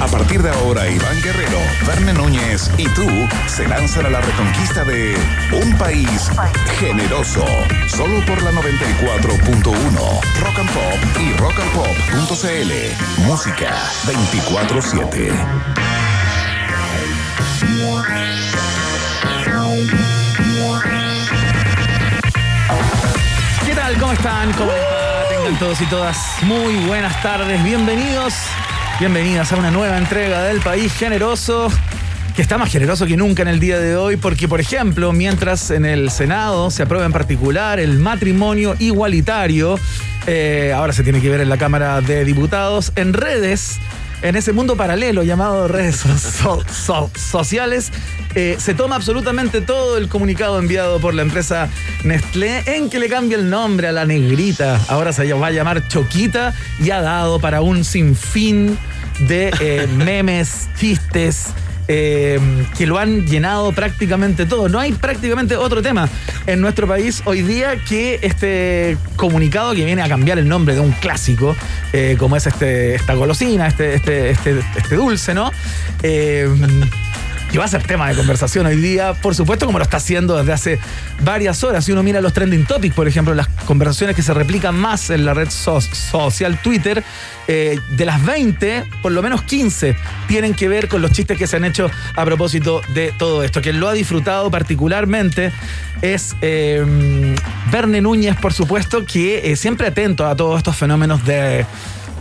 A partir de ahora, Iván Guerrero, Verne Núñez y tú se lanzan a la reconquista de un país generoso. Solo por la 94.1 Rock and Pop y rockandpop.cl. Música 24-7. ¿Qué tal? ¿Cómo están? ¿Cómo va? Tengan todos y todas muy buenas tardes. Bienvenidos, bienvenidas a una nueva entrega del País Generoso, que está más generoso que nunca en el día de hoy, porque, por ejemplo, mientras en el Senado se aprueba en particular el matrimonio igualitario, eh, ahora se tiene que ver en la Cámara de Diputados, en redes en ese mundo paralelo llamado redes so- so- sociales, eh, se toma absolutamente todo el comunicado enviado por la empresa Nestlé en que le cambia el nombre a la negrita. Ahora se va a llamar Choquita y ha dado para un sinfín de eh, memes, chistes. eh, que lo han llenado prácticamente todo. No hay prácticamente otro tema en nuestro país hoy día que este comunicado que viene a cambiar el nombre de un clásico, eh, como es este, esta golosina, este, este, este, este dulce, ¿no? Eh, que va a ser tema de conversación hoy día, por supuesto, como lo está haciendo desde hace varias horas. Si uno mira los trending topics, por ejemplo, las conversaciones que se replican más en la red so- social Twitter, eh, de las 20, por lo menos 15 tienen que ver con los chistes que se han hecho a propósito de todo esto. Quien lo ha disfrutado particularmente es eh, Verne Núñez, por supuesto, que eh, siempre atento a todos estos fenómenos de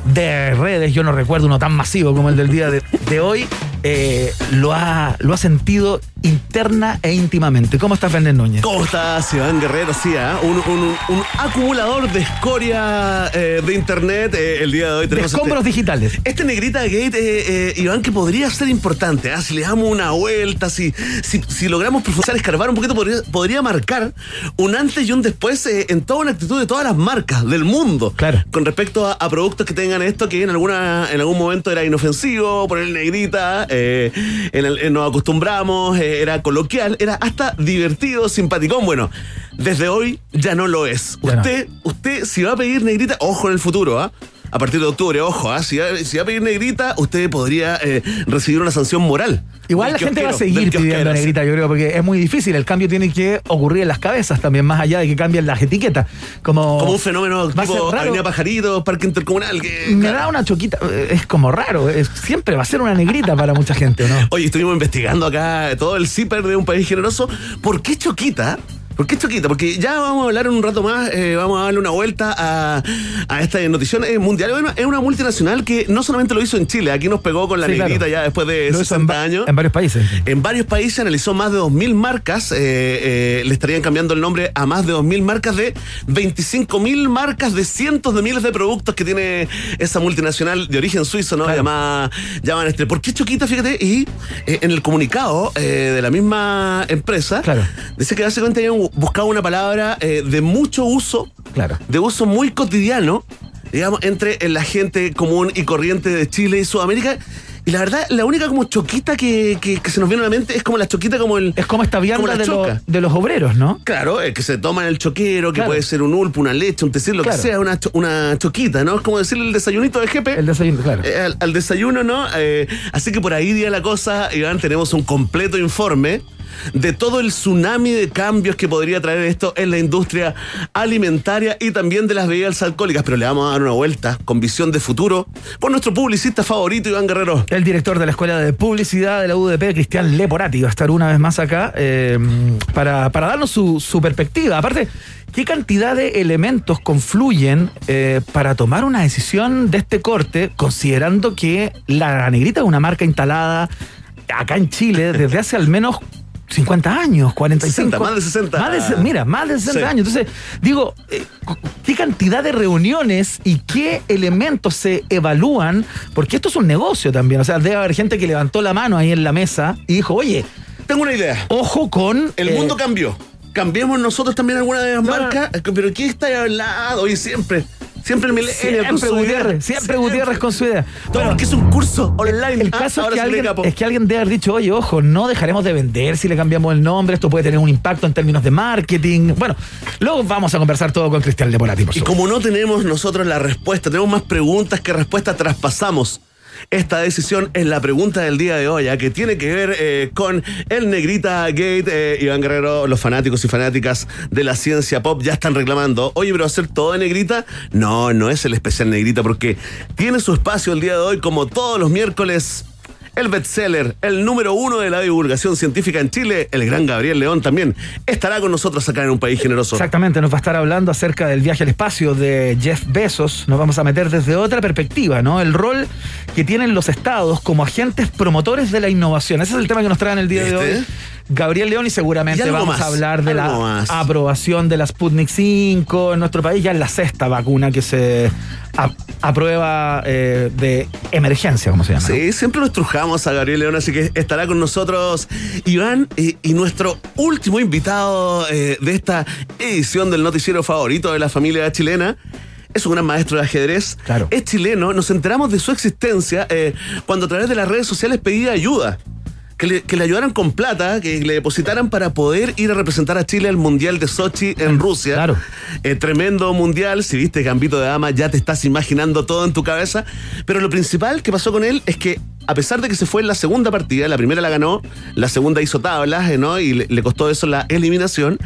de redes, yo no recuerdo uno tan masivo como el del día de, de hoy, eh, lo, ha, lo ha sentido interna e íntimamente. ¿Cómo estás, Fernández Núñez? ¿Cómo estás, Iván Guerrero? Sí, ¿ah? un, un- un acumulador de escoria eh, de internet. eh, el día de hoy De tenemos escombros este, digitales. este negrita gate, eh, eh, Iván, que podría ser importante. ¿ah? Si le damos una vuelta, si, si, si logramos profundizar, escarbar un poquito, podría, podría marcar un antes y un después eh, en toda una actitud de todas las marcas del mundo. Claro. Con respecto a, a productos que tengan esto que en alguna en algún momento era inofensivo, poner negrita, eh, en el- eh, nos acostumbramos, eh, era coloquial, era hasta divertido, simpaticón. Bueno, desde hoy ya no lo es. Ya no. usted, usted, si va a pedir negrita, ojo en el futuro, ¿ah? A partir de octubre, ojo, ¿ah? si, va, si va a pedir negrita, usted podría eh, recibir una sanción moral. Igual la gente va a seguir pidiendo negrita, yo creo, porque es muy difícil. El cambio tiene que ocurrir en las cabezas también, más allá de que cambien las etiquetas. Como, Como un fenómeno tipo. Avenida Pajaritos, Parque Intercomunal. Que, Me da una choquita, eh, es como raro, es- siempre va a ser una negrita para mucha gente, ¿o ¿no? Oye, estuvimos investigando acá todo el zipper de un país generoso. ¿Por qué Choquita? ¿Por qué Choquita? Porque ya vamos a hablar en un rato más, eh, vamos a darle una vuelta a, a esta notición eh, mundial. Bueno, es una multinacional que no solamente lo hizo en Chile, aquí nos pegó con la Sí, claro. negrita ya después de Lo hizo en 60 va- años. En varios países. En varios países analizó más de 2.000 marcas, eh, eh, le estarían cambiando el nombre a más de 2.000 marcas de 25.000 marcas de cientos de miles de productos que tiene esa multinacional de origen suizo, ¿no? Claro. Llamada, llamada Nestlé. ¿Por qué Choquita? Fíjate, y en el comunicado de la misma empresa, Claro. dice que básicamente buscado una palabra eh, de mucho uso, Claro. de uso muy cotidiano, digamos, entre la gente común y corriente de Chile y Sudamérica. Y la verdad, la única como choquita que, que- que se nos viene a la mente es como la choquita como el... Es como esta vianda de, lo- de los obreros, ¿no? Claro, el que se toma el choquero, que Claro. puede ser un ulpo, una leche, un tecir, lo Claro. que sea, una, cho- una choquita, ¿no? Es como decirle el desayunito de jefe. El desayuno, claro. Eh, al, al desayuno, ¿no? Eh, así que por ahí día la cosa, Iván, tenemos un completo informe de todo el tsunami de cambios que podría traer esto en la industria alimentaria y también de las bebidas alcohólicas. Pero le vamos a dar una vuelta con visión de futuro con nuestro publicista favorito, Iván Guerrero. El director de la Escuela de Publicidad de la UDP, Cristian Leporati, va a estar una vez más acá eh, para, para darnos su, su perspectiva. Aparte, ¿qué cantidad de elementos confluyen eh, para tomar una decisión de este corte, considerando que la negrita es una marca instalada acá en Chile desde hace al menos 50 años, 45. 60, más de 60. Más de- mira, más de 60 Sí. años. Entonces, digo, eh, ¿qué cantidad de reuniones y qué elementos se evalúan? Porque esto es un negocio también. O sea, debe haber gente que levantó la mano ahí en la mesa y dijo, oye, Tengo una idea. ojo con. El eh, mundo cambió. Cambiemos nosotros también alguna de las No, marcas. Pero ¿qué está hablando? Oye, siempre. Siempre el milenio con Siempre su idea. Gutiérrez, siempre Gutiérrez con su idea. Todo porque es un curso online. El Ah, caso es que, alguien, es que alguien debe haber dicho, oye, ojo, no dejaremos de vender si le cambiamos el nombre, esto puede tener un impacto en términos de marketing. Bueno, luego vamos a conversar todo con Cristian Lepolati, por Y supuesto. como no tenemos nosotros la respuesta, tenemos más preguntas que respuestas, traspasamos. Esta decisión es la pregunta del día de hoy, ¿ah? que tiene que ver eh, con el Negrita Gate. Eh, Iván Guerrero, los fanáticos y fanáticas de la ciencia pop ya están reclamando. Oye, pero hacer todo de Negrita. No, no es el especial Negrita, porque tiene su espacio el día de hoy, como todos los miércoles. El bestseller, el número uno de la divulgación científica en Chile, el gran Gabriel León también estará con nosotros acá en un país generoso. Exactamente, nos va a estar hablando acerca del viaje al espacio de Jeff Bezos. Nos vamos a meter desde otra perspectiva, ¿no? El rol que tienen los estados como agentes promotores de la innovación. Ese es el tema que nos traen el día de ¿Viste? hoy. Gabriel León y seguramente Y vamos más, a hablar de la más. aprobación de la Sputnik 5 en nuestro país. Ya es la sexta vacuna que se a- aprueba eh, de emergencia, como se llama. Sí, siempre lo estrujamos a Gabriel León, así que estará con nosotros Iván y, y nuestro último invitado eh, de esta edición del noticiero favorito de la familia chilena. Es un gran maestro de ajedrez. Claro. Es chileno. Nos enteramos de su existencia eh, cuando a través de las redes sociales pedía ayuda. Que le, que le ayudaran con plata, que le depositaran para poder ir a representar a Chile al Mundial de Sochi en Rusia. Claro. Eh, tremendo mundial. Si viste Gambito de Dama, ya te estás imaginando todo en tu cabeza. Pero lo principal que pasó con él es que, a pesar de que se fue en la segunda partida, la primera la ganó, la segunda hizo tablas, eh, ¿no? Y le, le costó eso la eliminación.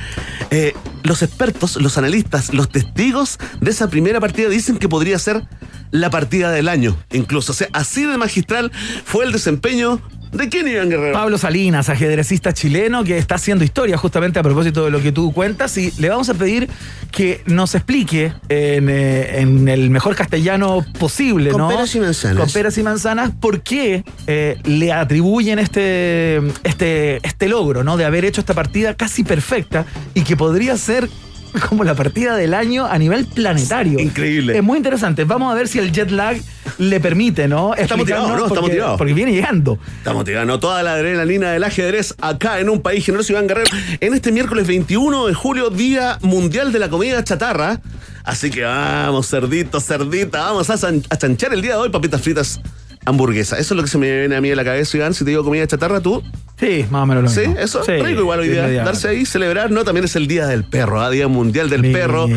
eh, los expertos, los analistas, los testigos de esa primera partida dicen que podría ser la partida del año, incluso. O sea, así de magistral fue el desempeño de quién, Iván Guerrero. Pablo Salinas, ajedrecista chileno que está haciendo historia justamente a propósito de lo que tú cuentas y le vamos a pedir que nos explique en, eh, en el mejor castellano posible, Con ¿no? peras y manzanas. Con peras y manzanas, por qué eh, le atribuyen este, este, este logro, ¿no? De haber hecho esta partida casi perfecta y que podría ser como la partida del año a nivel planetario. Increíble. Es muy interesante. Vamos a ver si el jet lag le permite, ¿no? Está motivado, ¿no? Está porque- motivado. Porque viene llegando. Estamos tirando toda la adrenalina del ajedrez acá en un país generoso, Iván Guerrero. En este miércoles 21 de julio, Día Mundial de la Comida Chatarra. Así que vamos, cerdito, cerdita, vamos a, a chanchar el día de hoy papitas fritas, hamburguesa. Eso es lo que se me viene a mí a la cabeza, Iván. Si te digo comida chatarra, tú. Sí, más o menos lo Sí, mismo. eso. Sí, rico igual hoy día. inmediato. Darse ahí, celebrar, ¿no? También es el Día del Perro, ¿ah? Día Mundial del Mira. Perro.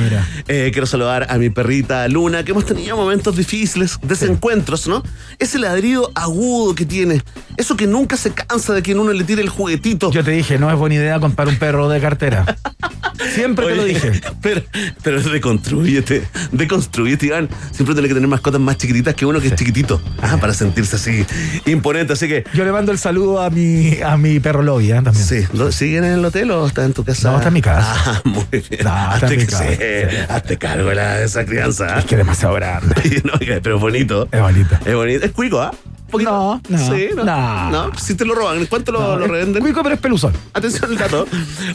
Eh, quiero saludar a mi perrita Luna, que hemos tenido momentos difíciles, desencuentros, ¿no? Ese ladrido agudo que tiene. Eso que nunca se cansa de que uno le tire el juguetito. Yo te dije, no es buena idea comprar un perro de cartera. Siempre te lo dije. Pero, pero deconstruyete, deconstruyete, Iván. Siempre tiene que tener mascotas más chiquititas que uno que es chiquitito. Ah, para sentirse así imponente. Así que, Yo le mando el saludo a mi, a mi perro Lobby ¿eh? también. sí, ¿lo- ¿siguen en el hotel o está en tu casa? No, está en mi casa. Ah, muy bien. No, hazte, en mi casa, sí, hazte cargo de, esa crianza. Es que es demasiado grande. No, pero es bonito. Es bonito. Es bonito. Es cuico, ¿ah? Poquito. No, no, Sí, no. no. No, si te lo roban, ¿en cuánto lo, No, lo revenden? Cuico, pero es peluzón. Atención al dato.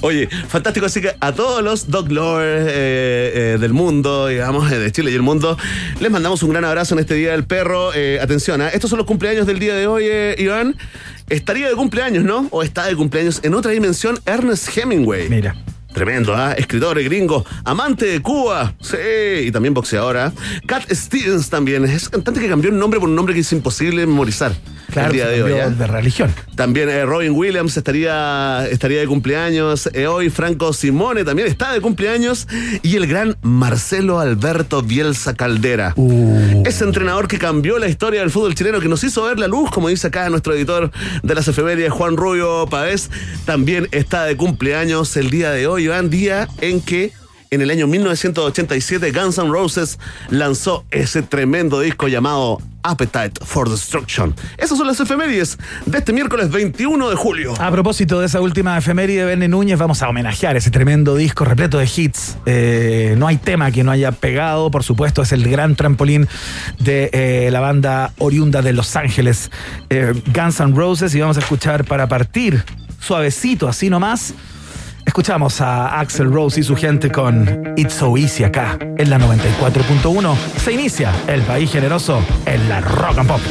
Oye, fantástico. Así que a todos los dog lovers eh, eh, del mundo, digamos, eh, de Chile y el mundo, les mandamos un gran abrazo en este Día del Perro. Eh, atención, ¿ah? estos son los cumpleaños del día de hoy, eh, Iván. Estaría de cumpleaños, ¿no? O está de cumpleaños en otra dimensión, Ernest Hemingway. Mira. Tremendo, ¿ah? Escritor gringo, amante de Cuba, sí, y también boxeadora. Cat Stevens también, es cantante que cambió el nombre por un nombre que es imposible memorizar Claro, el día de hoy. ¿ah? de religión. También eh, Robin Williams estaría, estaría de cumpleaños. Eh, hoy Franco Simone también está de cumpleaños. Y el gran Marcelo Alberto Bielsa Caldera. Uh. Ese entrenador que cambió la historia del fútbol chileno, que nos hizo ver la luz, como dice acá nuestro editor de las efemérides, Juan Rubio Pavés, también está de cumpleaños el día de hoy, Día en que en el año 1987 Guns N' Roses lanzó ese tremendo disco llamado Appetite for Destruction. Esas son las efemérides de este miércoles 21 de julio. A propósito de esa última efeméride de Verne Núñez, vamos a homenajear ese tremendo disco repleto de hits. Eh, no hay tema que no haya pegado, por supuesto, es el gran trampolín de eh, la banda oriunda de Los Ángeles, eh, Guns N' Roses, y vamos a escuchar para partir suavecito, así nomás. Escuchamos a Axel Rose y su gente con It's So Easy acá, en la 94.1. Se inicia el país generoso en la rock and pop.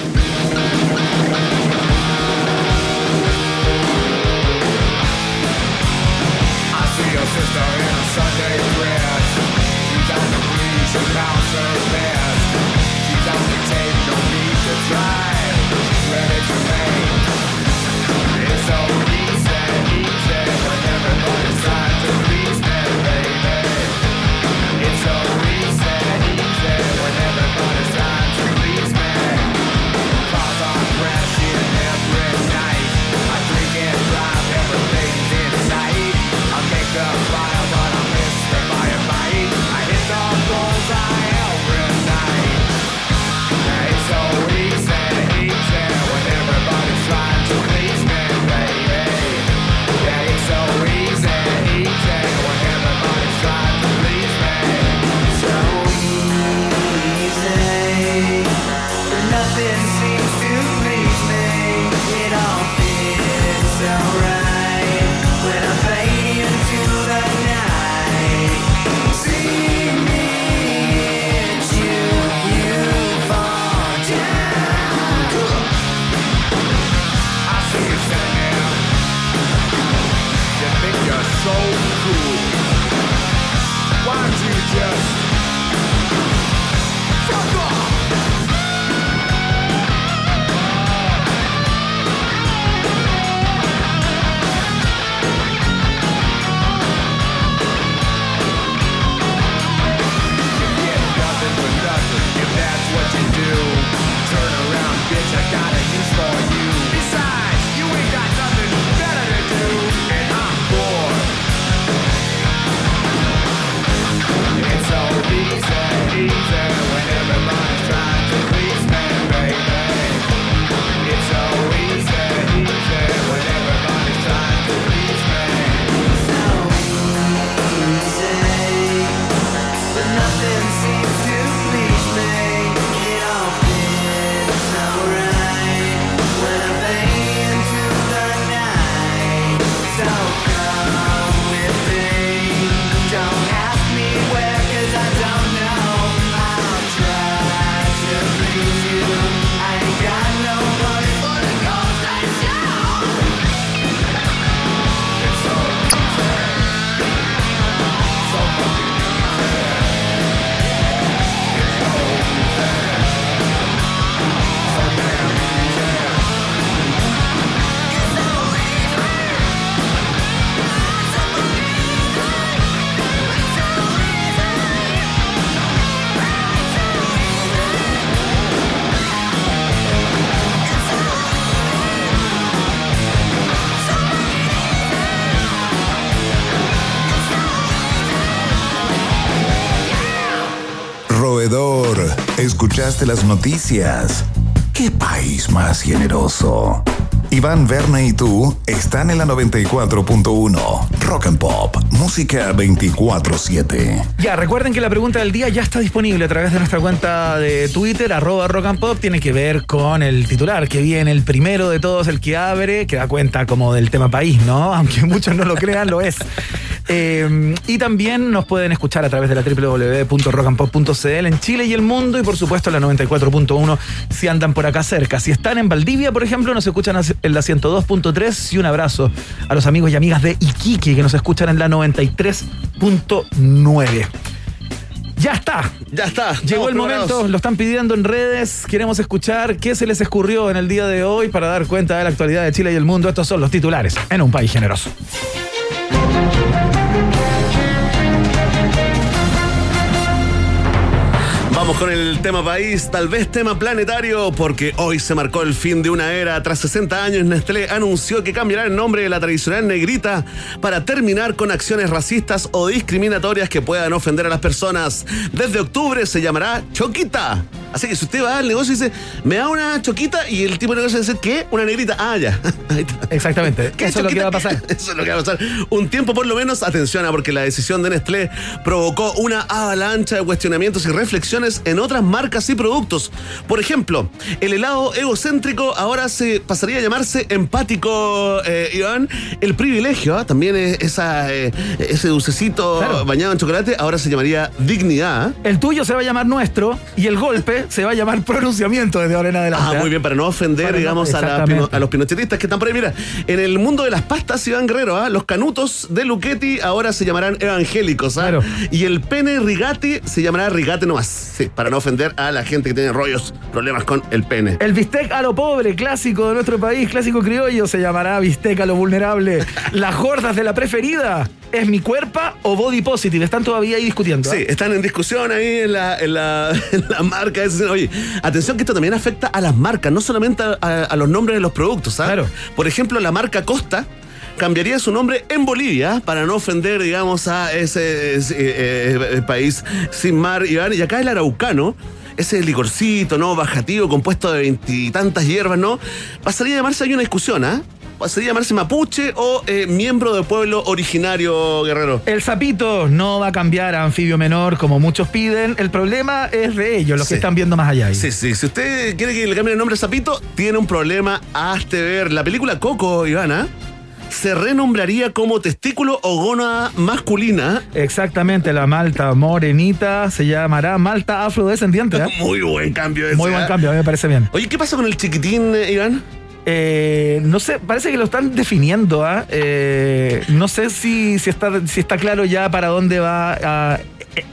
Las noticias. ¿Qué país más generoso? Iván, Verne y tú están en la 94.1 Rock and Pop, música 24-7. Ya, recuerden que la pregunta del día ya está disponible a través de nuestra cuenta de Twitter, arroba Rock and Pop. Tiene que ver con el titular que viene, el primero de todos, el que abre, que da cuenta como del tema país, ¿no? Aunque muchos no lo crean, lo es. Eh, y también nos pueden escuchar a través de la www.rockandpop.cl en Chile y el mundo y por supuesto la 94.1 si andan por acá cerca. Si están en Valdivia, por ejemplo, nos escuchan en la 102.3 y un abrazo a los amigos y amigas de Iquique que nos escuchan en la 93.9. Ya está. Ya está. Llegó el momento, lo están pidiendo en redes. Queremos escuchar qué se les escurrió en el día de hoy para dar cuenta de la actualidad de Chile y el mundo. Estos son los titulares en un país generoso. Con el tema país, tal vez tema planetario, porque hoy se marcó el fin de una era. Tras 60 años, Nestlé anunció que cambiará el nombre de la tradicional negrita para terminar con acciones racistas o discriminatorias que puedan ofender a las personas. Desde octubre se llamará Choquita. Así que si usted va al negocio y dice, me da una choquita y el tipo de negocio dice, ¿qué? Una negrita. Ah, ya. Ahí está. Exactamente. ¿Qué Eso es lo que va a pasar. Eso es lo que va a pasar. Un tiempo por lo menos, atención, ah, porque la decisión de Nestlé provocó una avalancha de cuestionamientos y reflexiones en otras marcas y productos. Por ejemplo, el helado egocéntrico ahora se pasaría a llamarse empático, eh, Iván. El privilegio, ah, también es esa, eh, ese dulcecito Claro. bañado en chocolate, ahora se llamaría dignidad. ah. El tuyo se va a llamar nuestro y el golpe se va a llamar pronunciamiento desde ahora en adelante. Ah, ¿eh? muy bien, para no ofender, Para no- digamos, a, la a los pinochetistas que están por ahí. Mira, en el mundo de las pastas, Iván Guerrero, ¿ah? los canutos de Luchetti ahora se llamarán evangélicos. ¿ah? Claro. Y el pene rigati se llamará rigate nomás. Sí, para no ofender a la gente que tiene rollos, problemas con el pene. El bistec a lo pobre, clásico de nuestro país, clásico criollo, se llamará bistec a lo vulnerable. Las gordas de la preferida, ¿es mi cuerpa o body positive? Están todavía ahí discutiendo. ¿eh? Sí, están en discusión ahí en la, en la, en la marca. Oye, atención que esto también afecta a las marcas, no solamente a, a- a los nombres de los productos. ¿ah? Claro. Por ejemplo, la marca Costa cambiaría su nombre en Bolivia para no ofender, digamos, a ese, ese, eh, eh, país sin mar. Iván. Y acá el araucano, ese licorcito, ¿no? Bajativo, compuesto de veintitantas hierbas, ¿no? Pasaría a llamarse, hay una discusión, ¿ah? A llamarse mapuche o eh, miembro del pueblo originario guerrero. El sapito no va a cambiar a anfibio menor como muchos piden. El problema es de ellos, los Sí. que están viendo más allá. ahí. Sí, sí. Si usted quiere que le cambie el nombre a Zapito, tiene un problema hasta ver. La película Coco, Ivana, se renombraría como testículo o gónada masculina. Exactamente, la malta morenita se llamará malta afrodescendiente. ¿eh? Muy buen cambio ese, Muy buen ¿ah? cambio, a mí me parece bien. Oye, ¿qué pasa con el chiquitín, eh, Iván? Eh, no sé, parece que lo están definiendo. ¿ah? Eh, no sé si, si, está, si está claro ya para dónde va a eh,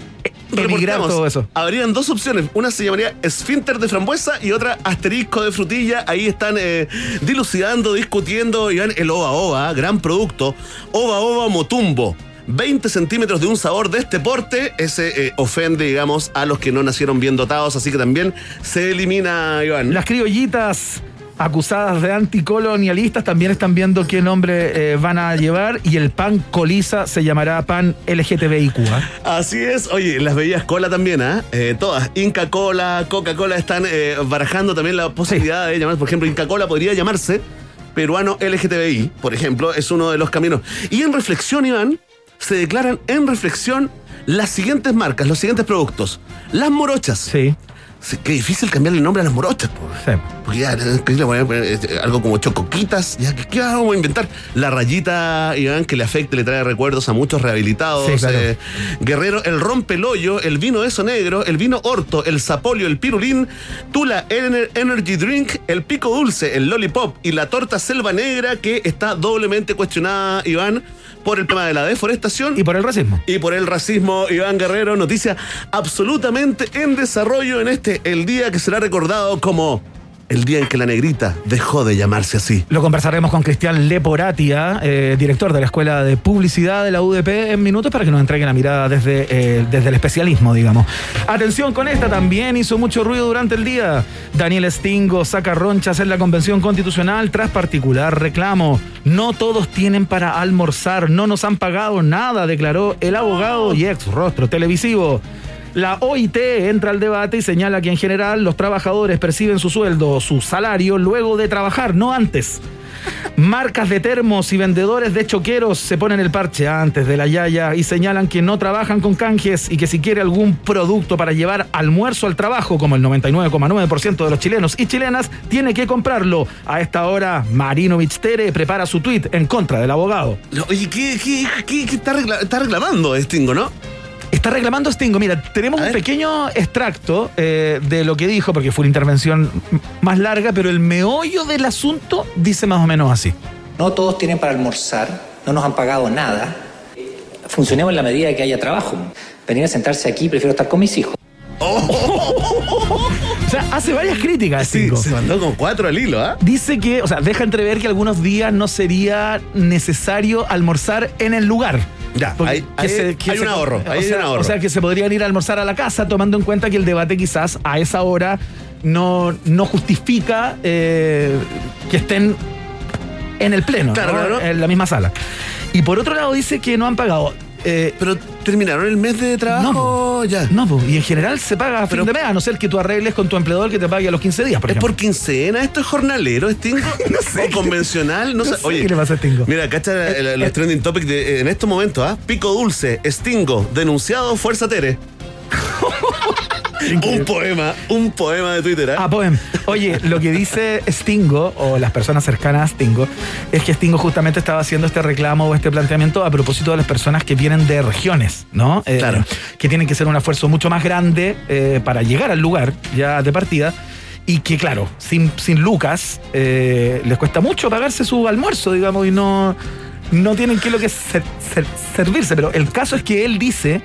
eh, emigrar todo eso. Habrían dos opciones. Una se llamaría esfínter de frambuesa y otra asterisco de frutilla. Ahí están eh, dilucidando, discutiendo. Iván, el Ova Ova, gran producto. Ova Ova Motumbo. 20 centímetros de un sabor de este porte, ese eh, ofende, digamos, a los que no nacieron bien dotados, así que también se elimina, Iván. Las criollitas acusadas de anticolonialistas también están viendo qué nombre eh, van a llevar y el pan coliza se llamará pan LGTBIQ. ¿ah? Así es, oye, las bebidas cola también, ¿ah? Eh, todas, Inca Cola, Coca-Cola están eh, barajando también la posibilidad de llamar, por ejemplo, Inca Cola podría llamarse peruano LGTBI, por ejemplo, es uno de los caminos. Y en reflexión, Iván, se declaran en reflexión las siguientes marcas, los siguientes productos. Las morochas. Sí, Sí, Qué difícil cambiarle el nombre a las morochas, po. sí. Porque ya, eh, ¿qué le voy a poner? Algo como chocoquitas, ya, ¿qué, vamos a inventar? La rayita, Iván, que le afecte, le trae recuerdos a muchos rehabilitados. Sí, claro. eh, Guerrero, el rompeloyo, el vino eso negro, el vino orto, el sapolio, el pirulín, Tula Ener- Energy Drink, el pico dulce, el lollipop y la torta selva negra que está doblemente cuestionada, Iván, por el tema de la deforestación Y por el racismo. y por el racismo, Iván Guerrero, noticia absolutamente en desarrollo en este, el día que será recordado como el día en que la negrita dejó de llamarse así. Lo conversaremos con Cristian Leporatia, eh, director de la Escuela de Publicidad de la UDP, en minutos para que nos entregue la mirada desde, eh, desde el especialismo, digamos. Atención con esta, también hizo mucho ruido durante el día. Daniel Stingo saca ronchas en la Convención Constitucional tras particular reclamo. No todos tienen para almorzar, no nos han pagado nada, declaró el abogado y ex rostro televisivo. La OIT entra al debate y señala que en general los trabajadores perciben su sueldo o su salario luego de trabajar, no antes. Marcas de termos y vendedores de choqueros se ponen el parche antes de la yaya y señalan que no trabajan con canjes y que si quiere algún producto para llevar almuerzo al trabajo, como el 99,9% de los chilenos y chilenas, tiene que comprarlo. A esta hora, Marino Tere prepara su tweet en contra del abogado. Oye, ¿qué, está, recla- está reclamando Stingo, no? Está reclamando Stingo. Mira, tenemos A un ver. pequeño extracto eh, de lo que dijo, porque fue una intervención más larga, pero el meollo del asunto dice más o menos así. No todos tienen para almorzar, no nos han pagado nada. Funcionemos en la medida que haya trabajo. Venir a sentarse aquí, prefiero estar con mis hijos. O sea, hace varias críticas, Sí, Stingo. se mandó con cuatro al hilo, ¿ah? Dice que, o sea, deja entrever que algunos días no sería necesario almorzar en el lugar. Ya, hay un ahorro, O ahí hay sea, un ahorro. o sea, que se podrían ir a almorzar a la casa tomando en cuenta que el debate quizás a esa hora no, no justifica eh, que estén en el pleno, Claro, ¿no? claro. en la misma sala. Y por otro lado dice que no han pagado. Eh, Pero terminaron el mes de trabajo ya. No, pues, y en general se paga a fin Pero- de mes, a no ser que tú arregles con tu empleador que te pague a los 15 días, por ¿Es ejemplo. por quincena? ¿Esto es jornalero, Stingo? No sé. ¿O convencional? No, No sé. Oye, qué le pasa a Stingo. Mira, cacha el- los eh. trending topics de, en estos momentos, ¿ah? Pico Dulce, Stingo, denunciado, Fuerza Tere. un poema, un poema de Twitter, ¿ah? Ah, poem. Oye, lo que dice Stingo, o las personas cercanas a Stingo, es que Stingo justamente estaba haciendo este reclamo o este planteamiento a propósito de las personas que vienen de regiones, ¿no? Eh, Claro. Que tienen que hacer un esfuerzo mucho más grande eh, para llegar al lugar ya de partida. Y que, claro, sin, sin Lucas, eh, les cuesta mucho pagarse su almuerzo, digamos, y no, no tienen que lo que ser- ser- servirse. Pero el caso es que él dice,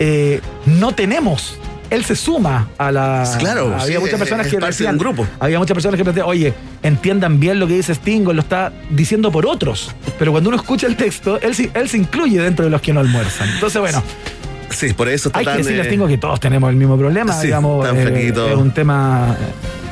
eh, no tenemos. Él se suma a la... Claro, había sí, muchas personas es que decían- grupo. Había muchas personas que planteaban, oye, entiendan bien lo que dice Stingo, lo está diciendo por otros. Pero cuando uno escucha el texto, él, se- él se incluye dentro de los que no almuerzan. Entonces, bueno, Sí, por eso está hay que tan, decirle a eh, Stingo que todos tenemos el mismo problema, sí, digamos. tan eh, es un tema...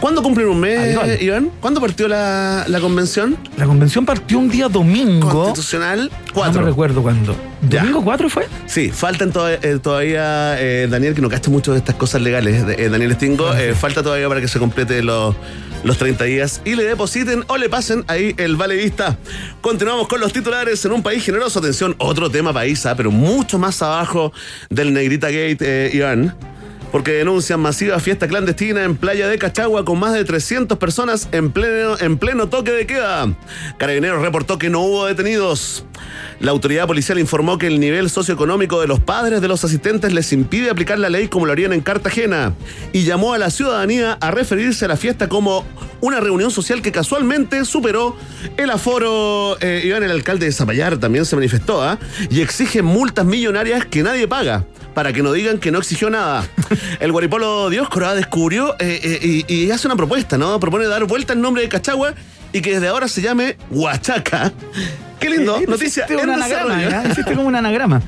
¿Cuándo cumplen un mes. Iván? ¿Cuándo partió la, la convención La convención partió un día domingo. constitucional? No Cuatro. me recuerdo cuándo. Ya. ¿Domingo 4 fue? Sí, faltan to- eh, todavía, eh, Daniel, que no cacha mucho de estas cosas legales, eh, Daniel Stingo, eh, falta todavía para que se complete los, los 30 días y le depositen o le pasen ahí el vale vista. Continuamos con los titulares en un país generoso. Atención, otro tema país, ah, pero mucho más abajo del Negrita Gate, eh, Iván. Porque denuncian masiva fiesta clandestina en Playa de Cachagua con más de 300 personas en pleno, en pleno toque de queda. Carabineros reportó que no hubo detenidos. La autoridad policial informó que el nivel socioeconómico de los padres de los asistentes les impide aplicar la ley como lo harían en Cartagena y llamó a la ciudadanía a referirse a la fiesta como una reunión social que casualmente superó el aforo. Eh, Iván, el alcalde de Zapallar, también se manifestó ¿ah? y exige multas millonarias que nadie paga para que no digan que no exigió nada. El guaripolo Dioscoro descubrió eh, eh, y, y hace una propuesta, ¿no? Propone dar vuelta el nombre de Cachagua y que desde ahora se llame Huachaca. Qué lindo, Eh, noticia hiciste un anagrama. Hiciste como un anagrama.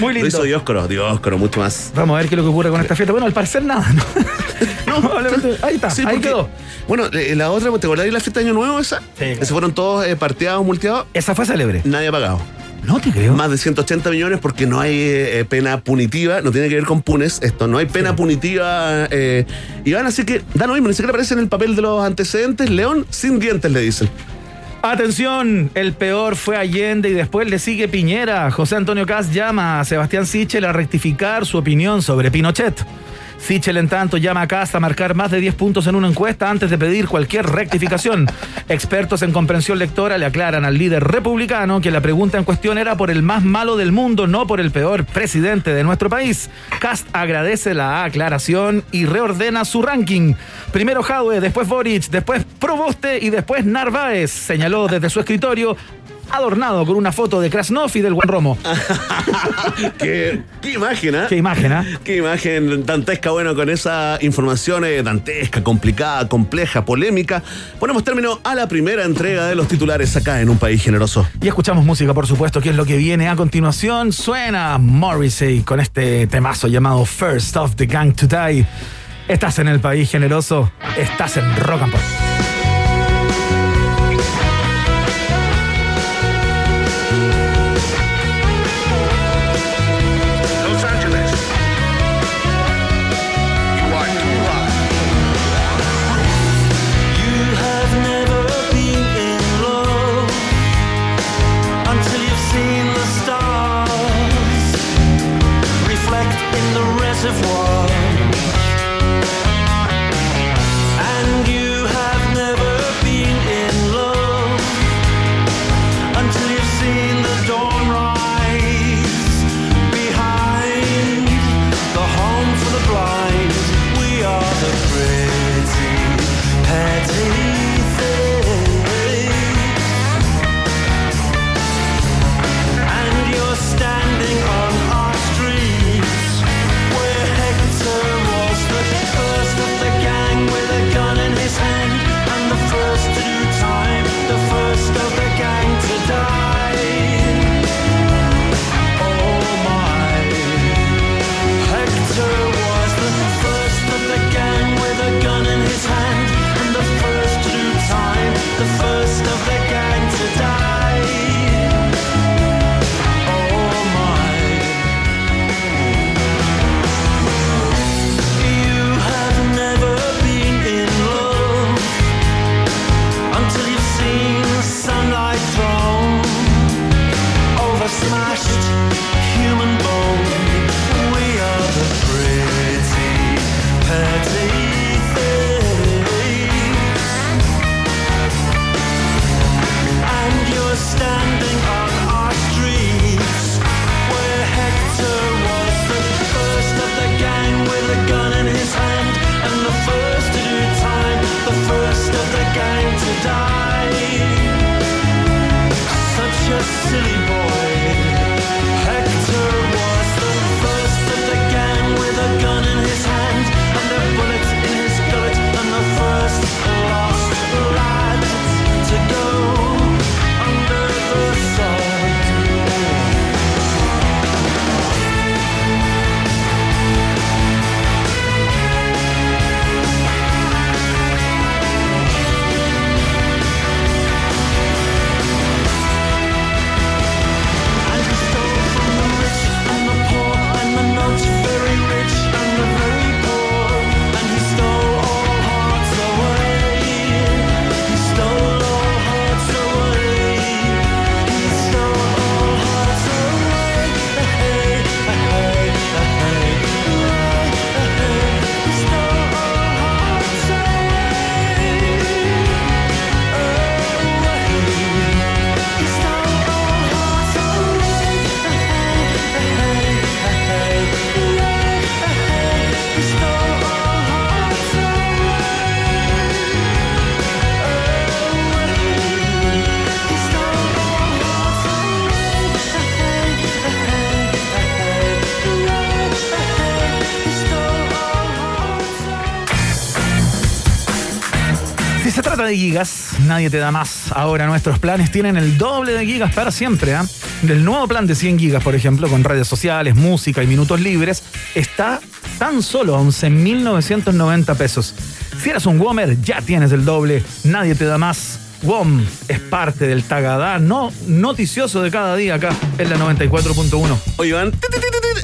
Muy Lo lindo. hizo Dioscoro, Dioscoro, mucho más. Vamos a ver qué es lo que ocurre con esta fiesta. Bueno, al parecer nada, ¿no? No, Probablemente- ahí está, Sí, ahí porque- quedó. Bueno, la otra, ¿te acordás de la fiesta de Año Nuevo esa? claro. Que se fueron todos eh, parteados, multeados. Esa fue célebre. Nadie ha pagado. No te creo. Más de 180 millones porque no hay eh, pena punitiva, no tiene que ver con punes esto, no hay pena punitiva. Eh, Iván, así que da lo mismo, ni siquiera aparece en el papel de los antecedentes. León sin dientes, le dicen. Atención, el peor fue Allende y después le sigue Piñera. José Antonio Caz llama a Sebastián Sichel a rectificar su opinión sobre Pinochet. Sichel, en tanto, llama a Caz a marcar más de 10 puntos en una encuesta antes de pedir cualquier rectificación. Expertos en comprensión lectora le aclaran al líder republicano que la pregunta en cuestión era por el más malo del mundo, no por el peor presidente de nuestro país. Cast agradece la aclaración y reordena su ranking. Primero Jadwe, después Boric, después Proboste y después Narváez, señaló desde su escritorio, adornado con una foto de Krasnov y del Juan Romo. qué, qué imagen, ¿ah? Qué imagen, ¿ah? Qué imagen dantesca, bueno, con esa información eh, dantesca, complicada, compleja, polémica. Ponemos término a la primera entrega de los titulares acá en Un País Generoso. Y escuchamos música, por supuesto, que es lo que viene a continuación. Suena Morrissey con este temazo llamado First of the Gang to Die. Estás en el país generoso, estás en Rock and Pop. silly nadie te da más. Ahora nuestros planes tienen el doble de gigas para siempre. ¿ah? El nuevo plan de 100 gigas, por ejemplo, con redes sociales, música y minutos libres, está tan solo a 11.990 pesos. Si eres un Womer, ya tienes el doble. Nadie te da más. WOM es parte del Tagadá no noticioso de cada día acá en la 94.1. Oye,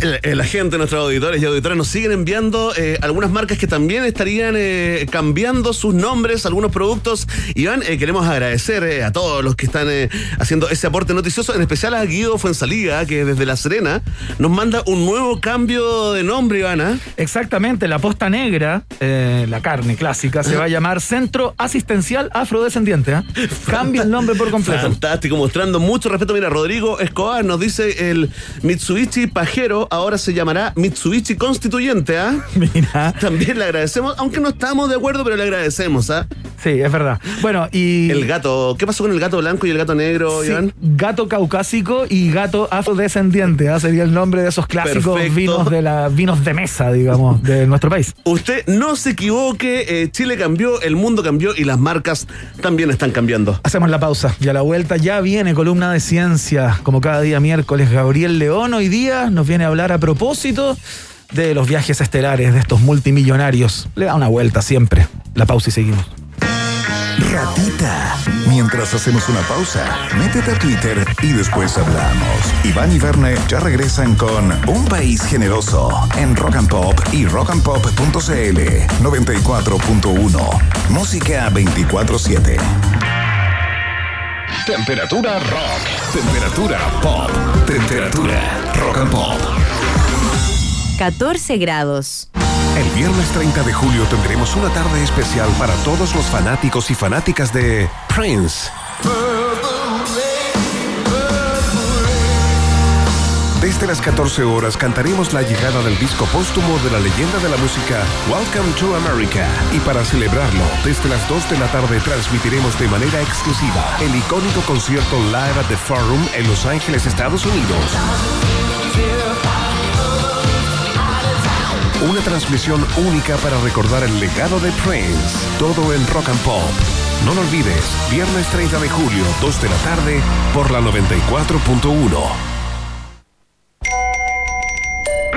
la gente, nuestros auditores y auditoras nos siguen enviando eh, algunas marcas que también estarían eh, cambiando sus nombres, algunos productos. Iván, eh, queremos agradecer a todos los que están haciendo ese aporte noticioso, en especial a Guido Fuenzaliga, que desde La Serena nos manda un nuevo cambio de nombre, Iván. ¿ah? Exactamente, la posta negra, la carne clásica, se va a llamar Centro Asistencial Afrodescendiente. ¿ah? Cambia el nombre por completo. Fantástico, mostrando mucho respeto. Mira, Rodrigo Escobar nos dice el Mitsubishi Pajero ahora se llamará Mitsubishi Constituyente, ¿ah? Mira. También le agradecemos, aunque no estamos de acuerdo, pero le agradecemos, ¿ah? Sí, es verdad. Bueno, y. El gato, ¿qué pasó con el gato blanco y el gato negro, Sí, Iván? gato caucásico y gato afrodescendiente, ¿ah? sería el nombre de esos clásicos Perfecto. vinos de la vinos de mesa, digamos, de nuestro país. Usted no se equivoque, eh, Chile cambió, el mundo cambió y las marcas también están cambiando. Hacemos la pausa y a la vuelta ya viene columna de ciencia, como cada día miércoles. Gabriel León hoy día nos viene a hablar a propósito de los viajes estelares de estos multimillonarios. Le da una vuelta siempre. La pausa y seguimos. Ratita. Mientras hacemos una pausa, métete a Twitter y después hablamos. Iván y Verne ya regresan con Un País Generoso en Rock and Pop y rockandpop.cl 94.1. Música 24-7. Temperatura rock. Temperatura pop. Temperatura rock and pop. 14 grados. El viernes 30 de julio tendremos una tarde especial para todos los fanáticos y fanáticas de Prince. Desde las 14 horas cantaremos la llegada del disco póstumo de la leyenda de la música Welcome to America. Y para celebrarlo, desde las 2 de la tarde transmitiremos de manera exclusiva el icónico concierto Live at the Forum en Los Ángeles, Estados Unidos. Una transmisión única para recordar el legado de Prince. Todo en Rock and Pop. No lo olvides, viernes 30 de julio, 2 de la tarde, por la 94.1.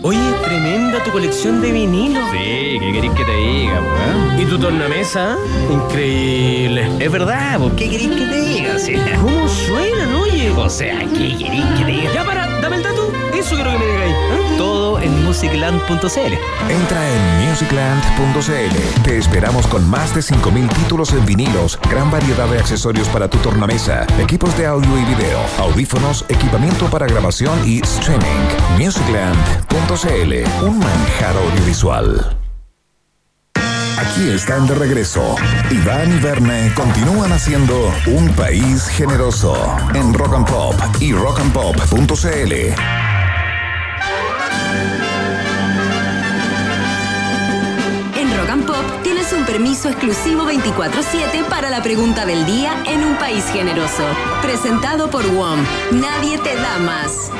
Oye, tremenda tu colección de vinilos. Sí, ¿qué querés que te diga, ¿Y tu tornamesa? Increíble. Es verdad, ¿qué querés que te diga? Sí. ¿Cómo suenan, oye? O sea, ¿qué querés que te diga? Ya para, Dame el dato. Eso quiero que me digáis. ¿eh? Todo en musicland.cl. Entra en musicland.cl. Te esperamos con más de 5.000 títulos en vinilos, gran variedad de accesorios para tu tornamesa, equipos de audio y video, audífonos, equipamiento para grabación y streaming. Musicland.cl. Un manjar audiovisual. Aquí están de regreso. Iván y Verne continúan haciendo un país generoso en Rock and Pop y rockandpop.cl. En Rock and Pop tienes un permiso exclusivo 24-7 para la pregunta del día en un país generoso. Presentado por WOM. Nadie te da más.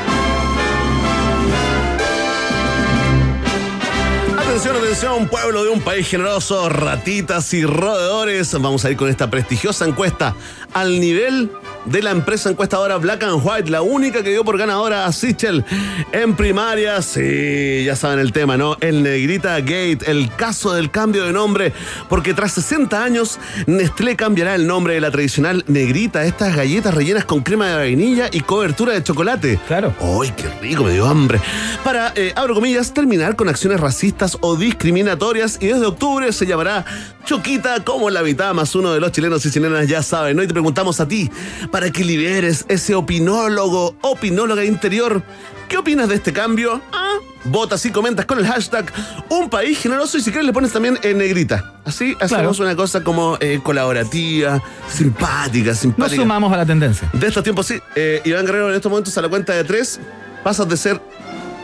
Atención, atención, pueblo de un país generoso, ratitas y roedores. Vamos a ir con esta prestigiosa encuesta al nivel de la empresa encuestadora Black and White, la única que dio por ganadora a Sichel en primaria. Sí, ya saben el tema, ¿no? El Negrita Gate, el caso del cambio de nombre, porque tras 60 años, Nestlé cambiará el nombre de la tradicional Negrita, estas galletas rellenas con crema de vainilla y cobertura de chocolate. Claro. ¡Ay, qué rico! Me dio hambre. Para, eh, abro comillas, terminar con acciones racistas o discriminatorias y desde octubre se llamará Choquita como la mitad más uno de los chilenos y chilenas ya saben. Hoy te preguntamos a ti, para que liberes ese opinólogo, opinóloga interior, ¿qué opinas de este cambio? Ah, votas y comentas con el hashtag Un País Generoso y si quieres le pones también en negrita. Así hacemos una cosa como eh, colaborativa, simpática, Nos simpática. sumamos a la tendencia. De estos tiempos, sí. Eh, Iván Guerrero, en estos momentos a la cuenta de tres, pasas de ser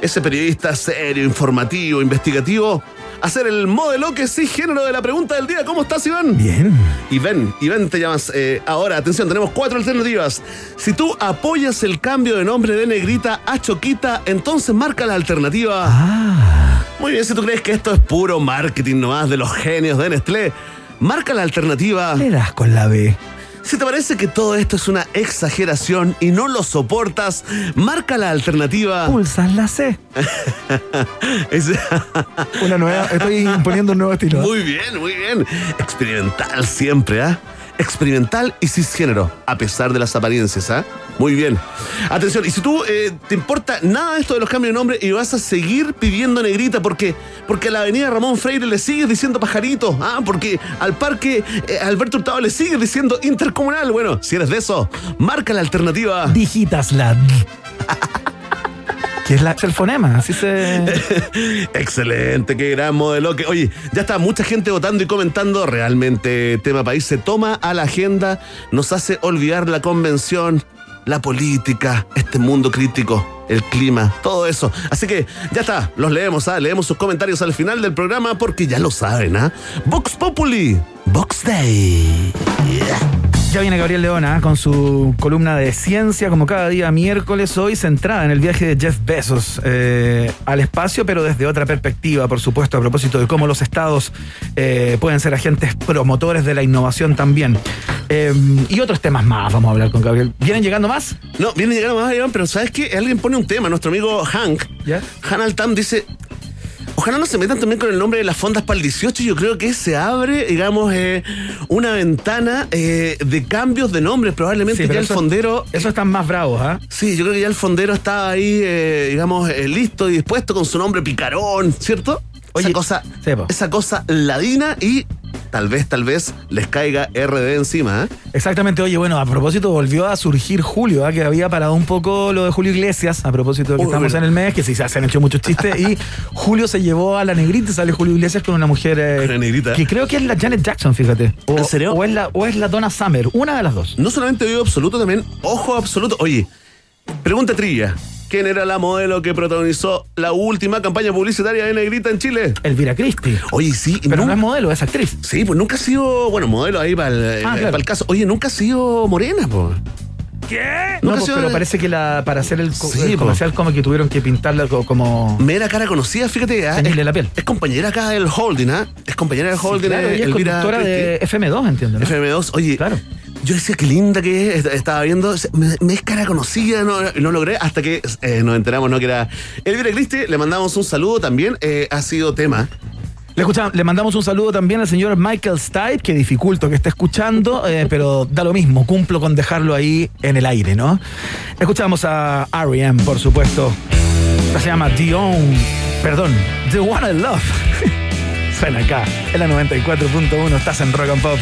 ese periodista serio, informativo, investigativo, a ser el modelo que sí género de la pregunta del día. ¿Cómo estás, Iván? Bien. Iván, Iván te llamas. eh, ahora, atención, tenemos cuatro alternativas. Si tú apoyas el cambio de nombre de Negrita a Choquita, entonces marca la alternativa. Ah. Muy bien, si tú crees que esto es puro marketing nomás de los genios de Nestlé, marca la alternativa. Le das con la B. Si te parece que todo esto es una exageración y no lo soportas, marca la alternativa. Pulsas la C. Es- Una nueva. Estoy imponiendo un nuevo estilo. ¿eh? muy bien, muy bien. Experimental siempre, ¿ah? Experimental y cisgénero, a pesar de las apariencias, ¿ah? Muy bien. Atención, y si tú eh, te importa nada esto de los cambios de nombre y vas a seguir pidiendo negrita porque, porque a la avenida Ramón Freire le sigues diciendo pajarito, ¿ah? Porque al parque eh, Alberto Hurtado le sigues diciendo intercomunal. Bueno, si eres de eso, marca la alternativa. Digitas la D. Que es, la, el fonema, así se. Excelente, qué gran modelo. Que, oye, ya está mucha gente votando y comentando. Realmente, tema país se toma a la agenda, nos hace olvidar la convención, la política, este mundo crítico, el clima, todo eso. Así que ya está, los leemos, ¿ah? leemos sus comentarios al final del programa porque ya lo saben, ¿ah? Vox Populi, Vox Day. Ya viene Gabriel Leona con su columna de ciencia, como cada día miércoles, hoy centrada en el viaje de Jeff Bezos eh, al espacio, pero desde otra perspectiva, por supuesto, a propósito de cómo los estados eh, pueden ser agentes promotores de la innovación también. Eh, y otros temas más vamos a hablar con Gabriel. ¿Vienen llegando más? No, viene llegando más, Iván, pero ¿sabes qué? Alguien pone un tema, nuestro amigo Hank. ¿Ya? Han Altam dice. Ojalá no se metan también con el nombre de las fondas para el 18. Yo creo que se abre, digamos, eh, una ventana eh, de cambios de nombres. Probablemente Sí, ya el eso- fondero. Eso están más bravos, ¿ah? Sí, yo creo que ya el fondero estaba ahí, eh, digamos, listo y dispuesto con su nombre picarón, ¿cierto? Oye, esa cosa, esa cosa ladina y tal vez, tal vez les caiga RD encima. ¿eh? Exactamente, oye, bueno, a propósito volvió a surgir Julio, ¿ah? que había parado un poco lo de Julio Iglesias, a propósito de que Uy, estamos bueno. en el mes, que sí se han hecho muchos chistes, y Julio se llevó a la negrita y sale Julio Iglesias con una mujer eh, Una negrita. que creo que es la Janet Jackson, fíjate. O, ¿En serio? O es, la, o es la Donna Summer, una de las dos. No solamente oído absoluto, también ojo absoluto. Oye, pregunta trilla. ¿Quién era la modelo que protagonizó la última campaña publicitaria de Negrita en Chile? Elvira Christie. Oye, sí. Pero no, nun- es modelo, es actriz. Sí, pues nunca ha sido, bueno, modelo ahí para el, Ah, para claro. el caso. Oye, nunca ha sido morena, pues. ¿Qué? Nunca No, pues, pero parece que la, para hacer el, co- Sí, el po. comercial como que tuvieron que pintarla co- como... Mera cara conocida, fíjate. ah, Teñirle es, la piel. es compañera acá del holding, ¿ah? Es compañera del holding. Claro, eh, es Elvira conductora de FM2, entiendo, ¿no? FM2. Oye, Claro. Yo decía qué linda que es. Estaba viendo, me, es cara conocida, no, no logré hasta que eh, nos enteramos, ¿no? Que era Elvira Cristi. Le mandamos un saludo también. eh, ha sido tema Le, escucha- le mandamos un saludo también al señor Michael Stipe, que dificulto que esté escuchando, eh, pero da lo mismo, cumplo con dejarlo ahí en el aire, ¿no? Escuchamos a R.E.M., por supuesto. Esta se llama Own, perdón, The One I Love. Suena acá, en la 94.1, estás en Rock and Pop.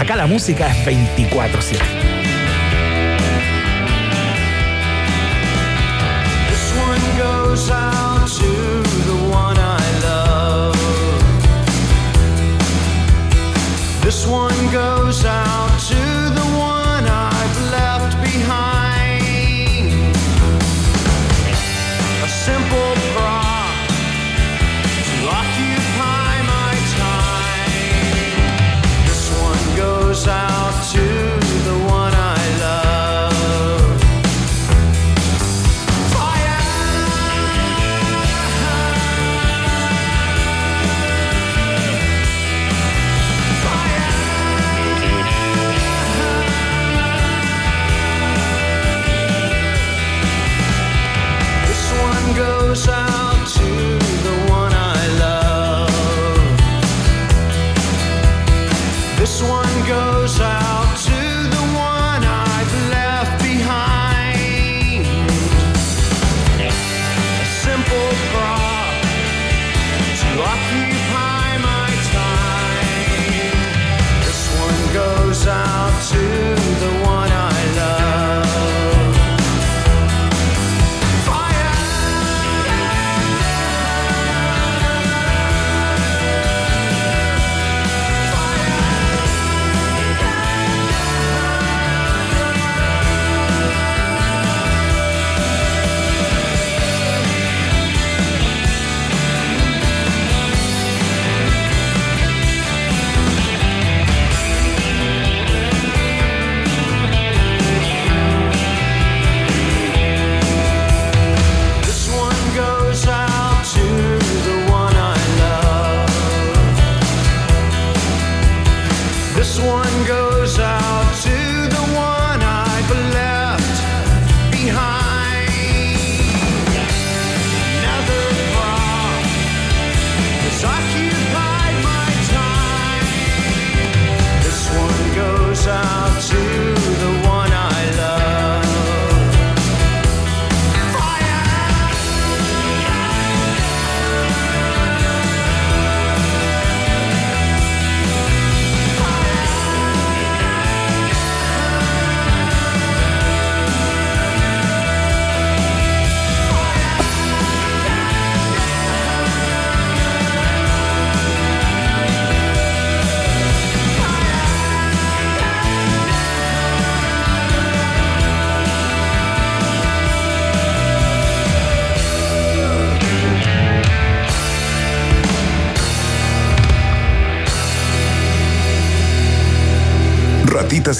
Acá la música es 24-7. This one goes out to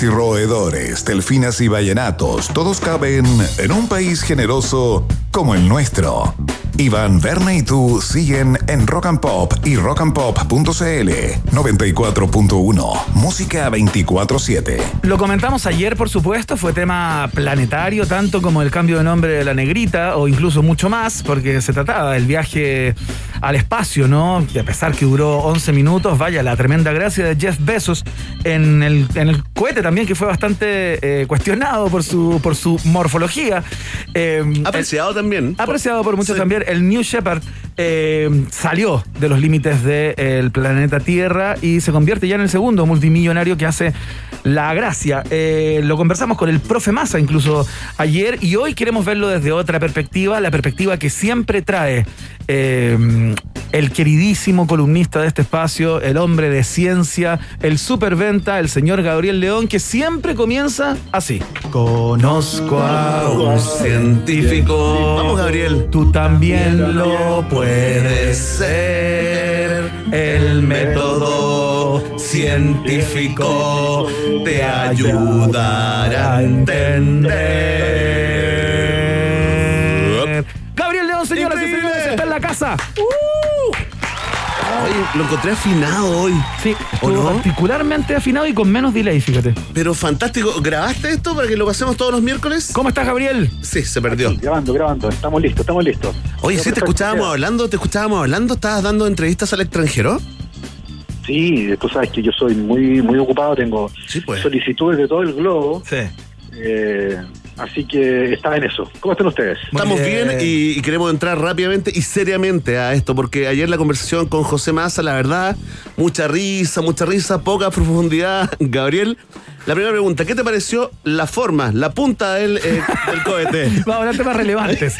y roedores, delfinas y vallenatos, todos caben en un país generoso como el nuestro. Iván, Berna y tú siguen en Rock and Pop y rockandpop.cl 94.1, música 24-7. Lo comentamos ayer, por supuesto, fue tema planetario, tanto como el cambio de nombre de la negrita, o incluso mucho más, porque se trataba del viaje al espacio, ¿no? Y a pesar que duró 11 minutos, vaya, la tremenda gracia de Jeff Bezos en el, en el cohete también, que fue bastante eh, cuestionado por su, por su morfología. Eh, Apreciado también. apreciado por muchos Sí. también. El New Shepard eh, salió de los límites del planeta Tierra y se convierte ya en el segundo multimillonario que hace la gracia. Eh, lo conversamos con el profe Massa incluso ayer y hoy queremos verlo desde otra perspectiva, la perspectiva que siempre trae eh, el queridísimo columnista de este espacio, el hombre de ciencia, el superventa, el señor Gabriel León, que siempre comienza así. Conozco a un científico. Vamos, Gabriel. Tú también lo puedes ser. El método científico te ayudará a entender. Gabriel León, señoras y señores, está en la casa. Oye, lo encontré afinado hoy. Sí, ¿O estuvo no? particularmente afinado y con menos delay, fíjate. Pero fantástico. ¿Grabaste esto para que lo pasemos todos los miércoles? ¿Cómo estás, Gabriel? Sí, se perdió. Grabando, grabando. Estamos listos, estamos listos. Oye, sí, te escuchábamos hablando, te escuchábamos hablando, estabas dando entrevistas al extranjero. Sí, tú sabes que yo soy muy muy ocupado, tengo Sí, pues. solicitudes de todo el globo, Sí. eh, así que estaba en eso. ¿Cómo están ustedes? Estamos bien, y, y queremos entrar rápidamente y seriamente a esto, porque ayer la conversación con José Massa, la verdad, mucha risa, mucha risa, poca profundidad. Gabriel, la primera pregunta, ¿qué te pareció la forma, la punta del, eh, del cohete? Vamos a hablar temas relevantes.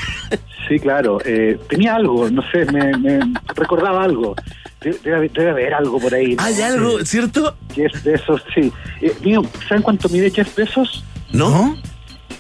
Sí, claro. eh, tenía algo, no sé, me, me recordaba algo. De- Debe, debe haber algo por ahí. ¿no? ¿Hay algo, cierto? Jeff Bezos, sí. Eh, mío, ¿Saben cuánto mide Jeff Bezos? ¿No?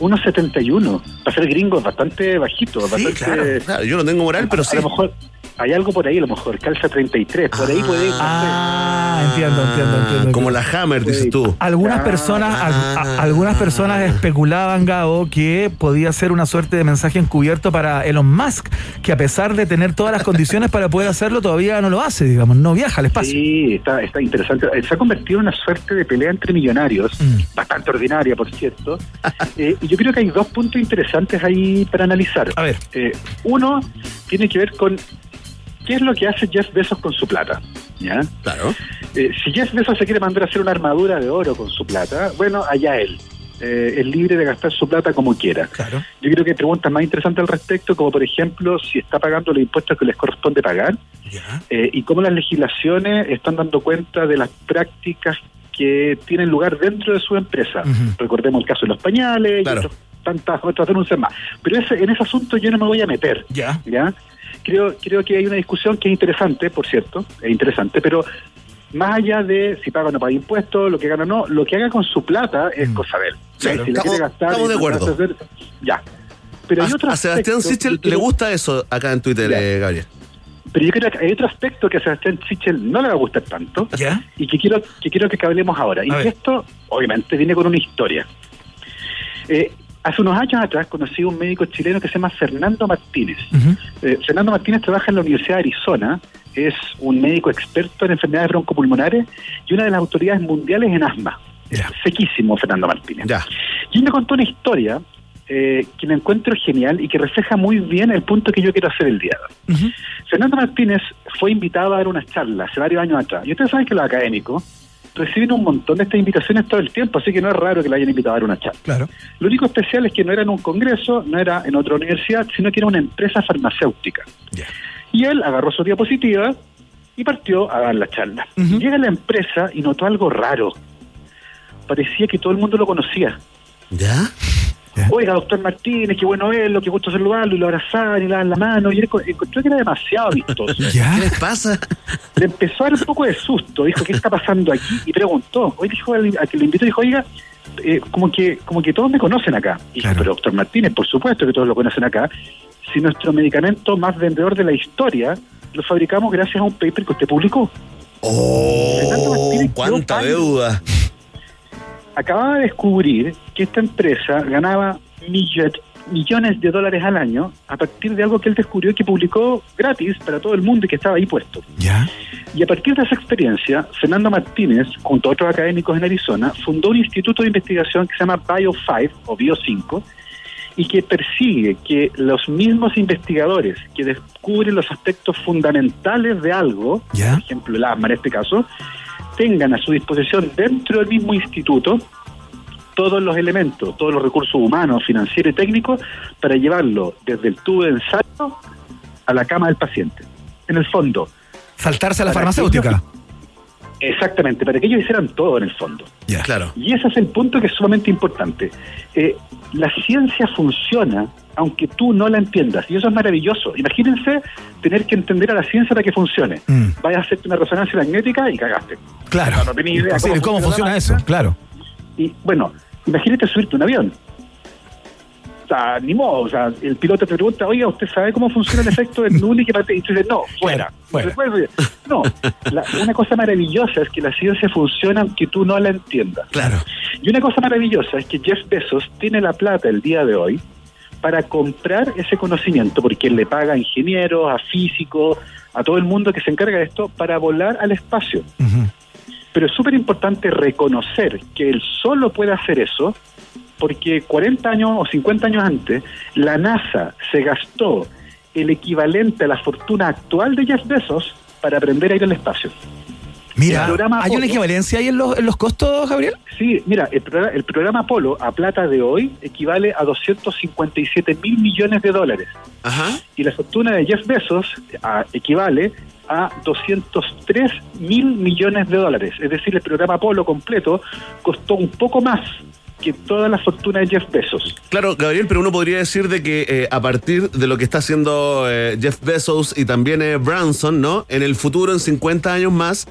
1,71. Para ser gringo es bastante bajito. Sí, bastante, claro, claro, yo no tengo moral, pero a, sí. a lo mejor hay algo por ahí, a lo mejor. Calza 33. Por ahí puede ir. Ah, entiendo, entiendo, entiendo. Como la Hammer, dices tú. Algunas Ah, personas, ah. algunas personas especulaban, Gabo, que podía ser una suerte de mensaje encubierto para Elon Musk, que a pesar de tener todas las condiciones para poder hacerlo, todavía no lo hace, digamos, no viaja al espacio. Sí, está, está interesante. Se ha convertido en una suerte de pelea entre millonarios, Mm. bastante ordinaria, por cierto. Eh, y yo creo que hay dos puntos interesantes ahí para analizar. A ver. Eh, uno tiene que ver con qué es lo que hace Jeff Bezos con su plata. ¿ya? Claro. Eh, si Jeff Bezos se quiere mandar a hacer una armadura de oro con su plata, bueno, allá él. Eh, es libre de gastar su plata como quiera. Claro. Yo creo que hay preguntas más interesantes al respecto, como por ejemplo si está pagando los impuestos que les corresponde pagar eh, y cómo las legislaciones están dando cuenta de las prácticas que tienen lugar dentro de su empresa. Recordemos el caso de los pañales Claro. y otros- tantas otras denuncias más. Pero ese, en ese asunto yo no me voy a meter. Ya. ¿ya? Creo, creo que hay una discusión que es interesante, por cierto, es interesante, pero más allá de si paga o no paga impuestos, lo que gana o no, lo que haga con su plata es Mm. cosa de él. Si la estamos- quiere gastar estamos de acuerdo. hacer- ya. Pero hay A, otro a Sebastián Sichel le quiero- gusta eso acá en Twitter, eh, Gabriel. Pero yo creo que hay otro aspecto que a Sebastián Sichel no le va a gustar tanto ¿Ya? y que quiero que quiero que hablemos ahora. Y ver. esto, obviamente, viene con una historia. Eh, hace unos años atrás conocí a un médico chileno que se llama Fernando Martínez. Eh, Fernando Martínez trabaja en la Universidad de Arizona, es un médico experto en enfermedades broncopulmonares y una de las autoridades mundiales en asma. Sequísimo Fernando Martínez. Y él me contó una historia eh, que me encuentro genial y que refleja muy bien el punto que yo quiero hacer el día de hoy. Ujú. Fernando Martínez fue invitado a dar unas charlas hace varios años atrás. Y ustedes saben que los académicos reciben un montón de estas invitaciones todo el tiempo, así que no es raro que le hayan invitado a dar una charla. Claro. Lo único especial es que no era en un congreso, no era en otra universidad, sino que era una empresa farmacéutica. Y él agarró su diapositiva y partió a dar la charla. Llega a la empresa y notó algo raro. Parecía que todo el mundo lo conocía. ¿Ya? Oiga, doctor Martínez, qué bueno verlo, qué gusto saludarlo, y lo abrazaban y le daban la mano. Y él enco- encontró que era demasiado vistoso. ¿Ya? ¿Qué les pasa? Le empezó a dar un poco de susto, dijo, ¿qué está pasando aquí? Y preguntó, hoy dijo al al que lo invitó, dijo, oiga, eh, como que como que todos me conocen acá. Y dijo, pero doctor Martínez, por supuesto que todos lo conocen acá. Si nuestro medicamento más vendedor de la historia lo fabricamos gracias a un paper que usted publicó. ¡Oh! Martínez ¡Cuánta deuda! Acababa de descubrir que esta empresa ganaba millet- millones de dólares al año a partir de algo que él descubrió y que publicó gratis para todo el mundo y que estaba ahí puesto. ¿Ya? Y a partir de esa experiencia, Fernando Martínez, junto a otros académicos en Arizona, fundó un instituto de investigación que se llama Bio5 o Bio5 y que persigue que los mismos investigadores que descubren los aspectos fundamentales de algo, ¿Ya? por ejemplo el asma en este caso, tengan a su disposición dentro del mismo instituto todos los elementos, todos los recursos humanos, financieros y técnicos para llevarlo desde el tubo de ensayo a la cama del paciente. En el fondo, Saltarse a la farmacéutica. Exactamente, para que ellos hicieran todo en el fondo. Ya. Claro. Y ese es el punto que es sumamente importante. Eh, la ciencia funciona aunque tú no la entiendas, y eso es maravilloso. Imagínense tener que entender a la ciencia para que funcione. Mm. Vayas a hacerte una resonancia magnética y cagaste. Claro. No tenía idea Sí, ¿Cómo, cómo funciona funciona eso? Claro. Y bueno, imagínate subirte un avión. Sea, ni modo. O sea, el piloto te pregunta, oiga, ¿usted sabe cómo funciona el efecto del null y que parte? Y tú dices, no, fuera. Fuera. No, la- una cosa maravillosa es que la ciencia funciona aunque tú no la entiendas. Claro. Y una cosa maravillosa es que Jeff Bezos tiene la plata el día de hoy para comprar ese conocimiento, porque él le paga a ingenieros, a físicos, a todo el mundo que se encarga de esto para volar al espacio. Pero es súper importante reconocer que él solo puede hacer eso porque 40 años o 50 años antes, la NASA se gastó el equivalente a la fortuna actual de Jeff Bezos para aprender a ir al espacio. Mira, El programa ¿hay una equivalencia ahí en los, en los costos, Gabriel? Sí, mira, el, programa- el programa Apolo a plata de hoy equivale a 257 mil millones de dólares. Ajá. Y la fortuna de Jeff Bezos a- equivale a 203 mil millones de dólares. Es decir, el programa Apolo completo costó un poco más que toda la fortuna de Jeff Bezos. Claro, Gabriel, pero uno podría decir de que eh, a partir de lo que está haciendo eh, Jeff Bezos y también eh, Branson, ¿no? En el futuro, en 50 años más,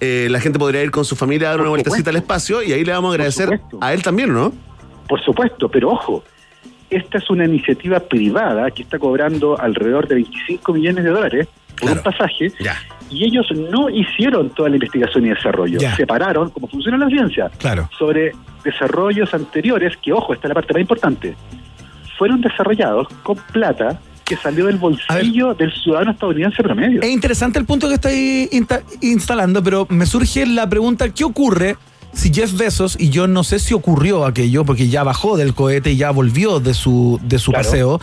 eh, la gente podría ir con su familia a dar Por una vueltecita al espacio y ahí le vamos a agradecer a él también, ¿no? Por supuesto, pero ojo, esta es una iniciativa privada que está cobrando alrededor de 25 millones de dólares por un pasaje y ellos no hicieron toda la investigación y desarrollo. Ya. Separaron cómo funciona la ciencia Claro. sobre desarrollos anteriores que, ojo, esta es la parte más importante, fueron desarrollados con plata que salió del bolsillo del ciudadano estadounidense promedio. Es interesante el punto que estáis insta- instalando, pero me surge la pregunta, ¿qué ocurre si Jeff Bezos, y yo no sé si ocurrió aquello, porque ya bajó del cohete y ya volvió de su, de su Claro. paseo,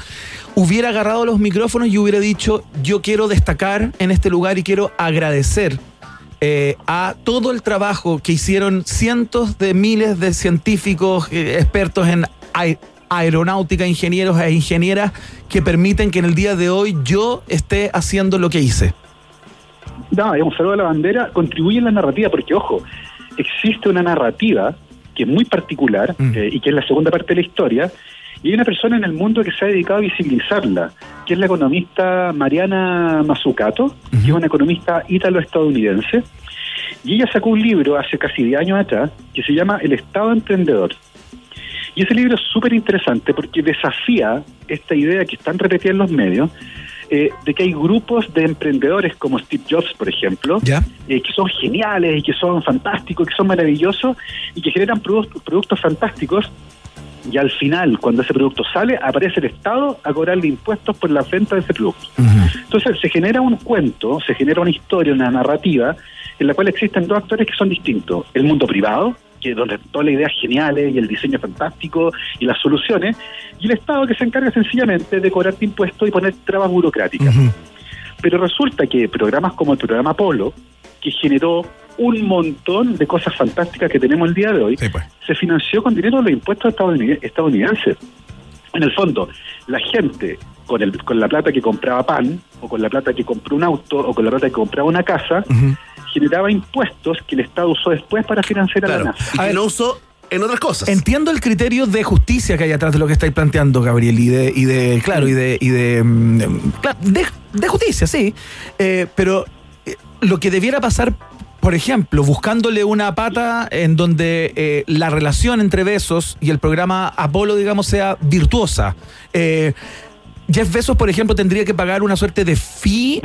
hubiera agarrado los micrófonos y hubiera dicho, yo quiero destacar en este lugar y quiero agradecer eh, a todo el trabajo que hicieron cientos de miles de científicos, eh, expertos en aeronáutica, ingenieros e ingenieras que permiten que en el día de hoy yo esté haciendo lo que hice. No, saludo a la bandera contribuye en la narrativa, porque, ojo, existe una narrativa que es muy particular eh, y que es la segunda parte de la historia, y hay una persona en el mundo que se ha dedicado a visibilizarla, que es la economista Mariana Mazzucato, que es una economista ítalo-estadounidense, y ella sacó un libro hace casi 10 años atrás que se llama El Estado Emprendedor. Y ese libro es súper interesante porque desafía esta idea que están repetida en los medios, eh, de que hay grupos de emprendedores como Steve Jobs, por ejemplo, eh, que son geniales y que son fantásticos, que son maravillosos y que generan productos, productos fantásticos. Y al final, cuando ese producto sale, aparece el Estado a cobrarle impuestos por la venta de ese producto. Entonces se genera un cuento, se genera una historia, una narrativa, en la cual existen dos actores que son distintos. El mundo privado, que donde todas las ideas geniales y el diseño fantástico y las soluciones, y el Estado que se encarga sencillamente de cobrarte impuestos y poner trabas burocráticas. Pero resulta que programas como el programa Apolo, que generó un montón de cosas fantásticas que tenemos el día de hoy, se financió con dinero de los impuestos estadounid- estadounidenses. En el fondo, la gente con, el, con la plata que compraba pan, o con la plata que compró un auto, o con la plata que compraba una casa, generaba impuestos que el Estado usó después para financiar a la NASA. Y que no usó en otras cosas. Entiendo el criterio de justicia que hay atrás de lo que estáis planteando, Gabriel, y de, y de claro, y de, y de, mm, claro, de, de justicia, sí. Eh, pero eh, lo que debiera pasar, por ejemplo, buscándole una pata en donde eh, la relación entre Besos y el programa Apolo, digamos, sea virtuosa. Eh, Jeff Bezos, por ejemplo, tendría que pagar una suerte de fee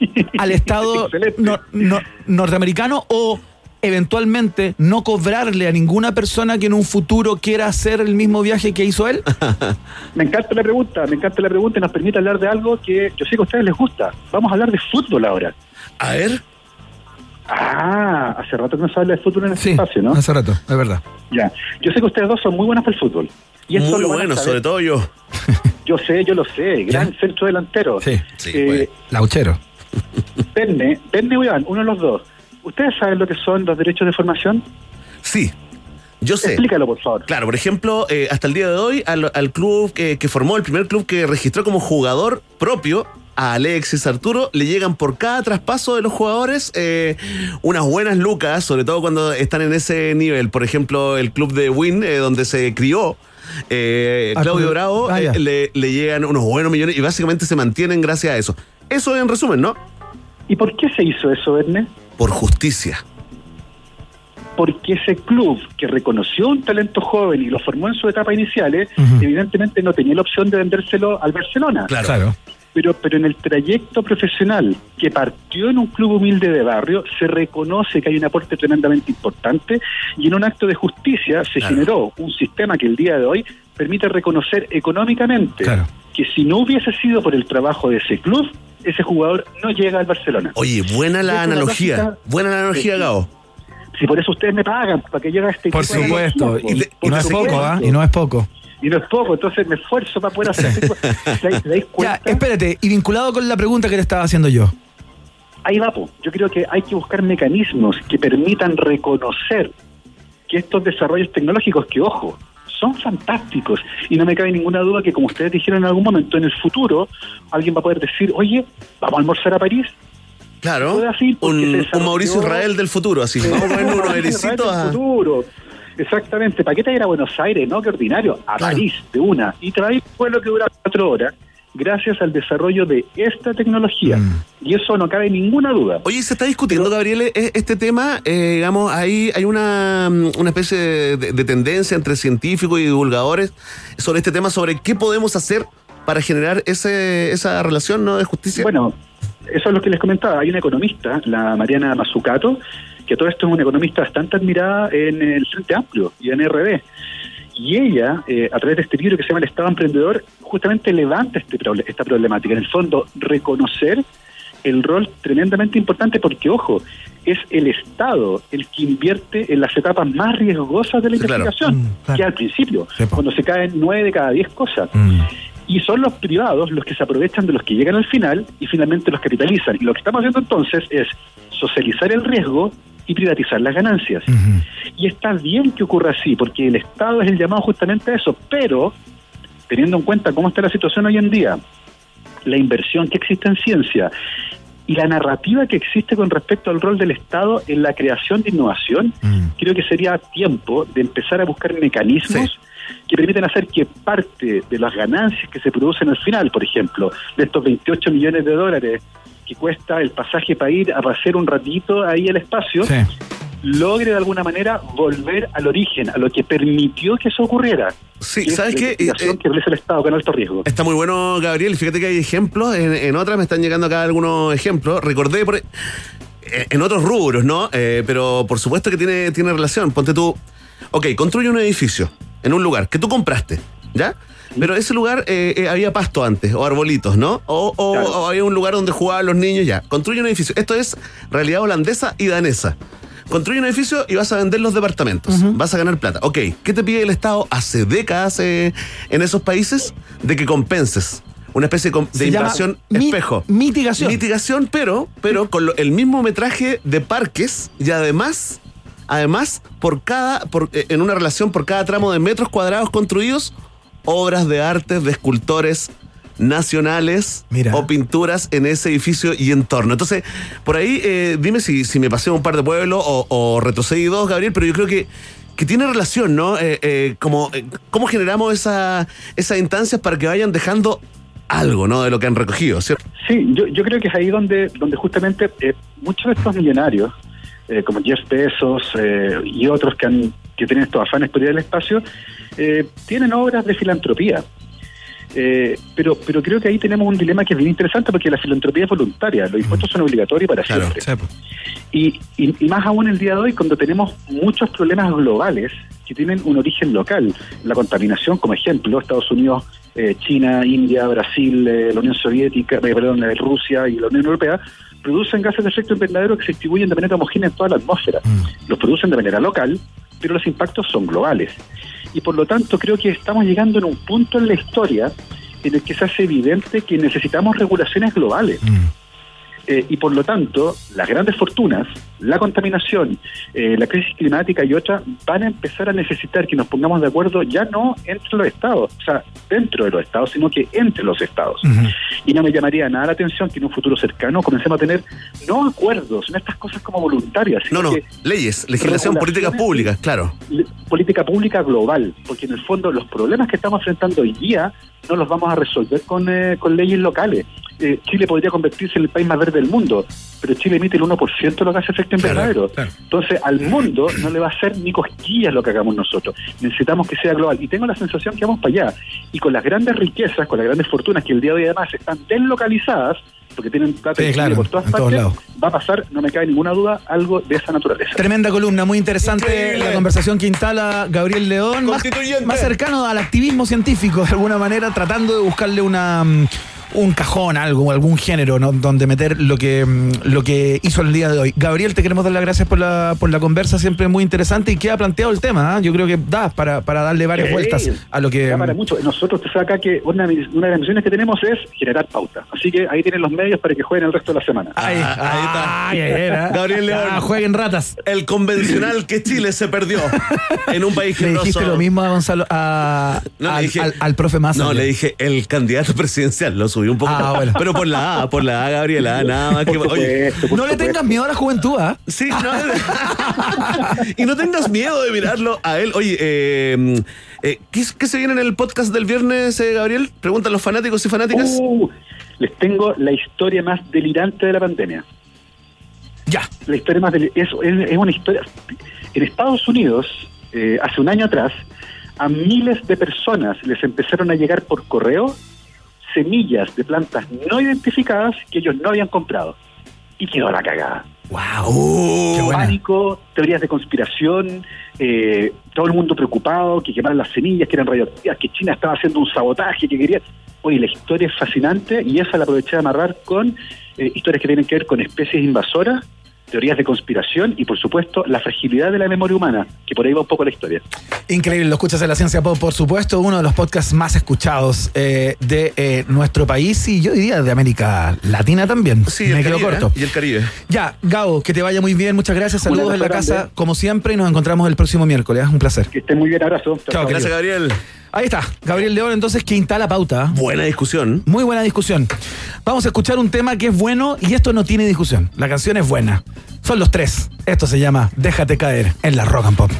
al Estado no- no- norteamericano o eventualmente no cobrarle a ninguna persona que en un futuro quiera hacer el mismo viaje que hizo él? Me encanta la pregunta, me encanta la pregunta y nos permite hablar de algo que yo sé que a ustedes les gusta. Vamos a hablar de fútbol ahora. A ver. Ah, hace rato que no se habla de fútbol en este espacio, ¿no? Hace rato, es verdad. Ya. Yo sé que ustedes dos son muy buenos para el fútbol. Y eso Muy lo van a bueno, saber. sobre todo yo. Yo sé, yo lo sé. Gran centro delantero. Sí, sí. Eh, Lauchero. Perne, Perne o Iván, uno de los dos. ¿Ustedes saben lo que son los derechos de formación? Sí. Yo sé. Explícalo, por favor. Claro, por ejemplo, eh, hasta el día de hoy, al, al club que, que formó, el primer club que registró como jugador propio, a Alexis Arturo, le llegan por cada traspaso de los jugadores eh, unas buenas lucas, sobre todo cuando están en ese nivel. Por ejemplo, el club de Win, eh, donde se crió. Eh, Arturo- Claudio Bravo Ah, eh, le, le llegan unos buenos millones y básicamente se mantienen gracias a eso. Eso en resumen, ¿no? ¿Y por qué se hizo eso, Erne? Por justicia. Porque ese club que reconoció un talento joven y lo formó en su etapa iniciales, evidentemente no tenía la opción de vendérselo al Barcelona. Claro. Pero, pero en el trayecto profesional que partió en un club humilde de barrio, se reconoce que hay un aporte tremendamente importante y en un acto de justicia se generó un sistema que el día de hoy permite reconocer económicamente Claro. que si no hubiese sido por el trabajo de ese club, ese jugador no llega al Barcelona. Oye, buena la analogía. lógica- Buena la analogía, Sí. Gabo. Si por eso ustedes me pagan, para que llegue a este Por supuesto. Y, y no es poco. ¿ah? Y no es poco. Y no es poco, entonces me esfuerzo para poder hacer ¿Te dais- Ya, espérate. Y vinculado con la pregunta que le estaba haciendo yo. Ahí va, po. yo creo que hay que buscar mecanismos que permitan reconocer que estos desarrollos tecnológicos, que ojo, son fantásticos y no me cabe ninguna duda que como ustedes dijeron en algún momento en el futuro, alguien va a poder decir, oye, vamos a almorzar a París. Claro. Un, Mauricio Israel del futuro, así. Vamos a poner unos Israel erecitos del a. futuro. Exactamente, ¿para qué te ir a Buenos Aires? No, qué ordinario, a Claro. París de una. Y trae un vuelo que dura cuatro horas gracias al desarrollo de esta tecnología. Mm. Y eso no cabe ninguna duda. Oye, se está discutiendo, Gabriel, e- este tema. eh, digamos, ahí hay una, mm, una especie de, de tendencia entre científicos y divulgadores sobre este tema, sobre qué podemos hacer para generar ese, esa relación ¿no? de justicia. Bueno, eso es lo que les comentaba. Hay una economista, la Mariana Mazzucato, que todo esto es una economista bastante admirada en el Frente Amplio y en RD. Y ella, eh, a través de este libro que se llama El Estado Emprendedor, justamente levanta este esta problemática. En el fondo, reconocer el rol tremendamente importante porque, ojo, es el Estado el que invierte en las etapas más riesgosas de la claro. investigación, Mm, claro. que al principio, Sí, cuando se caen nueve de cada diez cosas. Mm. Y son los privados los que se aprovechan de los que llegan al final y finalmente los capitalizan. Y lo que estamos haciendo entonces es socializar el riesgo y privatizar las ganancias. Y está bien que ocurra así, porque el Estado es el llamado justamente a eso, pero teniendo en cuenta cómo está la situación hoy en día, la inversión que existe en ciencia y la narrativa que existe con respecto al rol del Estado en la creación de innovación, Mm. creo que sería tiempo de empezar a buscar mecanismos que permiten hacer que parte de las ganancias que se producen al final, por ejemplo, de estos 28 millones de dólares que cuesta el pasaje para ir a pasear un ratito ahí al espacio, Sí. logre de alguna manera volver al origen, a lo que permitió que eso ocurriera. Sí, que ¿sabes la qué? investigación Eh, que el Estado con alto riesgo. Está muy bueno, Gabriel. Fíjate que hay ejemplos. En, en otras me están llegando acá algunos ejemplos. Recordé por, eh, en otros rubros, ¿no? Eh, pero por supuesto que tiene, tiene relación. Ponte tú. Ok, construye un edificio en un lugar que tú compraste, ¿ya? Pero ese lugar eh, eh, había pasto antes, o arbolitos, ¿no? O, o- Claro. o había un lugar donde jugaban los niños, ya. Construye un edificio. Esto es realidad holandesa y danesa. Construye un edificio y vas a vender los departamentos. Vas a ganar plata. Ok, ¿qué te pide el Estado hace décadas eh, en esos países? De que compenses. Una especie de, Se llama invasión mi- espejo. mitigación. Mitigación, pero, pero con lo- el mismo metraje de parques y además, además, por cada, por, eh, en una relación por cada tramo de metros cuadrados construidos, obras de arte de escultores nacionales Mira. o pinturas en ese edificio y entorno. Entonces, por ahí, eh, dime si, si me pasé un par de pueblos o, o retrocedí dos, Gabriel, pero yo creo que, que tiene relación, ¿no? Eh, eh, como, eh, ¿Cómo generamos esa, esas instancias para que vayan dejando algo, ¿no? De lo que han recogido, ¿cierto? Sí, yo, yo creo que es ahí donde, donde justamente eh, muchos de estos millonarios, eh, como Jeff Bezos eh, y otros que, han, que tienen estos afanes por ir al espacio, eh, tienen obras de filantropía. Eh, pero, pero creo que ahí tenemos un dilema que es bien interesante porque la filantropía es voluntaria, los impuestos son obligatorios para Claro, siempre. Y, y- y más aún el día de hoy, cuando tenemos muchos problemas globales que tienen un origen local. La contaminación, como ejemplo, Estados Unidos, China, India, Brasil, eh, la Unión Soviética, eh, perdón, Rusia y la Unión Europea producen gases de efecto invernadero que se distribuyen de manera homogénea en toda la atmósfera. Los producen de manera local, pero los impactos son globales. Y por lo tanto creo que estamos llegando en un punto en la historia en el que se hace evidente que necesitamos regulaciones globales. Eh, y por lo tanto, las grandes fortunas, la contaminación, eh, la crisis climática y otras van a empezar a necesitar que nos pongamos de acuerdo ya no entre los estados, o sea, dentro de los estados, sino que entre los estados. Y no me llamaría nada la atención que en un futuro cercano comencemos a tener no acuerdos, no estas cosas como voluntarias, No, no, leyes, legislación, políticas públicas, claro. le- política pública global, porque en el fondo los problemas que estamos enfrentando hoy día no los vamos a resolver con, eh, con leyes locales. Eh, Chile podría convertirse en el país más verde del mundo, pero Chile emite el 1% de lo que hace efecto invernadero. claro. Entonces, al mundo no le va a hacer ni cosquillas lo que hagamos nosotros. Necesitamos que sea global. Y tengo la sensación que vamos para allá. Y con las grandes riquezas, con las grandes fortunas que el día de hoy además están deslocalizadas, porque tienen plata Sí, claro, por todas en todos partes, lados. va a pasar, no me cabe ninguna duda, algo de esa naturaleza. Tremenda columna, muy interesante Increíble. la conversación que instala Gabriel León, más, Constituyente. más cercano al activismo científico, de alguna manera, tratando de buscarle una mm, un cajón, algo, algún género ¿no? donde meter lo que mm, lo que hizo el día de hoy. Gabriel, te queremos dar las gracias por la, por la conversa, siempre muy interesante y queda planteado el tema. ¿ah? Yo creo que da para, para darle varias Sí, vueltas a lo que. da para mucho. Nosotros, usted sabe acá que una, una de las misiones que tenemos es generar pauta. Así que ahí tienen los medios para que jueguen el resto de la semana. Ahí, Ah, ahí está. Ay, ahí era. Gabriel León. Ah, jueguen ratas. El convencional que Chile se perdió en un país Le generoso. dijiste lo mismo a Gonzalo, a, No, le al, dije- al- al profe Massa. No, le dije el candidato presidencial, lo subí un poco. Ah, bueno. Pero por la A, por la A, Gabriela, nada más que. Oye, No le supuesto. tengas miedo a la juventud, ¿ah? Sí, no. y no tengas miedo de mirarlo a él. Oye, eh, eh, ¿qué, qué se viene en el podcast del viernes, eh, Gabriel? Preguntan los fanáticos y fanáticas. Uh, les tengo la historia más delirante de la pandemia. Ya. La historia más del- es, es, es una historia. En Estados Unidos, eh, hace un año atrás, a miles de personas les empezaron a llegar por correo semillas de plantas no identificadas que ellos no habían comprado. Y quedó la cagada. ¡Wow! Qué buena. Pánico, teorías de conspiración, eh, todo el mundo preocupado, que quemaran las semillas, que eran radioactivas, que China estaba haciendo un sabotaje, que quería... Oye, la historia es fascinante y esa la aproveché de amarrar con eh, historias que tienen que ver con especies invasoras, teorías de conspiración y, por supuesto, la fragilidad de la memoria humana, que por ahí va un poco la historia. Increíble, lo escuchas en la Ciencia Pop, por supuesto, uno de los podcasts más escuchados eh, de eh, nuestro país y yo diría de América Latina también. Sí, Me quedo Caribe, corto. ¿eh? Y el Caribe. Ya, Gabo, que te vaya muy bien, muchas gracias, saludos en la casa grande. como siempre y nos encontramos el próximo miércoles, un placer. Que estén muy bien, abrazo. Chao. Gracias, querido. Gabriel. Ahí está, Gabriel León entonces que instala pauta. Buena discusión. Muy buena discusión. Vamos a escuchar un tema que es bueno y esto no tiene discusión. La canción es buena. Son los tres. Esto se llama Déjate caer en la rock and pop.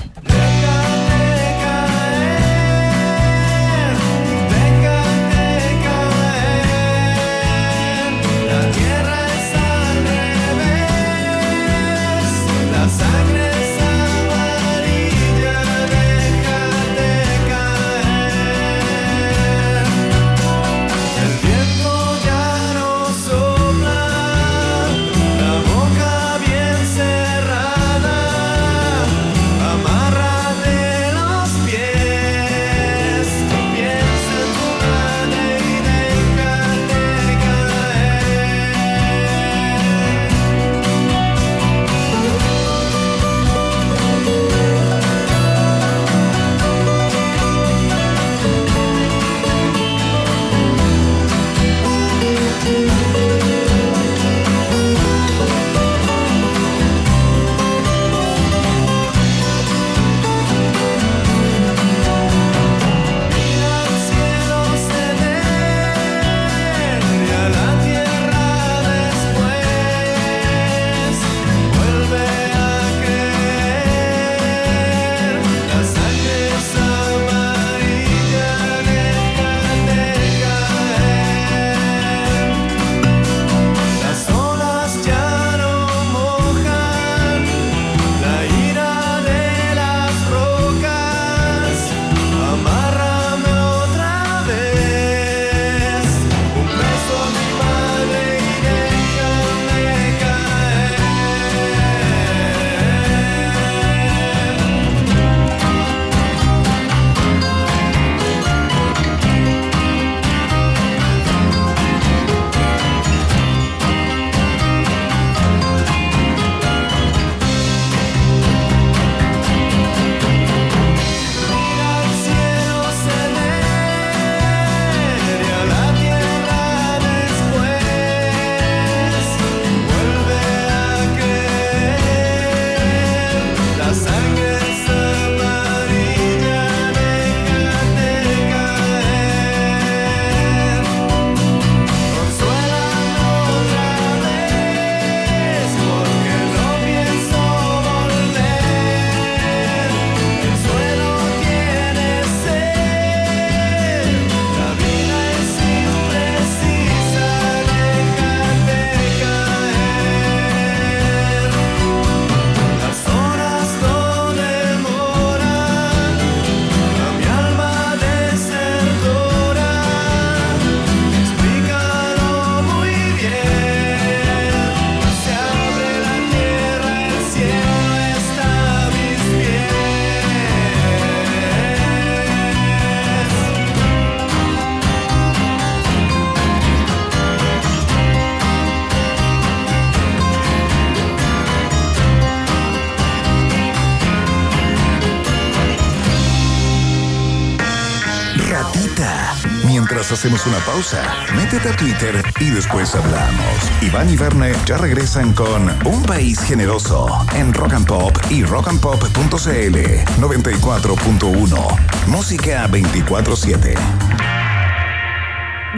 Hacemos una pausa, métete a Twitter y después hablamos. Iván y Verne ya regresan con Un País Generoso en Rock and Pop y rockandpop.cl 94.1. Música 24-7.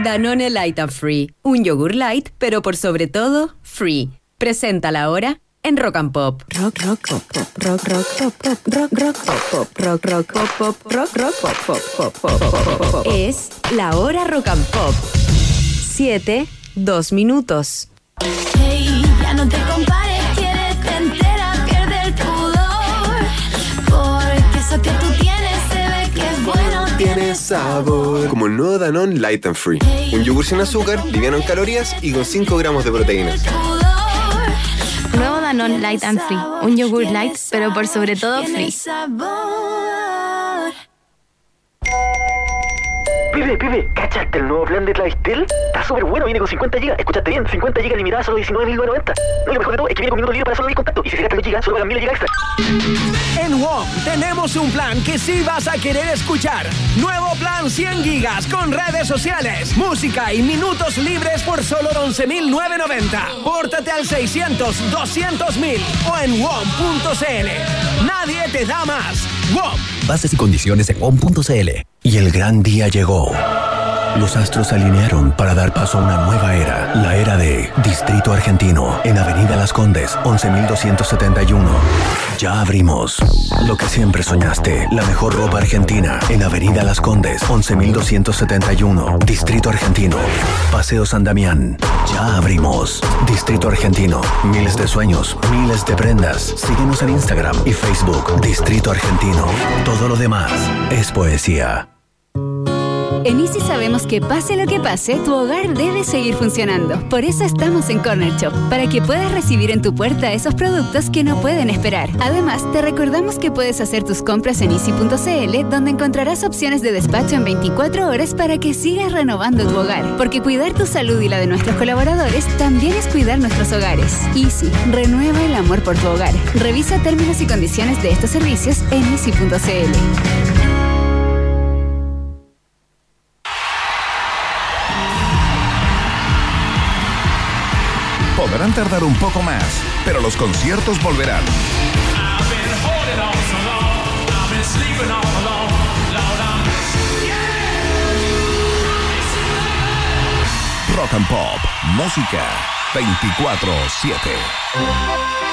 Danone Light and Free. Un yogur light, pero por sobre todo, free. Presenta la hora en Rock and Pop. Rock, rock, pop, pop, rock, rock, pop, pop, rock, rock, pop, pop, rock, rock, pop, pop, rock, rock, pop, pop, pop, pop, pop, pop, pop. Es la hora Rock and Pop. Siete, dos minutos. Hey, ya no te compares, quiérete entera, pierde el pudor. Porque eso que tú tienes se ve que es bueno, Tiene sabor. Como el nuevo Danone Light and Free. Un yogur sin azúcar, liviano en calorías y con 5 gramos de proteínas. Danone Light and Free. Un yogur light, pero por sobre todo free. Pibe, pibe, ¿cachaste el nuevo plan de Clavistel? Está súper bueno, viene con 50 GB. Escuchaste bien, 50 GB limitadas solo 19.990. No, lo mejor de todo es que viene con minutos libres para solo ir contacto. Y si se gastan los GB, solo pagan 1000 GB extra. En WOM tenemos un plan que sí vas a querer escuchar. Nuevo plan 100 gigas con redes sociales, música y minutos libres por solo 11.990. Pórtate al 600 200.000 o en WOM.cl. Nadie te da más. WOM. Bases y condiciones en WOM.cl. Y el gran día llegó. Los astros se alinearon para dar paso a una nueva era, la era de Distrito Argentino, en Avenida Las Condes, 11.271. Ya abrimos. Lo que siempre soñaste, la mejor ropa argentina, en Avenida Las Condes, 11.271. Distrito Argentino, Paseo San Damián. Ya abrimos. Distrito Argentino, miles de sueños, miles de prendas. Síguenos en Instagram y Facebook, Distrito Argentino. Todo lo demás es poesía. En Easy sabemos que pase lo que pase, tu hogar debe seguir funcionando. Por eso estamos en Corner Shop, para que puedas recibir en tu puerta esos productos que no pueden esperar. Además, te recordamos que puedes hacer tus compras en easy.cl, donde encontrarás opciones de despacho en 24 horas para que sigas renovando tu hogar. Porque cuidar tu salud y la de nuestros colaboradores también es cuidar nuestros hogares. Easy, renueva el amor por tu hogar. Revisa términos y condiciones de estos servicios en easy.cl. Tardar un poco más, pero los conciertos volverán. Rock and Pop, música 24-7.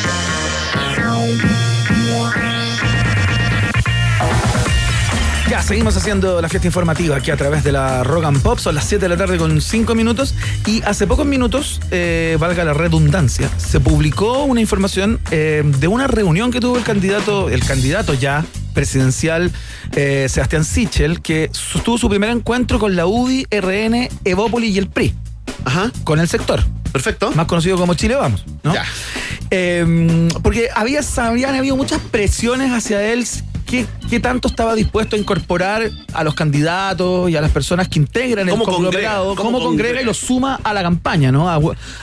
Ya, seguimos haciendo la fiesta informativa aquí a través de la Rock and Pop. Son las 7 de la tarde con 5 minutos. Y hace pocos minutos, eh, valga la redundancia, se publicó una información eh, de una reunión que tuvo el candidato, el candidato ya presidencial eh, Sebastián Sichel, que sostuvo su primer encuentro con la UDI, RN, Evópoli y el PRI. Ajá. Con el sector. Perfecto. Más conocido como Chile Vamos. ¿no? Ya. Eh, porque había, habían habido muchas presiones hacia él. ¿Qué, ¿Qué tanto estaba dispuesto a incorporar a los candidatos y a las personas que integran el ¿Cómo conglomerado? congrega? ¿Cómo, ¿Cómo congrega y lo suma a la campaña? ¿no?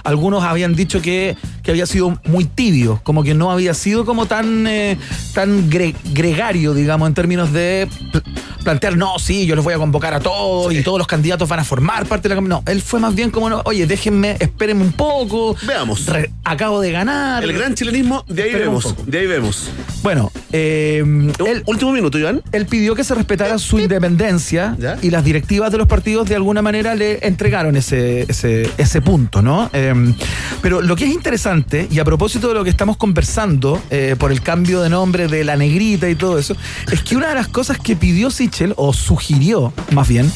Algunos habían dicho que, que había sido muy tibio, como que no había sido como tan, eh, tan gre- gregario, digamos, en términos de pl- plantear, no, sí, yo les voy a convocar a todos y todos los candidatos van a formar parte de la campaña. No, él fue más bien como, no, oye, déjenme, espérenme un poco. Veamos. Re- acabo de ganar. El gran chilenismo, de ahí vemos. De ahí vemos. Bueno, eh, él, último minuto, Iván. Él pidió que se respetara su independencia y las directivas de los partidos de alguna manera le entregaron ese, ese, ese punto, ¿no? Eh, pero lo que es interesante, y a propósito de lo que estamos conversando eh, por el cambio de nombre de la negrita y todo eso, es que una de las cosas que pidió Sichel, o sugirió más bien,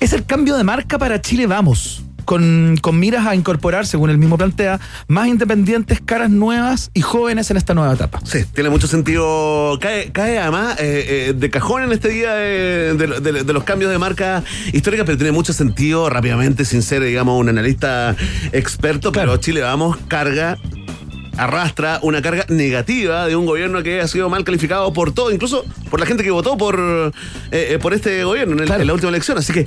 es el cambio de marca para Chile Vamos. Con, con miras a incorporar, según él mismo plantea, más independientes, caras nuevas y jóvenes en esta nueva etapa. Sí, tiene mucho sentido. Cae, cae además eh, eh, de cajón en este día de, de- de- de los cambios de marca histórica, pero tiene mucho sentido rápidamente, sin ser, digamos, un analista experto. Pero Chile, vamos, carga arrastra una carga negativa de un gobierno que ha sido mal calificado por todo, incluso por la gente que votó por, eh, eh, por este gobierno en, el- en la última elección. Así que,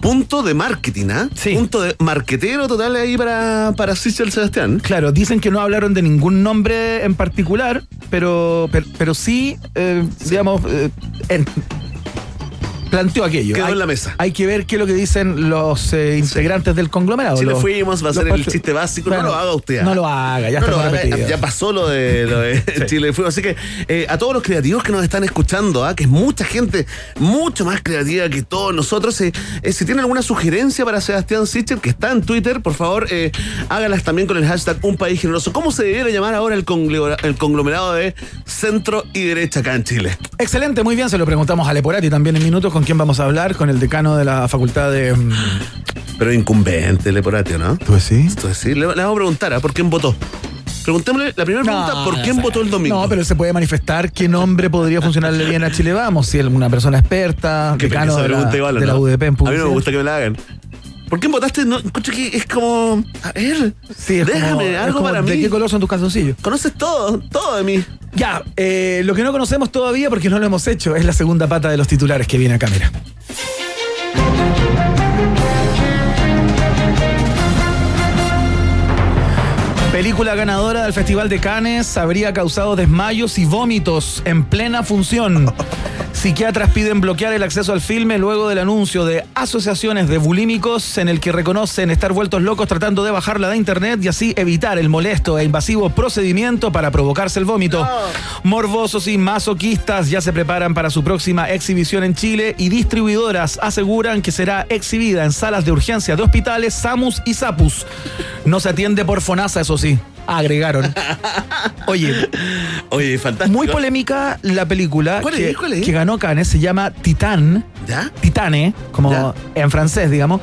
punto de marketing, ¿ah? Punto de marquetero total ahí para, para Sichel Sebastián. Claro, dicen que no hablaron de ningún nombre en particular, pero, pero, pero sí, eh, digamos, eh, en- planteó aquello. Quedó Hay- en la mesa. Hay que ver qué es lo que dicen los eh, integrantes del conglomerado. Chile los- fuimos, va a ser el chiste básico. Bueno, no lo haga usted. No lo haga, ya No está lo haga, repetido. ya pasó lo de, lo de Chile Fuimos. Así que eh, a todos los creativos que nos están escuchando, ¿ah? que es mucha gente, mucho más creativa que todos nosotros, eh, si tienen alguna sugerencia para Sebastián Sichel, que está en Twitter, por favor, hágalas también con el hashtag Un País Generoso. ¿Cómo se debiera llamar ahora el, conglomera- el conglomerado de centro y derecha acá en Chile? Excelente, muy bien. Se lo preguntamos a Leporati también en minutos con quién vamos a hablar, con el decano de la facultad de. mm, Pero incumbente, Leporatio, ¿no? ¿Tú sí? Esto es, sí. Le, le vamos a preguntar, ¿a por quién votó? Preguntémosle la primera pregunta, ¿por quién votó el domingo? No, pero se puede manifestar qué nombre podría funcionarle bien a Chile Vamos, si es una persona experta, Que decano de la, pregunta igual, ¿o de la no? UDP en A mí no me gusta que me la hagan. ¿Por quién votaste? No, encuentro que es como. A ver. Sí, es déjame como- es algo como, para ¿De mí. qué color son tus calzoncillos? Conoces todo, todo de mí. Ya, eh, lo que no conocemos todavía porque no lo hemos hecho es la segunda pata de los titulares que viene a cámara. Película ganadora del Festival de Cannes habría causado desmayos y vómitos en plena función. Psiquiatras piden bloquear el acceso al filme luego del anuncio de asociaciones de bulímicos en el que reconocen estar vueltos locos tratando de bajarla de internet y así evitar el molesto e invasivo procedimiento para provocarse el vómito. Morbosos y masoquistas ya se preparan para su próxima exhibición en Chile y distribuidoras aseguran que será exhibida en salas de urgencia de hospitales, SAMUS y SAPUS. No se atiende por FONASA, eso sí. Agregaron. Oye, Oye, fantástico. muy polémica la película ¿Cuál es? que, ¿Cuál es? que ganó Cannes, se llama Titán. ¿Ya? Titane, como Ya. en francés, digamos.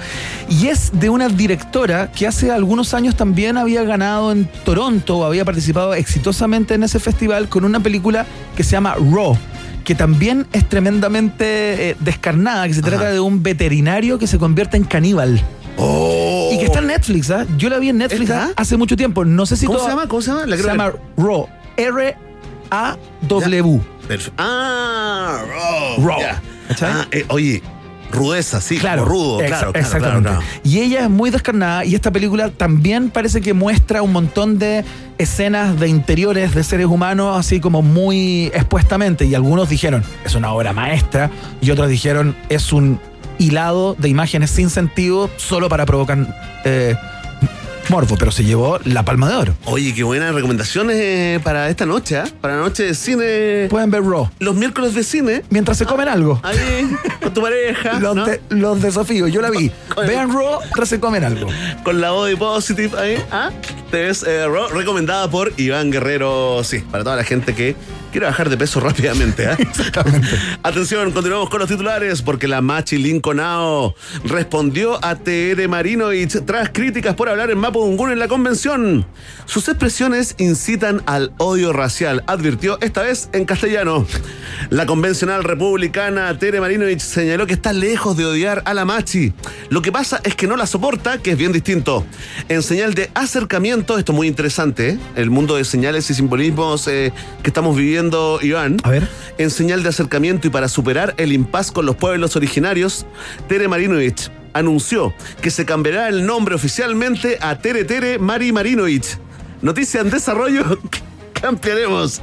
Y es de una directora que hace algunos años también había ganado en Toronto, o había participado exitosamente en ese festival con una película que se llama Raw. Que también es tremendamente eh, descarnada, que se trata de un veterinario que se convierte en caníbal. Oh. Que está en Netflix, ¿ah? Yo la vi en Netflix ¿Está? ¿ah? hace mucho tiempo. No sé si ¿Cómo toda- se llama? ¿Cómo se llama? La se llama ver. Raw. R-A-W. Perfecto. Ah, raw. Raw. Ah, eh, oye, rudeza, sí, Claro, como rudo, exa- claro, claro, exactamente. claro, claro. Y ella es muy descarnada y esta película también parece que muestra un montón de escenas de interiores de seres humanos así como muy expuestamente y algunos dijeron es una obra maestra y otros dijeron es un hilado de imágenes sin sentido solo para provocar eh, morbo, pero se llevó la palma de oro. Oye, qué buenas recomendaciones eh, para esta noche, ¿ah? Para la noche de cine. Pueden ver Raw Los miércoles de cine. mientras se comen algo. Ahí, con tu pareja. Los, ¿no? de- los desafíos, yo la vi. Con- Vean Raw mientras se comen algo. Con la body positive ahí. ¿ah? Te ves eh, Raw, recomendada por Iván Guerrero. Sí, para toda la gente que quiere bajar de peso rápidamente. ¿ah? Atención, continuamos con los titulares porque la Machi Lincolnao respondió a TR Marinovich tras críticas por hablar en Mapudungun en la convención. Sus expresiones incitan al odio racial, advirtió esta vez en castellano. La convencional republicana Tere Marinovich señaló que está lejos de odiar a la Machi. Lo que pasa es que no la soporta, que es bien distinto. En señal de acercamiento, esto es muy interesante, ¿eh? el mundo de señales y simbolismos eh, que estamos viviendo, Iván. A ver. En señal de acercamiento y para superar el impas con los pueblos originarios, Tere Marinovich anunció que se cambiará el nombre oficialmente a Tere Tere Mari Marinovich. Noticia en desarrollo, cambiaremos.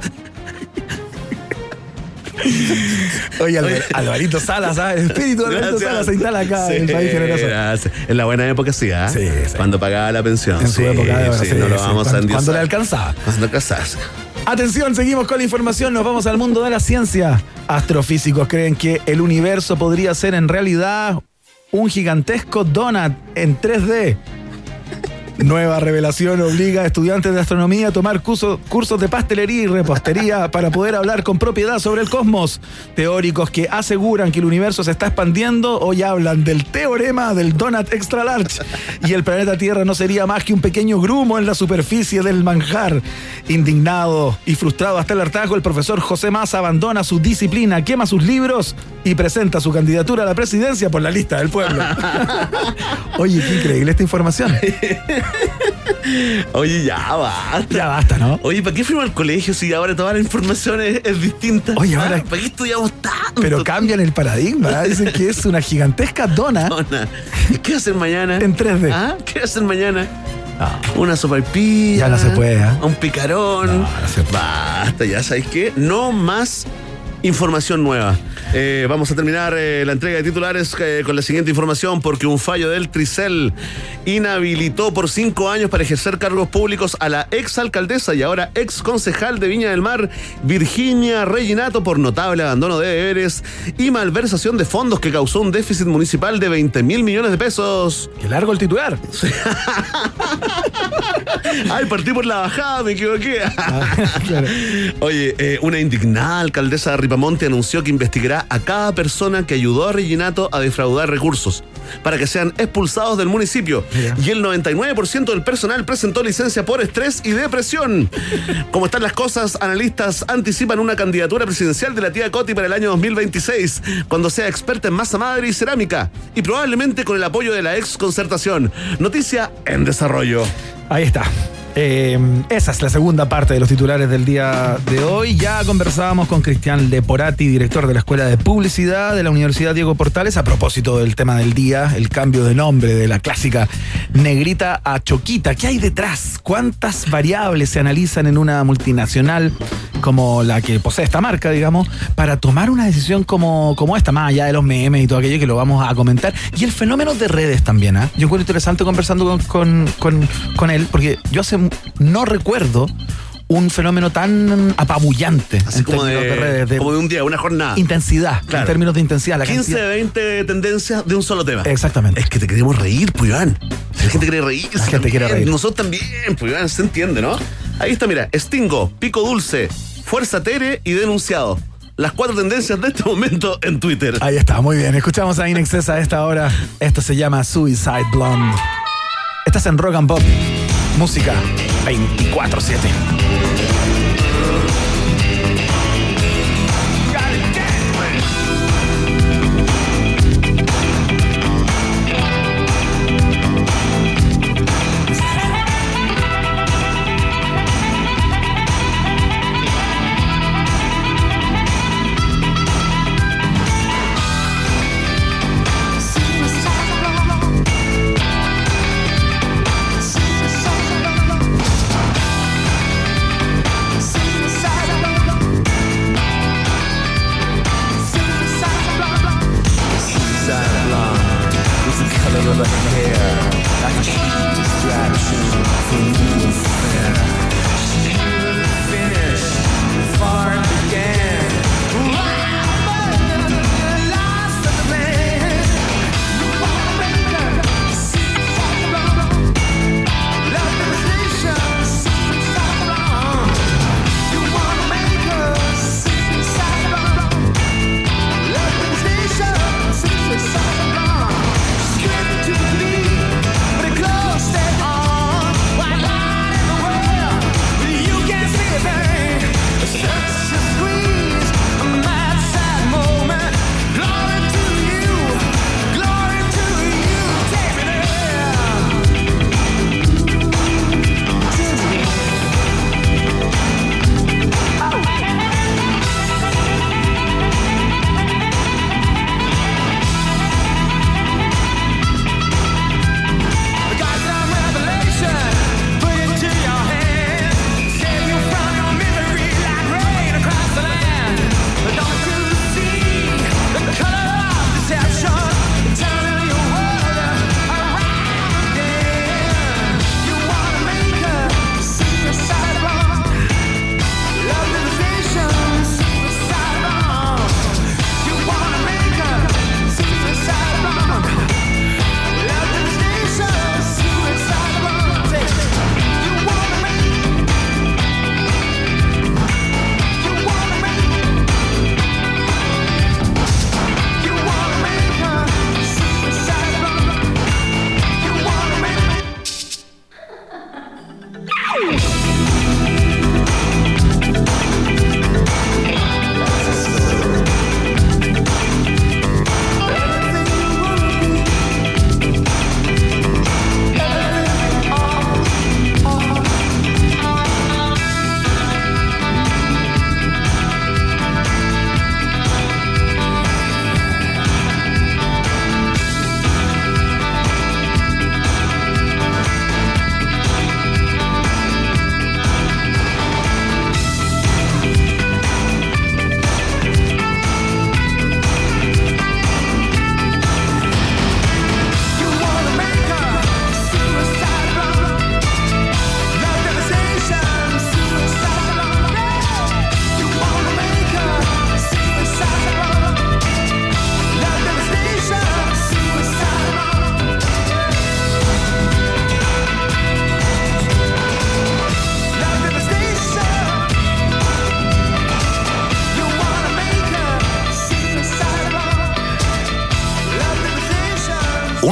Oye, Alvar- Alvarito Salas, ¿sabes? El espíritu de Alvarito Gracias. Salas se instala acá Sí, en el país generoso. gracias. En la buena época sí, ¿ah? Sí, sí. Cuando pagaba la pensión. En su Sí, época de sí, sí, no lo sí, vamos a cuando- le alcanzaba. Cuando alcanzase. Atención, seguimos con la información, nos vamos al mundo de la ciencia. Astrofísicos creen que el universo podría ser en realidad un gigantesco donut en 3D. Nueva revelación obliga a estudiantes de astronomía a tomar curso- cursos de pastelería y repostería para poder hablar con propiedad sobre el cosmos. Teóricos que aseguran que el universo se está expandiendo hoy hablan del teorema del donut extra large y el planeta Tierra no sería más que un pequeño grumo en la superficie del manjar. Indignado y frustrado hasta el hartazgo, el profesor José Massa abandona su disciplina, quema sus libros y presenta su candidatura a la presidencia por la lista del pueblo. Oye, qué increíble esta información. Oye, ya basta. Ya basta, ¿no? Oye, ¿para qué fuimos al colegio si ahora toda la información es, es distinta? Oye, ahora- ¿Ah? ¿Para qué estudiamos tanto? Pero cambian el paradigma. ¿eh? Dicen que es una gigantesca dona Dona, ¿Qué hacen mañana? en 3D. ¿Ah? ¿Qué hacen mañana? Ah. Una sopaipilla. Ya no se puede, ¿eh? Un picarón. Basta, ya sabéis qué. No más información nueva. Eh, vamos a terminar eh, la entrega de titulares eh, con la siguiente información porque un fallo del Tricel inhabilitó por cinco años para ejercer cargos públicos a la ex alcaldesa y ahora ex concejal de Viña del Mar, Virginia Reginato, por notable abandono de deberes y malversación de fondos que causó un déficit municipal de 20 mil millones de pesos. Qué largo el titular. Ay, partí por la bajada, me equivoqué. Ah, Oye, una indignada alcaldesa de Ripamonte anunció que investigará a cada persona que ayudó a Reginato a defraudar recursos para que sean expulsados del municipio. Y el 99% del personal presentó licencia por estrés y depresión. Como están las cosas, analistas anticipan una candidatura presidencial de la tía Coti para el año 2026, cuando sea experta en masa madre y cerámica, y probablemente con el apoyo de la ex concertación. Noticia en desarrollo. Ahí está. Eh, esa es la segunda parte de los titulares del día de hoy. Ya conversábamos con Cristian Leporati, director de la Escuela de Publicidad de la Universidad Diego Portales, a propósito del tema del día, el cambio de nombre de la clásica negrita a choquita. ¿Qué hay detrás? ¿Cuántas variables se analizan en una multinacional como la que posee esta marca, digamos, para tomar una decisión como, como esta, más allá de los memes y todo aquello que lo vamos a comentar? Y el fenómeno de redes también, ¿ah? Yo encuentro interesante conversando con, con, con- con él, porque yo hace no recuerdo un fenómeno tan apabullante Así en como términos de, de redes, de como de un día, una jornada. intensidad, Claro. en términos de intensidad. La 15 cantidad- de 20 tendencias de un solo tema. Exactamente. Es que te queremos reír, pues Iván. La gente quiere reír. La gente quiere reír. Nosotros también, pues Iván, se entiende, ¿no? Ahí está, mira, Stingo, Pico Dulce, Fuerza Tere y Denunciado. Las cuatro tendencias de este momento en Twitter. Ahí está, muy bien. Escuchamos a Inexcess a esta hora. Esto se llama Suicide Blonde. Estás en Rock and Pop. Música 24-7.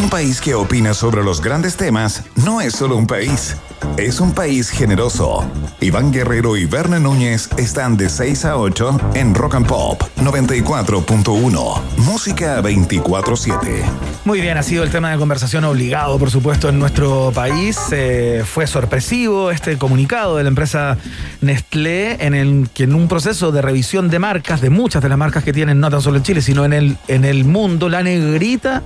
Un país que opina sobre los grandes temas no es solo un país, es un país generoso. Iván Guerrero y Berna Núñez están de 6 a 8 en Rock and Pop 94.1. Música 24-7. Muy bien, ha sido el tema de conversación obligado, por supuesto, en nuestro país. Eh, fue sorpresivo este comunicado de la empresa Nestlé en el que en un proceso de revisión de marcas, de muchas de las marcas que tienen, no tan solo en Chile, sino en el, en el mundo, la negrita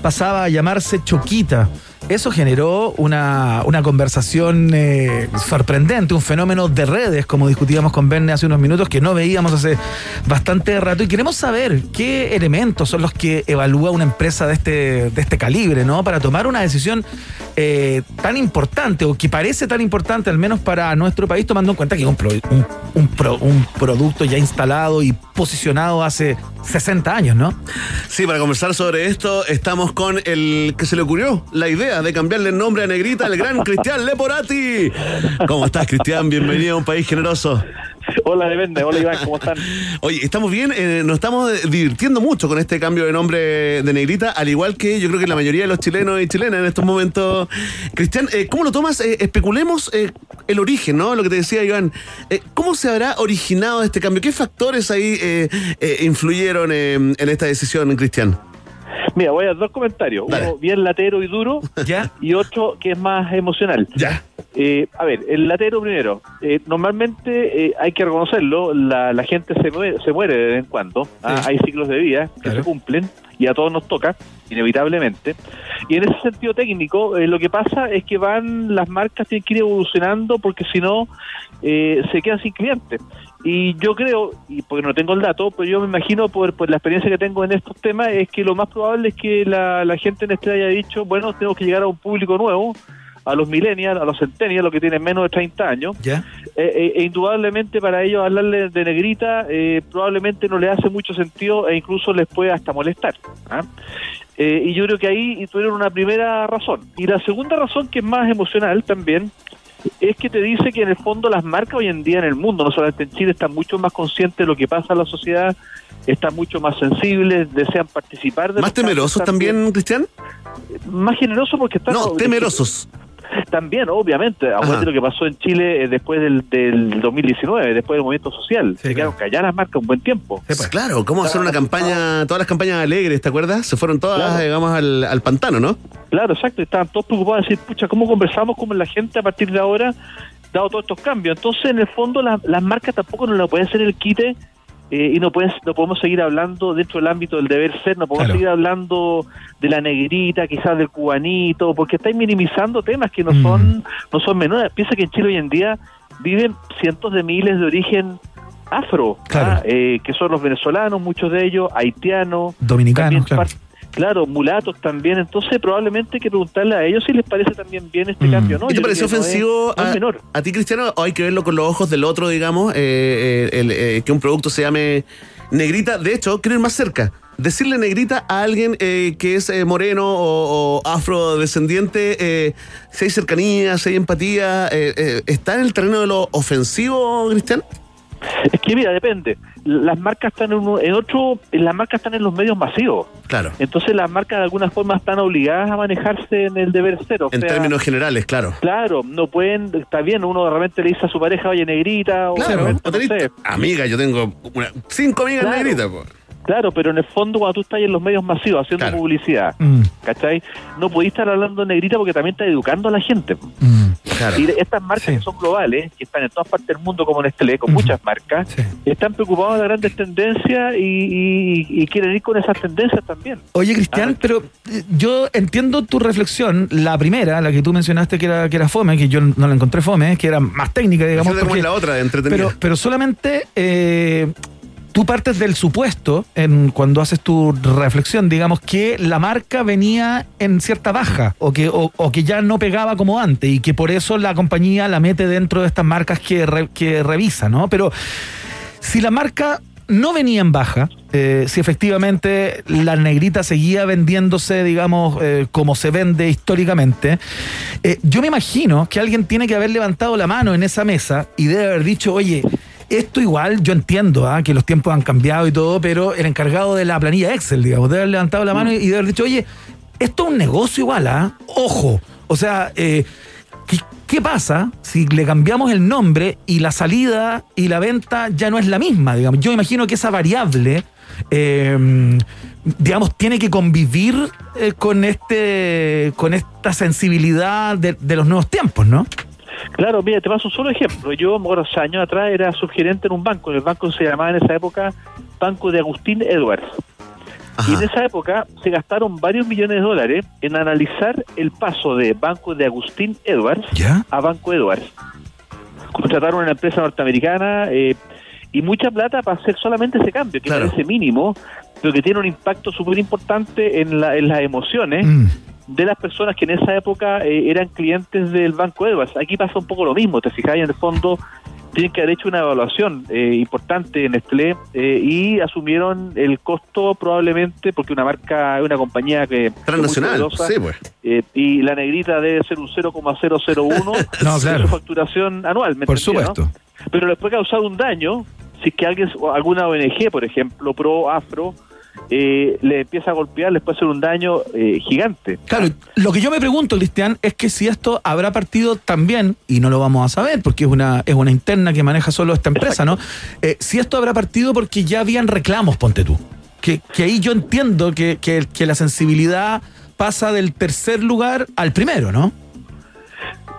pasaba a llamarse Choquita. Eso generó una, una conversación eh, sorprendente, un fenómeno de redes, como discutíamos con Verne hace unos minutos, que no veíamos hace bastante rato. Y queremos saber qué elementos son los que evalúa una empresa de este, de este calibre, ¿no? Para tomar una decisión eh, tan importante, o que parece tan importante, al menos para nuestro país, tomando en cuenta que es un, pro- un, un pro- un producto ya instalado y posicionado hace 60 años, ¿no? Sí, para conversar sobre esto estamos con el que se le ocurrió la idea de cambiarle el nombre a Negrita, el gran Cristian Leporati. ¿Cómo estás, Cristian? Bienvenido a un país generoso. Hola, depende. Hola, Iván, ¿cómo están? Oye, estamos bien, eh, nos estamos divirtiendo mucho con este cambio de nombre de Negrita, al igual que yo creo que la mayoría de los chilenos y chilenas en estos momentos. Cristian, eh, ¿cómo lo tomas? Eh, especulemos eh, el origen, ¿no? Lo que te decía Iván. ¿Cómo se habrá originado este cambio? ¿Qué factores ahí influyeron en esta decisión, Cristian? Mira, voy a dos comentarios. Uno bien latero y duro y otro que es más emocional. Ya. Eh, a ver, el latero primero. Eh, normalmente eh, hay que reconocerlo, la, la gente se muere, se muere de vez en cuando. Ah, Hay ciclos de vida que se cumplen y a todos nos toca, inevitablemente. Y en ese sentido técnico, eh, lo que pasa es que van las marcas tienen que ir evolucionando porque si no eh, se quedan sin clientes. Y yo creo, y porque no tengo el dato, pero yo me imagino por, por la experiencia que tengo en estos temas, es que lo más probable es que la, la gente en este haya dicho, bueno, tenemos que llegar a un público nuevo, a los millennials, a los centennials, los que tienen menos de 30 años. ¿Ya? Eh, eh, e indudablemente para ellos hablarle de negrita eh, probablemente no les hace mucho sentido e incluso les puede hasta molestar. ¿ah? Eh, y yo creo que ahí tuvieron una primera razón. Y la segunda razón, que es más emocional también, es que te dice que en el fondo las marcas hoy en día en el mundo, no solamente en Chile, están mucho más conscientes de lo que pasa en la sociedad, están mucho más sensibles, desean participar de ¿Más temerosos también, Cristian? Más generosos porque están... No, temerosos. También, obviamente. Acuérdate lo que pasó en Chile eh, después del, del 2019, después del movimiento social. Se quedaron calladas las marcas un buen tiempo. Pues claro, ¿cómo hacer una campaña, todas las campañas alegres, ¿te acuerdas? Se fueron todas, Claro. digamos, al, al pantano, ¿no? Claro, exacto. Estaban todos preocupados de decir, pucha, ¿cómo conversamos con la gente a partir de ahora, dado todos estos cambios? Entonces, en el fondo, las- las marcas tampoco nos la pueden hacer el quite eh, y no, pueden, no podemos seguir hablando dentro del ámbito del deber ser, no podemos Claro. seguir hablando de la negrita, quizás del cubanito, porque estáis minimizando temas que no Mm. son no son menores. Piensa que en Chile hoy en día viven cientos de miles de origen afro, ¿ah? Eh, que son los venezolanos, muchos de ellos, haitianos, Dominicanos, claro. Claro, mulatos también. Entonces, probablemente hay que preguntarle a ellos si les parece también bien este cambio, ¿no? ¿Y te pareció no es- ofensivo no es a, menor. a ti, Cristiano, o hay que verlo con los ojos del otro, digamos, eh, eh, el, eh, que un producto se llame negrita? De hecho, quiero ir más cerca. Decirle negrita a alguien eh, que es eh, moreno o, o afrodescendiente, eh, si hay cercanía, si hay empatía, eh, eh, ¿está en el terreno de lo ofensivo, Cristian? Es que mira, depende. Las marcas están en, uno- en otro, las marcas están en los medios masivos. Claro. Entonces las marcas de alguna forma están obligadas a manejarse en el deber ser. o En sea, términos generales, claro. Claro, no pueden, está bien, uno de repente le dice a su pareja, oye, negrita, o de Claro, repente, o no tenés- sé. Amiga, yo tengo una- cinco amigas Claro. negritas. po. Claro, pero en el fondo cuando tú estás en los medios masivos haciendo publicidad, Mm. ¿cachai? No podís estar hablando negrita porque también estás educando a la gente. Y estas marcas que son globales, que están en todas partes del mundo como Nestlé, con muchas marcas, están preocupados de las grandes tendencias y, y- y quieren ir con esas tendencias también. Oye, Cristian, pero eh, yo entiendo tu reflexión. La primera, la que tú mencionaste que era, que era fome, que yo no la encontré fome, que era más técnica, digamos. Es la otra, entretenida. Pero, pero solamente eh, tú partes del supuesto, en, cuando haces tu reflexión, digamos, que la marca venía en cierta baja o que, o, o que ya no pegaba como antes y que por eso la compañía la mete dentro de estas marcas que, re- que revisa, ¿no? Pero si la marca no venía en baja, eh, si efectivamente la negrita seguía vendiéndose, digamos, eh, como se vende históricamente, eh, yo me imagino que alguien tiene que haber levantado la mano en esa mesa y debe haber dicho, oye, esto igual, yo entiendo ah, que los tiempos han cambiado y todo, pero el encargado de la planilla Excel, digamos, debe haber levantado la mano y debe haber dicho, oye, esto es un negocio igual, ¿ah? Ojo. O sea, eh, ¿qué, pasa si le cambiamos el nombre y la salida y la venta ya no es la misma? Digamos, yo imagino que esa variable, eh, digamos, tiene que convivir eh, con este, con esta sensibilidad de, de los nuevos tiempos, ¿no? Claro, mira, te paso un solo ejemplo. Yo, hace años atrás, era subgerente en un banco. En el banco se llamaba en esa época Banco de Agustín Edwards. Y en esa época se gastaron varios millones de dólares en analizar el paso de Banco de Agustín Edwards a Banco Edwards. Contrataron una empresa norteamericana eh, y mucha plata para hacer solamente ese cambio, que parece mínimo, pero que tiene un impacto súper importante en, la- en las emociones de las personas que en esa época eh, eran clientes del Banco Edwards. Aquí pasa un poco lo mismo, te fijáis, en el fondo tienen que haber hecho una evaluación eh, importante en Nestlé eh, y asumieron el costo probablemente porque una marca, una compañía que Transnacional, poderosa, sí, pues. eh, y la negrita debe ser un 0,001 No, de claro. su facturación anual. ¿me Por entendía, no? supuesto. Pero les puede causar un daño si es que alguien, alguna ONG, por ejemplo, pro afro, eh, le empieza a golpear, les puede hacer un daño eh, gigante. Claro, lo que yo me pregunto, Cristian, es que si esto habrá partido también, y no lo vamos a saber porque es una, es una interna que maneja solo esta empresa, ¿no? Eh, si esto habrá partido porque ya habían reclamos, ponte tú. Que, que ahí yo entiendo que, que- que la sensibilidad pasa del tercer lugar al primero, ¿no?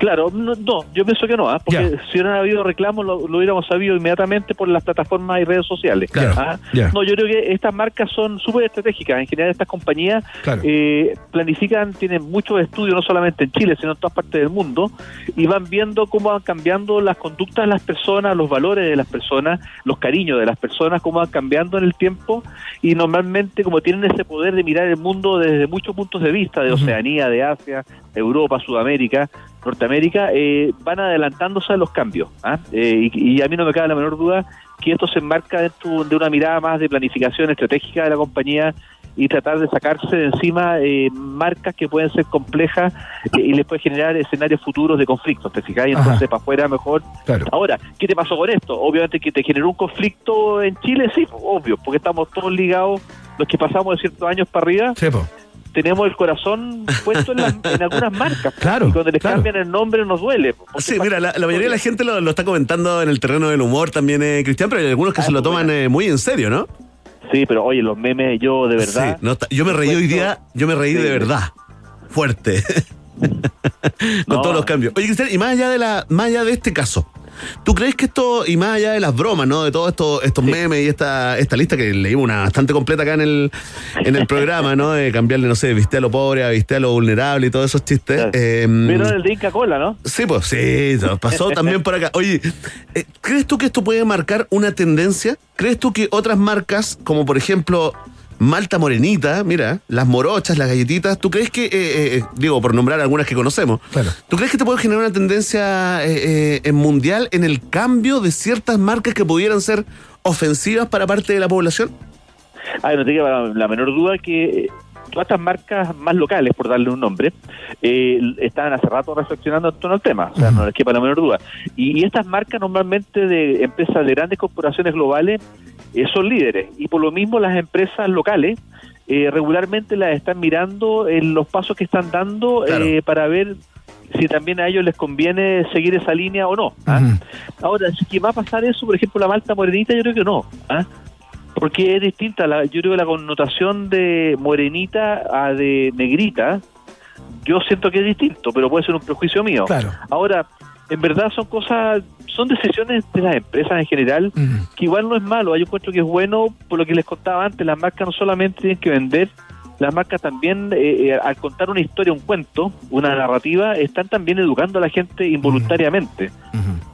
Claro, no, no, yo pienso que no, ¿ah? porque si hubieran habido reclamos lo, lo hubiéramos sabido inmediatamente por las plataformas y redes sociales. Claro, ¿ah? No, yo creo que estas marcas son súper estratégicas. En general, estas compañías Claro. eh, planifican, tienen muchos estudios, no solamente en Chile, sino en todas partes del mundo, y van viendo cómo van cambiando las conductas de las personas, los valores de las personas, los cariños de las personas, cómo van cambiando en el tiempo, y normalmente, como tienen ese poder de mirar el mundo desde muchos puntos de vista, de Oceanía, de Asia, Europa, Sudamérica, Norteamérica, eh, van adelantándose a los cambios. ¿ah? Eh, y, y a mí no me cabe la menor duda que esto se enmarca dentro de una mirada más de planificación estratégica de la compañía y tratar de sacarse de encima eh, marcas que pueden ser complejas eh, y les puede generar escenarios futuros de conflictos, ¿te fijáis? Ajá. Entonces, para afuera mejor. Claro. Ahora, ¿qué te pasó con esto? Obviamente que te generó un conflicto en Chile, sí, obvio, porque estamos todos ligados, los que pasamos de ciertos años para arriba, tenemos el corazón puesto en, las- en algunas marcas. Claro, Y cuando les claro. cambian el nombre nos duele. porque Sí, mira, la, la mayoría de la gente lo, lo está comentando en el terreno del humor también, eh, Cristian, pero hay algunos que se lo toman eh, muy en serio, ¿no? Sí, pero oye, los memes, yo de verdad. Sí, no yo me reí hoy día, yo me reí de verdad. Fuerte. Con todos los cambios. Oye, Cristian, y más allá de la, más allá de este caso, ¿tú crees que esto, y más allá de las bromas, ¿no? De todos estos, estos memes y esta, esta lista que leímos una bastante completa acá en el, en el programa, ¿no? De cambiarle, no sé, viste a lo pobre, a viste a lo vulnerable y todos esos chistes. eh, Vieron el de Inca Cola, ¿no? Sí, pues sí, pasó también por acá. Oye, eh, ¿crees tú que esto puede marcar una tendencia? ¿Crees tú que otras marcas, como por ejemplo Malta Morenita, mira, las morochas, las galletitas, ¿tú crees que, eh, eh, digo, por nombrar algunas que conocemos, ¿tú crees que te puede generar una tendencia eh, eh, en mundial en el cambio de ciertas marcas que pudieran ser ofensivas para parte de la población? Ay, no te queda la, menor duda que eh, todas estas marcas más locales, por darle un nombre, eh, estaban hace rato reflexionando en torno al tema, o sea, no les quepa la menor duda. Y, y estas marcas normalmente de empresas de grandes corporaciones globales eh, son líderes y por lo mismo las empresas locales eh, regularmente las están mirando en los pasos que están dando eh, para ver si también a ellos les conviene seguir esa línea o no. ¿ah? Ahora, si va a pasar eso, por ejemplo, la Malta Morenita, yo creo que no. ¿ah? Porque es distinta. La, yo creo que la connotación de morenita a de negrita, yo siento que es distinto, pero puede ser un prejuicio mío. Claro. Ahora, en verdad son cosas, son decisiones de las empresas en general, que igual no es malo. Yo encuentro que es bueno, por lo que les contaba antes, las marcas no solamente tienen que vender, las marcas también, eh, eh, al contar una historia, un cuento, una narrativa, están también educando a la gente involuntariamente.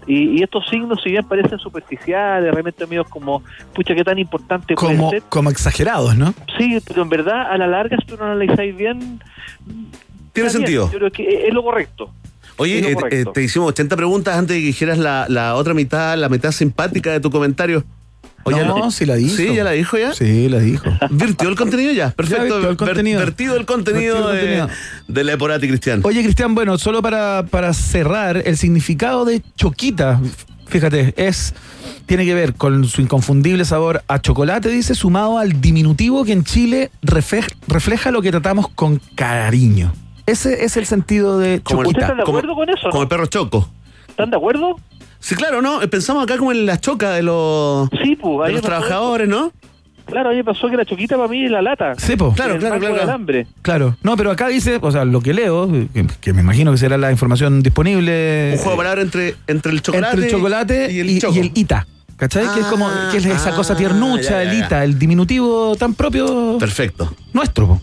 y, y estos signos, si bien parecen superficiales, realmente amigos como, pucha, qué tan importante puede Como, ser. como exagerados, ¿no? Sí, pero en verdad, a la larga, si tú lo analizáis bien... Tiene bien. sentido. Yo creo que es lo correcto. Oye, eh, eh, te hicimos 80 preguntas antes de que dijeras la, la otra mitad, la mitad simpática de tu comentario. Oye, No, lo- sí la dijo. ¿Sí? ¿Ya la dijo ya? Sí, la dijo. ¿Virtió el contenido ya? Perfecto. virtió el contenido. vertido el contenido, Vertido el de, contenido. de la Eporati, Cristian. Oye, Cristian, bueno, solo para, para cerrar, el significado de choquita, fíjate, es tiene que ver con su inconfundible sabor a chocolate, dice, sumado al diminutivo que en Chile refleja lo que tratamos con cariño. Ese es el sentido de Como el, choquita. ¿Están de acuerdo con eso? como el perro choco. ¿Están de acuerdo? Sí, claro, ¿no? Eh, Pensamos acá como en la choca de los, Sí, pues. de ahí los trabajadores, ¿no? Claro, a mí me pasó que la choquita para mí es la lata. Sí, po. Claro, claro, claro. alambre. Claro, no, pero acá dice, o sea, lo que leo, que, que me imagino que será la información disponible. Un juego de palabras entre, entre el chocolate, entre el chocolate y, el y choco. el ita. ¿Cachai? que es como Ah, que es esa ah, cosa tiernucha, ya, ya, el ita, el diminutivo tan propio Perfecto. nuestro. po.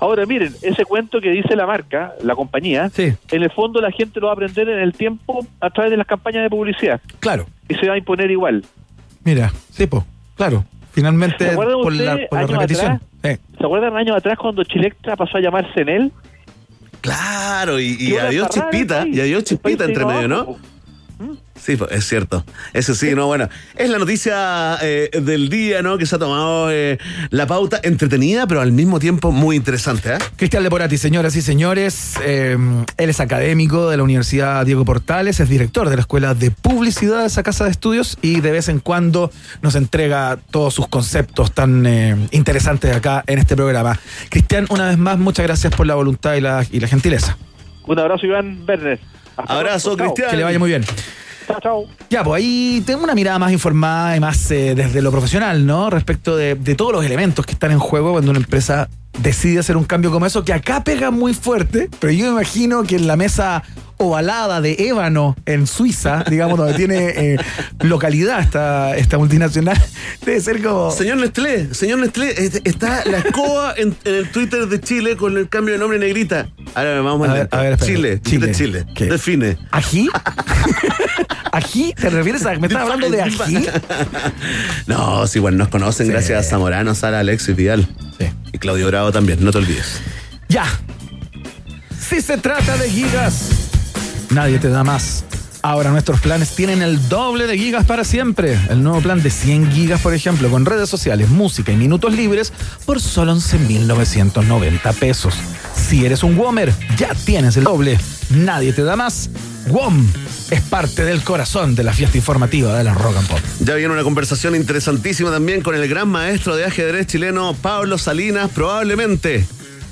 Ahora, miren, ese cuento que dice la marca, la compañía, Sí, en el fondo la gente lo va a aprender en el tiempo a través de las campañas de publicidad. claro. Y se va a imponer igual. Mira, sí, po, claro. Finalmente, ¿Se acuerdan por la, por repetición. atrás? Eh, ¿Se acuerdan años atrás cuando Chilectra pasó a llamarse Enel? Claro, y, y adiós chispita, y adiós chispita entre medio, ¿no? Sí, pues, es cierto. Eso sí, no, bueno. Es la noticia eh, del día, ¿no? Que se ha tomado eh, la pauta entretenida, pero al mismo tiempo muy interesante, ¿eh? Cristian Leporati, señoras y señores, eh, él es académico de la Universidad Diego Portales, es director de la Escuela de Publicidad de esa casa de estudios y de vez en cuando nos entrega todos sus conceptos tan eh, interesantes acá en este programa. Cristian, una vez más, muchas gracias por la voluntad y la, y la gentileza. Un abrazo, Iván Werner. Hasta Abrazo. Cristian. Que le vaya muy bien. Chao, chao. Ya, pues ahí tengo una mirada más informada y más eh, desde lo profesional, ¿no? Respecto de, de todos los elementos que están en juego cuando una empresa decide hacer un cambio como eso, que acá pega muy fuerte, pero yo me imagino que en la mesa ovalada de ébano en Suiza, digamos, donde tiene eh, localidad esta, esta multinacional, debe ser como... Señor Nestlé, señor Nestlé, está la escoba en, en el Twitter de Chile con el cambio de nombre negrita. A ver, vamos A a ver, a ver, espera. Chile, Chile. ¿Qué? Define. ¿Ají? ¿Ají? ¿Te refieres a... ¿Me estás hablando de ají? No, sí, bueno, nos conocen Sí. gracias a Zamorano, Sara, Alexis Vidal. Y Claudio Bravo también, no te olvides. Ya. Si se trata de gigas, nadie te da más. Ahora nuestros planes tienen el doble de gigas para siempre. El nuevo plan de 100 gigas, por ejemplo, con redes sociales, música y minutos libres por solo 11.990 pesos. Si eres un Womer, ya tienes el doble. Nadie te da más. WOM es parte del corazón de la fiesta informativa de la Rock and Pop. Ya viene una conversación interesantísima también con el gran maestro de ajedrez chileno Pablo Salinas, probablemente,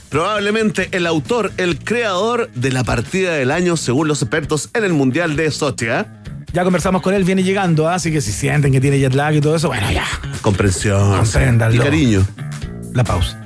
probablemente el autor, el creador de la partida del año según los expertos en el Mundial de Sochi, ¿ah? Ya conversamos con él, viene llegando, ¿ah? así que si sienten que tiene jet lag y todo eso, bueno, ya. Comprensión Compréndanlo. y cariño. La pausa.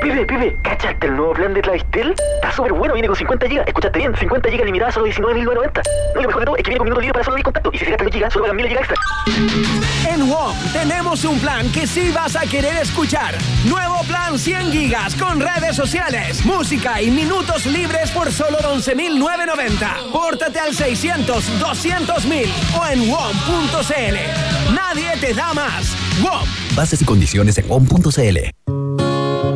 Pibe, pibe, ¿cachaste el nuevo plan de Clavistel? Está súper bueno, viene con 50 GB. Escuchaste bien, 50 GB limitadas solo 19.990. No, y lo mejor de todo es que viene con minutos libres para solo 10 contactos. Y si se gastan los GB, solo pagan 1000 GB extra. En WOM tenemos un plan que sí vas a querer escuchar. Nuevo plan 100 gigas con redes sociales, música y minutos libres por solo 11.990. Pórtate al 600 200.000 o en WOM.cl. Nadie te da más. WOM. Bases y condiciones en WOM.cl.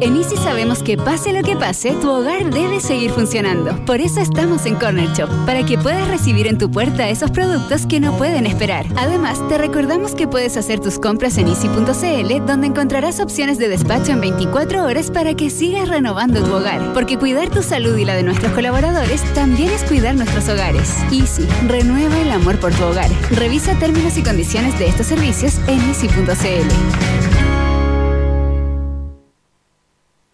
En Easy sabemos que pase lo que pase, tu hogar debe seguir funcionando. Por eso estamos en Corner Shop, para que puedas recibir en tu puerta esos productos que no pueden esperar. Además, te recordamos que puedes hacer tus compras en easy.cl, donde encontrarás opciones de despacho en 24 horas para que sigas renovando tu hogar. Porque cuidar tu salud y la de nuestros colaboradores también es cuidar nuestros hogares. Easy, renueva el amor por tu hogar. Revisa términos y condiciones de estos servicios en easy.cl.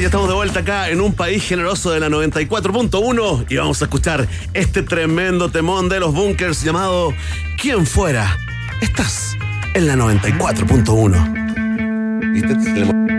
Ya estamos de vuelta acá en un país generoso de la 94.1 y vamos a escuchar este tremendo temón de los bunkers llamado ¿Quién fuera? Estás en la 94.1.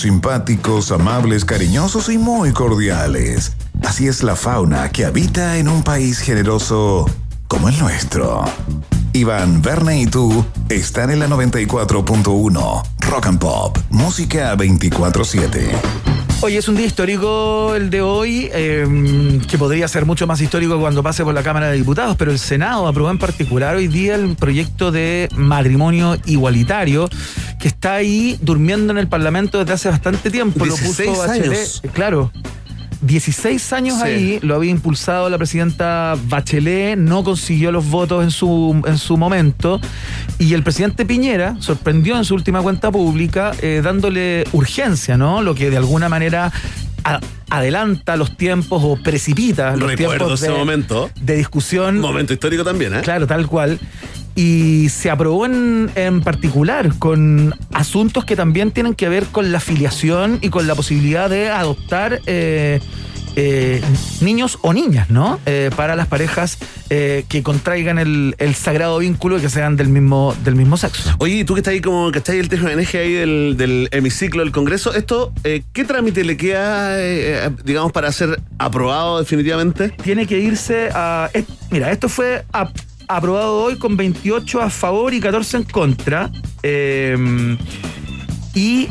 Simpáticos, amables, cariñosos y muy cordiales. Así es la fauna que habita en un país generoso como el nuestro. Iván, Verne y tú están en la 94.1 Rock and Pop, música 24-7. Hoy es un día histórico el de hoy, eh, que podría ser mucho más histórico cuando pase por la Cámara de Diputados, pero el Senado aprobó en particular hoy día el proyecto de matrimonio igualitario que está ahí durmiendo en el Parlamento desde hace bastante tiempo. 16 lo puso Bachelet. años. Claro. 16 años Sí. ahí, lo había impulsado la presidenta Bachelet, no consiguió los votos en su, en su momento, y el presidente Piñera sorprendió en su última cuenta pública eh, dándole urgencia, ¿no? Lo que de alguna manera a- adelanta los tiempos o precipita los Recuerdo tiempos ese momento. de discusión. Momento histórico también, ¿eh? Claro, tal cual. Y se aprobó en, en particular con asuntos que también tienen que ver con la filiación y con la posibilidad de adoptar eh, eh, niños o niñas, ¿no? Eh, para las parejas eh, que contraigan el, el sagrado vínculo y que sean del mismo, del mismo sexo. Oye, ¿y tú que estás ahí como, que estás ahí el tejo de ahí del, del hemiciclo del Congreso, esto, eh, ¿qué trámite le queda, eh, digamos, para ser aprobado definitivamente? Tiene que irse a. mira, esto fue ap- aprobado hoy con 28 a favor y 14 en contra. eh, y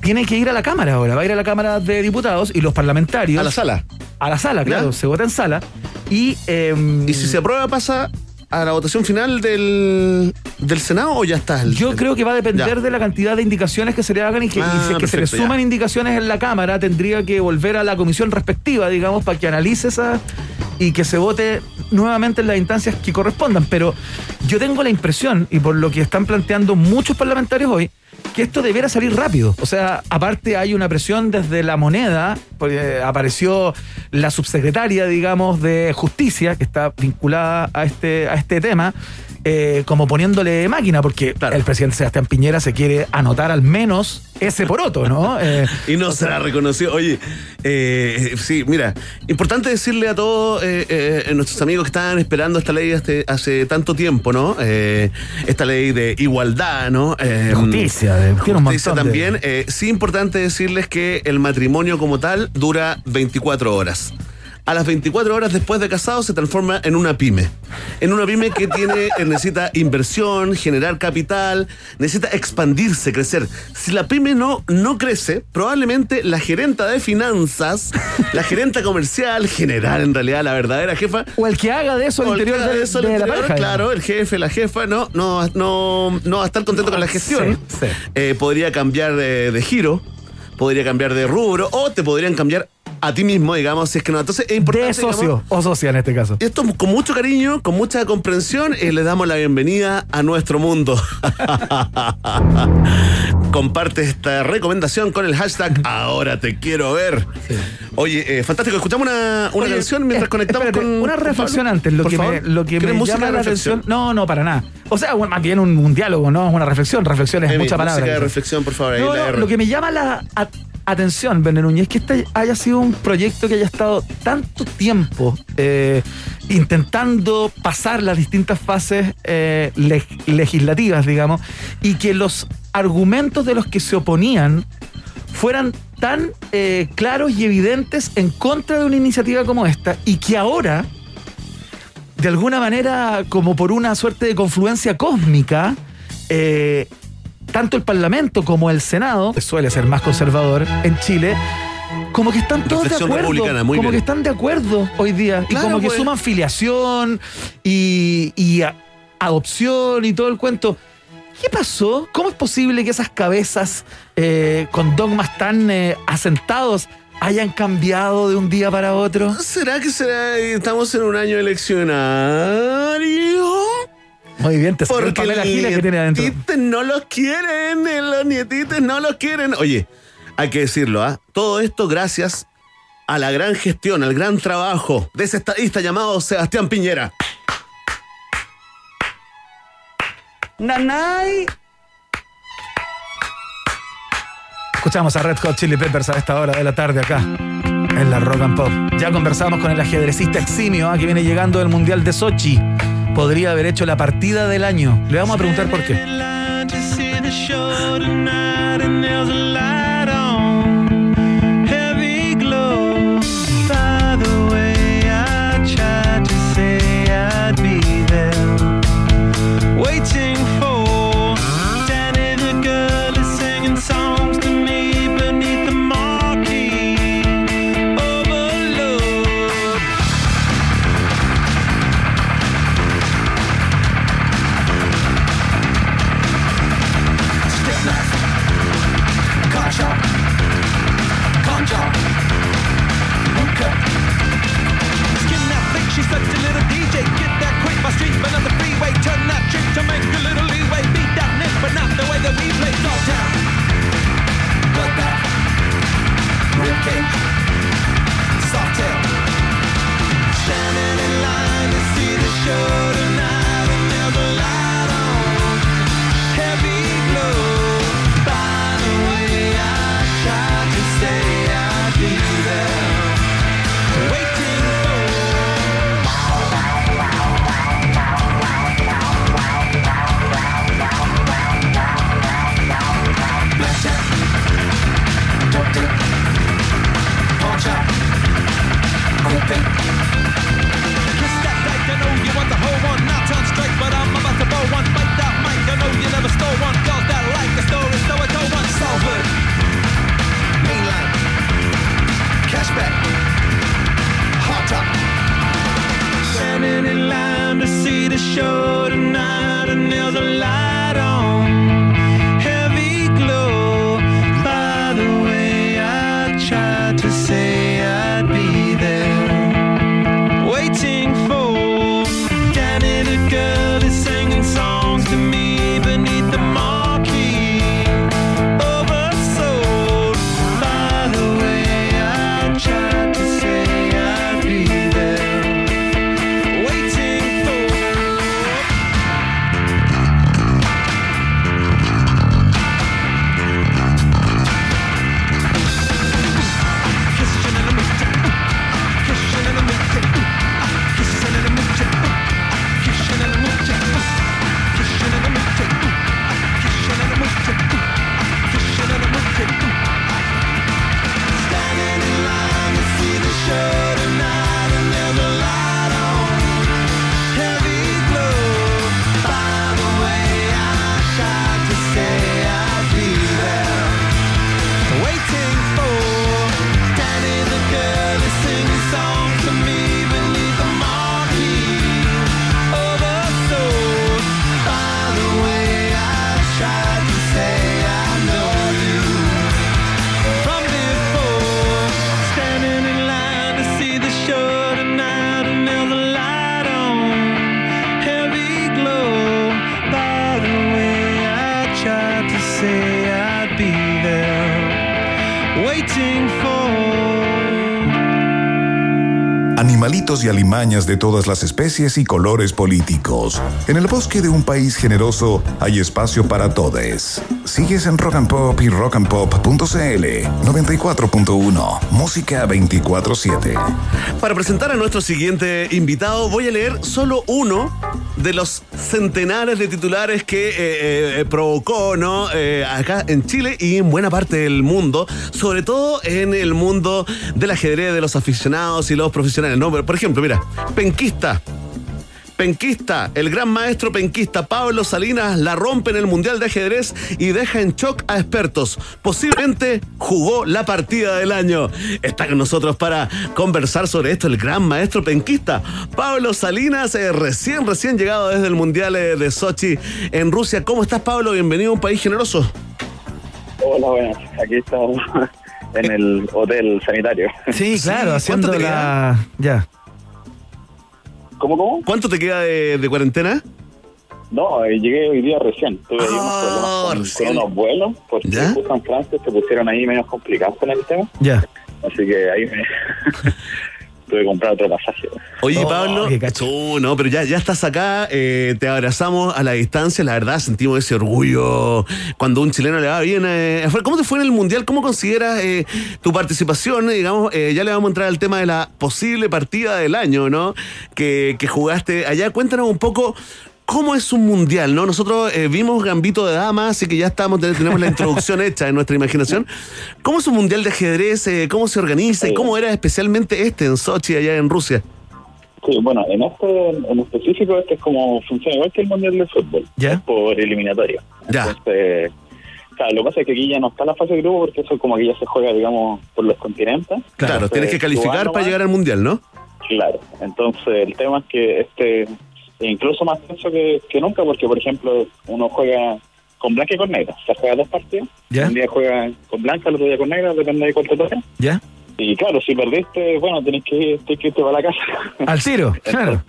tiene que ir a la Cámara ahora. Va a ir a la Cámara de Diputados y los parlamentarios. A la sala. A la sala, claro. ¿Ya? Se vota en sala. Y. eh, ¿Y si se aprueba pasa a la votación final del, del Senado o ya está? el- Yo el- creo que va a depender Ya. de la cantidad de indicaciones que se le hagan y que, y Ah, si es que se le ya. suman indicaciones en la Cámara, tendría que volver a la comisión respectiva, digamos, para que analice esa y que se vote nuevamente en las instancias que correspondan. Pero yo tengo la impresión, y por lo que están planteando muchos parlamentarios hoy, que esto debiera salir rápido. O sea, aparte hay una presión desde la moneda, porque apareció la subsecretaria, digamos, de justicia, que está vinculada a este, a este tema, eh, como poniéndole máquina, porque el presidente Sebastián Piñera se quiere anotar al menos ese poroto, ¿no? Eh, Y no será reconocido. Oye, eh, sí, mira, importante decirle a todos eh, nuestros amigos que estaban esperando esta ley hace, hace tanto tiempo, ¿no? Esta ley de igualdad, ¿no? Justicia, de- tiene un justicia de- también. sí, importante decirles que el matrimonio como tal dura 24 horas. A las 24 horas después de casado se transforma en una pyme. En una pyme que tiene, eh, necesita inversión, generar capital, necesita expandirse, crecer. Si la pyme no, no crece, probablemente la gerenta de finanzas, la gerenta comercial, general en realidad, la verdadera jefa, o el que haga de eso el interior de, eso de la pareja. Claro, el jefe, la jefa, no, no, no, no va a estar contento con la gestión. Sí, sí. Eh, podría cambiar de, de giro, podría cambiar de rubro, o te podrían cambiar a ti mismo, digamos, si es que no. Entonces es importante. De socio digamos, o socia en este caso. esto con mucho cariño, con mucha comprensión, eh, les damos la bienvenida a nuestro mundo. Comparte esta recomendación con el hashtag Ahora te quiero ver. Oye, eh, fantástico. Escuchamos una, una Oye, canción mientras eh, conectamos espérate, con. Una reflexión antes, lo Por que, favor. me, lo que ¿Quieres me música llama de la atención. No, no, para nada. O sea, bueno, más bien un, un diálogo, ¿no? Es una reflexión. Reflexión es mucha palabra. de reflexión, por favor. ahí No, la no, lo que me llama la a- atención, Berner Núñez, que este haya sido un proyecto que haya estado tanto tiempo eh, intentando pasar las distintas fases eh, leg- legislativas, digamos, y que los argumentos de los que se oponían fueran tan eh, claros y evidentes en contra de una iniciativa como esta, y que ahora, de alguna manera, como por una suerte de confluencia cósmica, tanto el Parlamento como el Senado, que suele ser más conservador en Chile, como que están todos de acuerdo. como bien. que están de acuerdo hoy día. y como que pues. suman filiación y, y a- adopción y todo el cuento. ¿Qué pasó? ¿Cómo es posible que esas cabezas eh, con dogmas tan eh, asentados hayan cambiado de un día para otro? ¿Será que será, estamos en un año eleccionario? Muy bien, te el Porque los Giles que tiene adentro. nietitos no los quieren, eh, los nietitos no los quieren. Oye, hay que decirlo, ¿ah? Todo esto gracias a la gran gestión, al gran trabajo de ese estadista llamado Sebastián Piñera. Nanay. Escuchamos a Red Hot Chili Peppers a esta hora de la tarde acá, en la Rock and Pop. Ya conversamos con el ajedrecista eximio ah, que viene llegando del Mundial de Sochi. Podría haber hecho la partida del año. Le vamos a preguntar por qué. Alimañas de todas las especies y colores políticos. En el bosque de un país generoso hay espacio para todos. Sigues en Rock and Pop y rockandpop.cl 94.1 Música 24/7. Para presentar a nuestro siguiente invitado, voy a leer solo uno de los centenares de titulares que eh, eh, provocó ¿no? Eh, acá en Chile y en buena parte del mundo, sobre todo en el mundo del ajedrez, de los aficionados y los profesionales. ¿no? Por ejemplo, mira, penquista. Penquista, el gran maestro penquista Pablo Salinas la rompe en el Mundial de Ajedrez y deja en shock a expertos. Posiblemente jugó la partida del año. Está con nosotros para conversar sobre esto el gran maestro penquista Pablo Salinas, eh, recién, recién llegado desde el Mundial eh, de Sochi en Rusia. ¿Cómo estás, Pablo? Bienvenido a un país generoso. Hola, buenas. Aquí estamos en el hotel sanitario. Sí, claro, haciendo ¿cuánto te la. Ya. ¿Cómo, cómo? ¿Cuánto te queda de, de cuarentena? No, eh, llegué hoy día recién. Tuve ahí unos problemas con, con unos vuelos, porque ¿Ya? justo en Francia se pusieron ahí medio complicados con el tema. Ya. Así que ahí me tuve que comprar otro pasaje. Oye, Oh, Pablo, tú, no, pero ya, ya estás acá, eh, te abrazamos a la distancia, la verdad sentimos ese orgullo cuando un chileno le va bien. eh, ¿Cómo te fue en el Mundial? ¿Cómo consideras eh, tu participación? Eh, Digamos, eh, ya le vamos a entrar al tema de la posible partida del año, ¿no? Que, que jugaste allá. Cuéntanos un poco ¿Cómo es un mundial? ¿no? Nosotros eh, vimos Gambito de Dama, así que ya estamos, tenemos la introducción hecha en nuestra imaginación. ¿Cómo es un mundial de ajedrez? Eh, ¿Cómo se organiza? ¿Y cómo era especialmente este en Sochi, allá en Rusia? Sí, bueno, en este en específico este es como funciona igual que el Mundial de Fútbol. ¿Ya? Es por eliminatoria. Ya. Entonces, claro, lo que pasa es que aquí ya no está la fase de grupo porque eso como que ya se juega, digamos, por los continentes. Claro, Entonces, tienes que calificar para llegar al mundial, ¿no? Claro, entonces el tema es que este incluso más tenso que, que nunca porque, por ejemplo, uno juega con blanca y con negra. Se juega dos partidos. ¿Ya? Un día juega con blanca, el otro día con negra, depende de cuánto toque. ¿Ya? Y claro, si perdiste, bueno, tenés que, tenés que irte para la casa. Al Ciro, claro.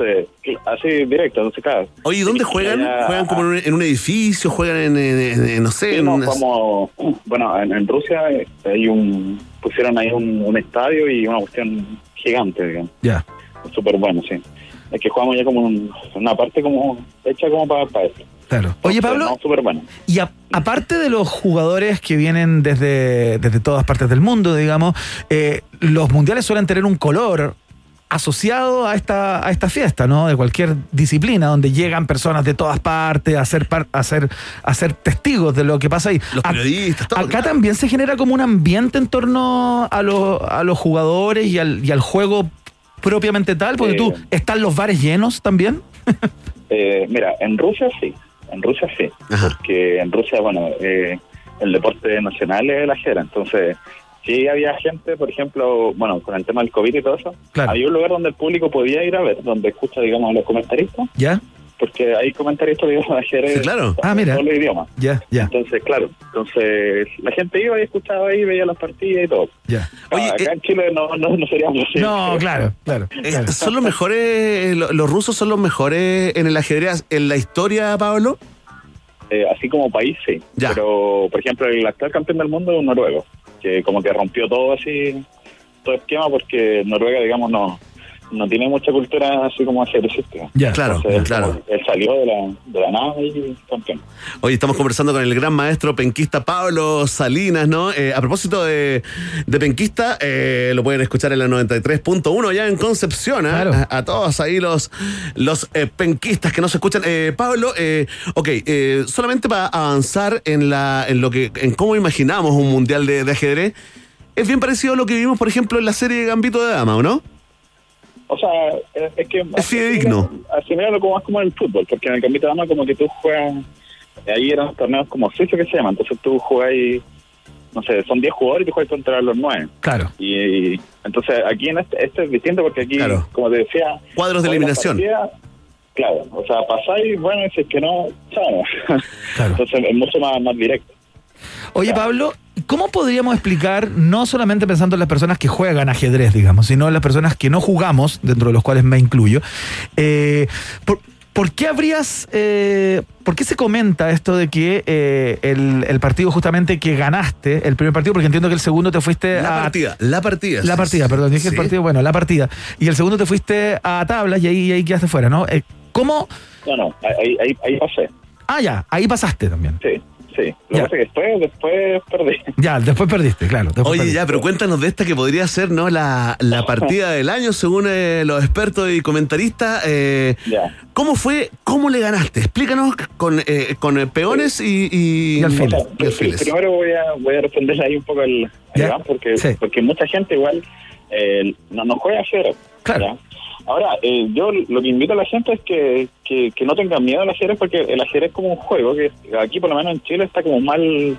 Así directo, entonces claro. Oye, ¿y ¿dónde juegan? ¿Juegan como en un, en un edificio? ¿Juegan en, en- en- en, no sé? Sí, en no, unas- como, bueno, en, en Rusia eh, hay un, pusieron ahí un, un estadio y una cuestión gigante, digamos. Ya. Súper bueno, sí. Es que jugamos ya como un- una parte como hecha como para, para eso. Claro. Oye, Pablo, No, y a- aparte de los jugadores que vienen desde, desde todas partes del mundo, digamos, eh, los mundiales suelen tener un color asociado a esta, a esta fiesta, ¿no? De cualquier disciplina, donde llegan personas de todas partes a ser, par- a ser, a ser testigos de lo que pasa ahí. Los A- periodistas, todo. Acá también se genera como un ambiente en torno a, los- a los jugadores y al, y al juego propiamente tal, porque Eh. tú, ¿están los bares llenos también? Eh, mira, en Rusia sí, en Rusia sí, porque en Rusia, bueno, eh, el deporte nacional es el ajedrez, entonces sí había gente, por ejemplo, bueno, con el tema del COVID y todo eso, Claro. había un lugar donde el público podía ir a ver, donde escucha, digamos, a los comentaristas, ¿Ya? Porque hay comentaristas, de ajedrez Sí, claro. en Ah, mira. todos los idiomas. Ya, ya, Entonces, claro, entonces la gente iba y escuchaba ahí, veía las partidas y todo. ya. Ah, acá en Chile no, no, no sería posible. No, claro, claro. Eh, ¿Son los mejores, lo- los rusos son los mejores en el ajedrez en la historia, Pablo? Eh, así como país, sí. Pero, por ejemplo, el actual campeón del mundo es un noruego, que como que rompió todo así, todo esquema, porque Noruega, digamos, no no tiene mucha cultura así como ajedrecística. Ya, claro, Entonces, claro. Él salió de la, de la nada y campeón. Hoy estamos conversando con el gran maestro penquista Pablo Salinas, ¿no? Eh, a propósito de, de penquista, eh, lo pueden escuchar en la 93.1 ya en Concepción, ¿ah? a, a todos ahí los, los eh, penquistas que nos escuchan. Eh, Pablo, eh, ok, eh, solamente para avanzar en, la, en, lo que, en cómo imaginamos un mundial de, de ajedrez, es bien parecido a lo que vimos, por ejemplo, en la serie Gambito de Dama, ¿o no? O sea, es, es que... Es fidedigno. Asimilalo como más como en el fútbol, porque en el Gambito de Dama como que tú juegas... Ahí eran torneos como suizo que se llaman, entonces tú juegas y, no sé, son 10 jugadores y tú juegas contra los 9. Claro. Y, y entonces aquí en este, este es distinto porque aquí, como te decía... Cuadros de eliminación. partida, claro, o sea, pasáis, bueno, y si es que no, chao. Entonces es mucho más, más directo. Oye, Pablo, ¿cómo podríamos explicar, no solamente pensando en las personas que juegan ajedrez, digamos, sino en las personas que no jugamos, dentro de los cuales me incluyo, eh, por- ¿Por qué habrías, eh, por qué se comenta esto de que eh, el, el partido justamente que ganaste, el primer partido, porque entiendo que el segundo te fuiste La a... partida, la partida. La partida, perdón, dije el Sí. partido, bueno, la partida. Y el segundo te fuiste a tablas y ahí, y ahí quedaste fuera, ¿no? Eh, ¿Cómo? No, no, ahí, ahí, ahí pasé. Ah, ya, ahí pasaste también. Sí, sí. Lo que pasa es que después, después perdí. Ya, después perdiste, claro. después Oye, perdiste. ya, pero cuéntanos de esta que podría ser, ¿no? La, la partida del año, según eh, los expertos y comentaristas. Eh, ¿Cómo fue? ¿Cómo le ganaste? Explícanos con, eh, con peones y, y, O sea, y alfiles. primero voy a, voy a responderle ahí un poco al, al Iván, porque, porque mucha gente igual eh, no, no juega ¿ya? Ahora, eh, yo lo que invito a la gente es que, que, que no tengan miedo al ajedrez, porque el ajedrez es como un juego, que aquí por lo menos en Chile está como mal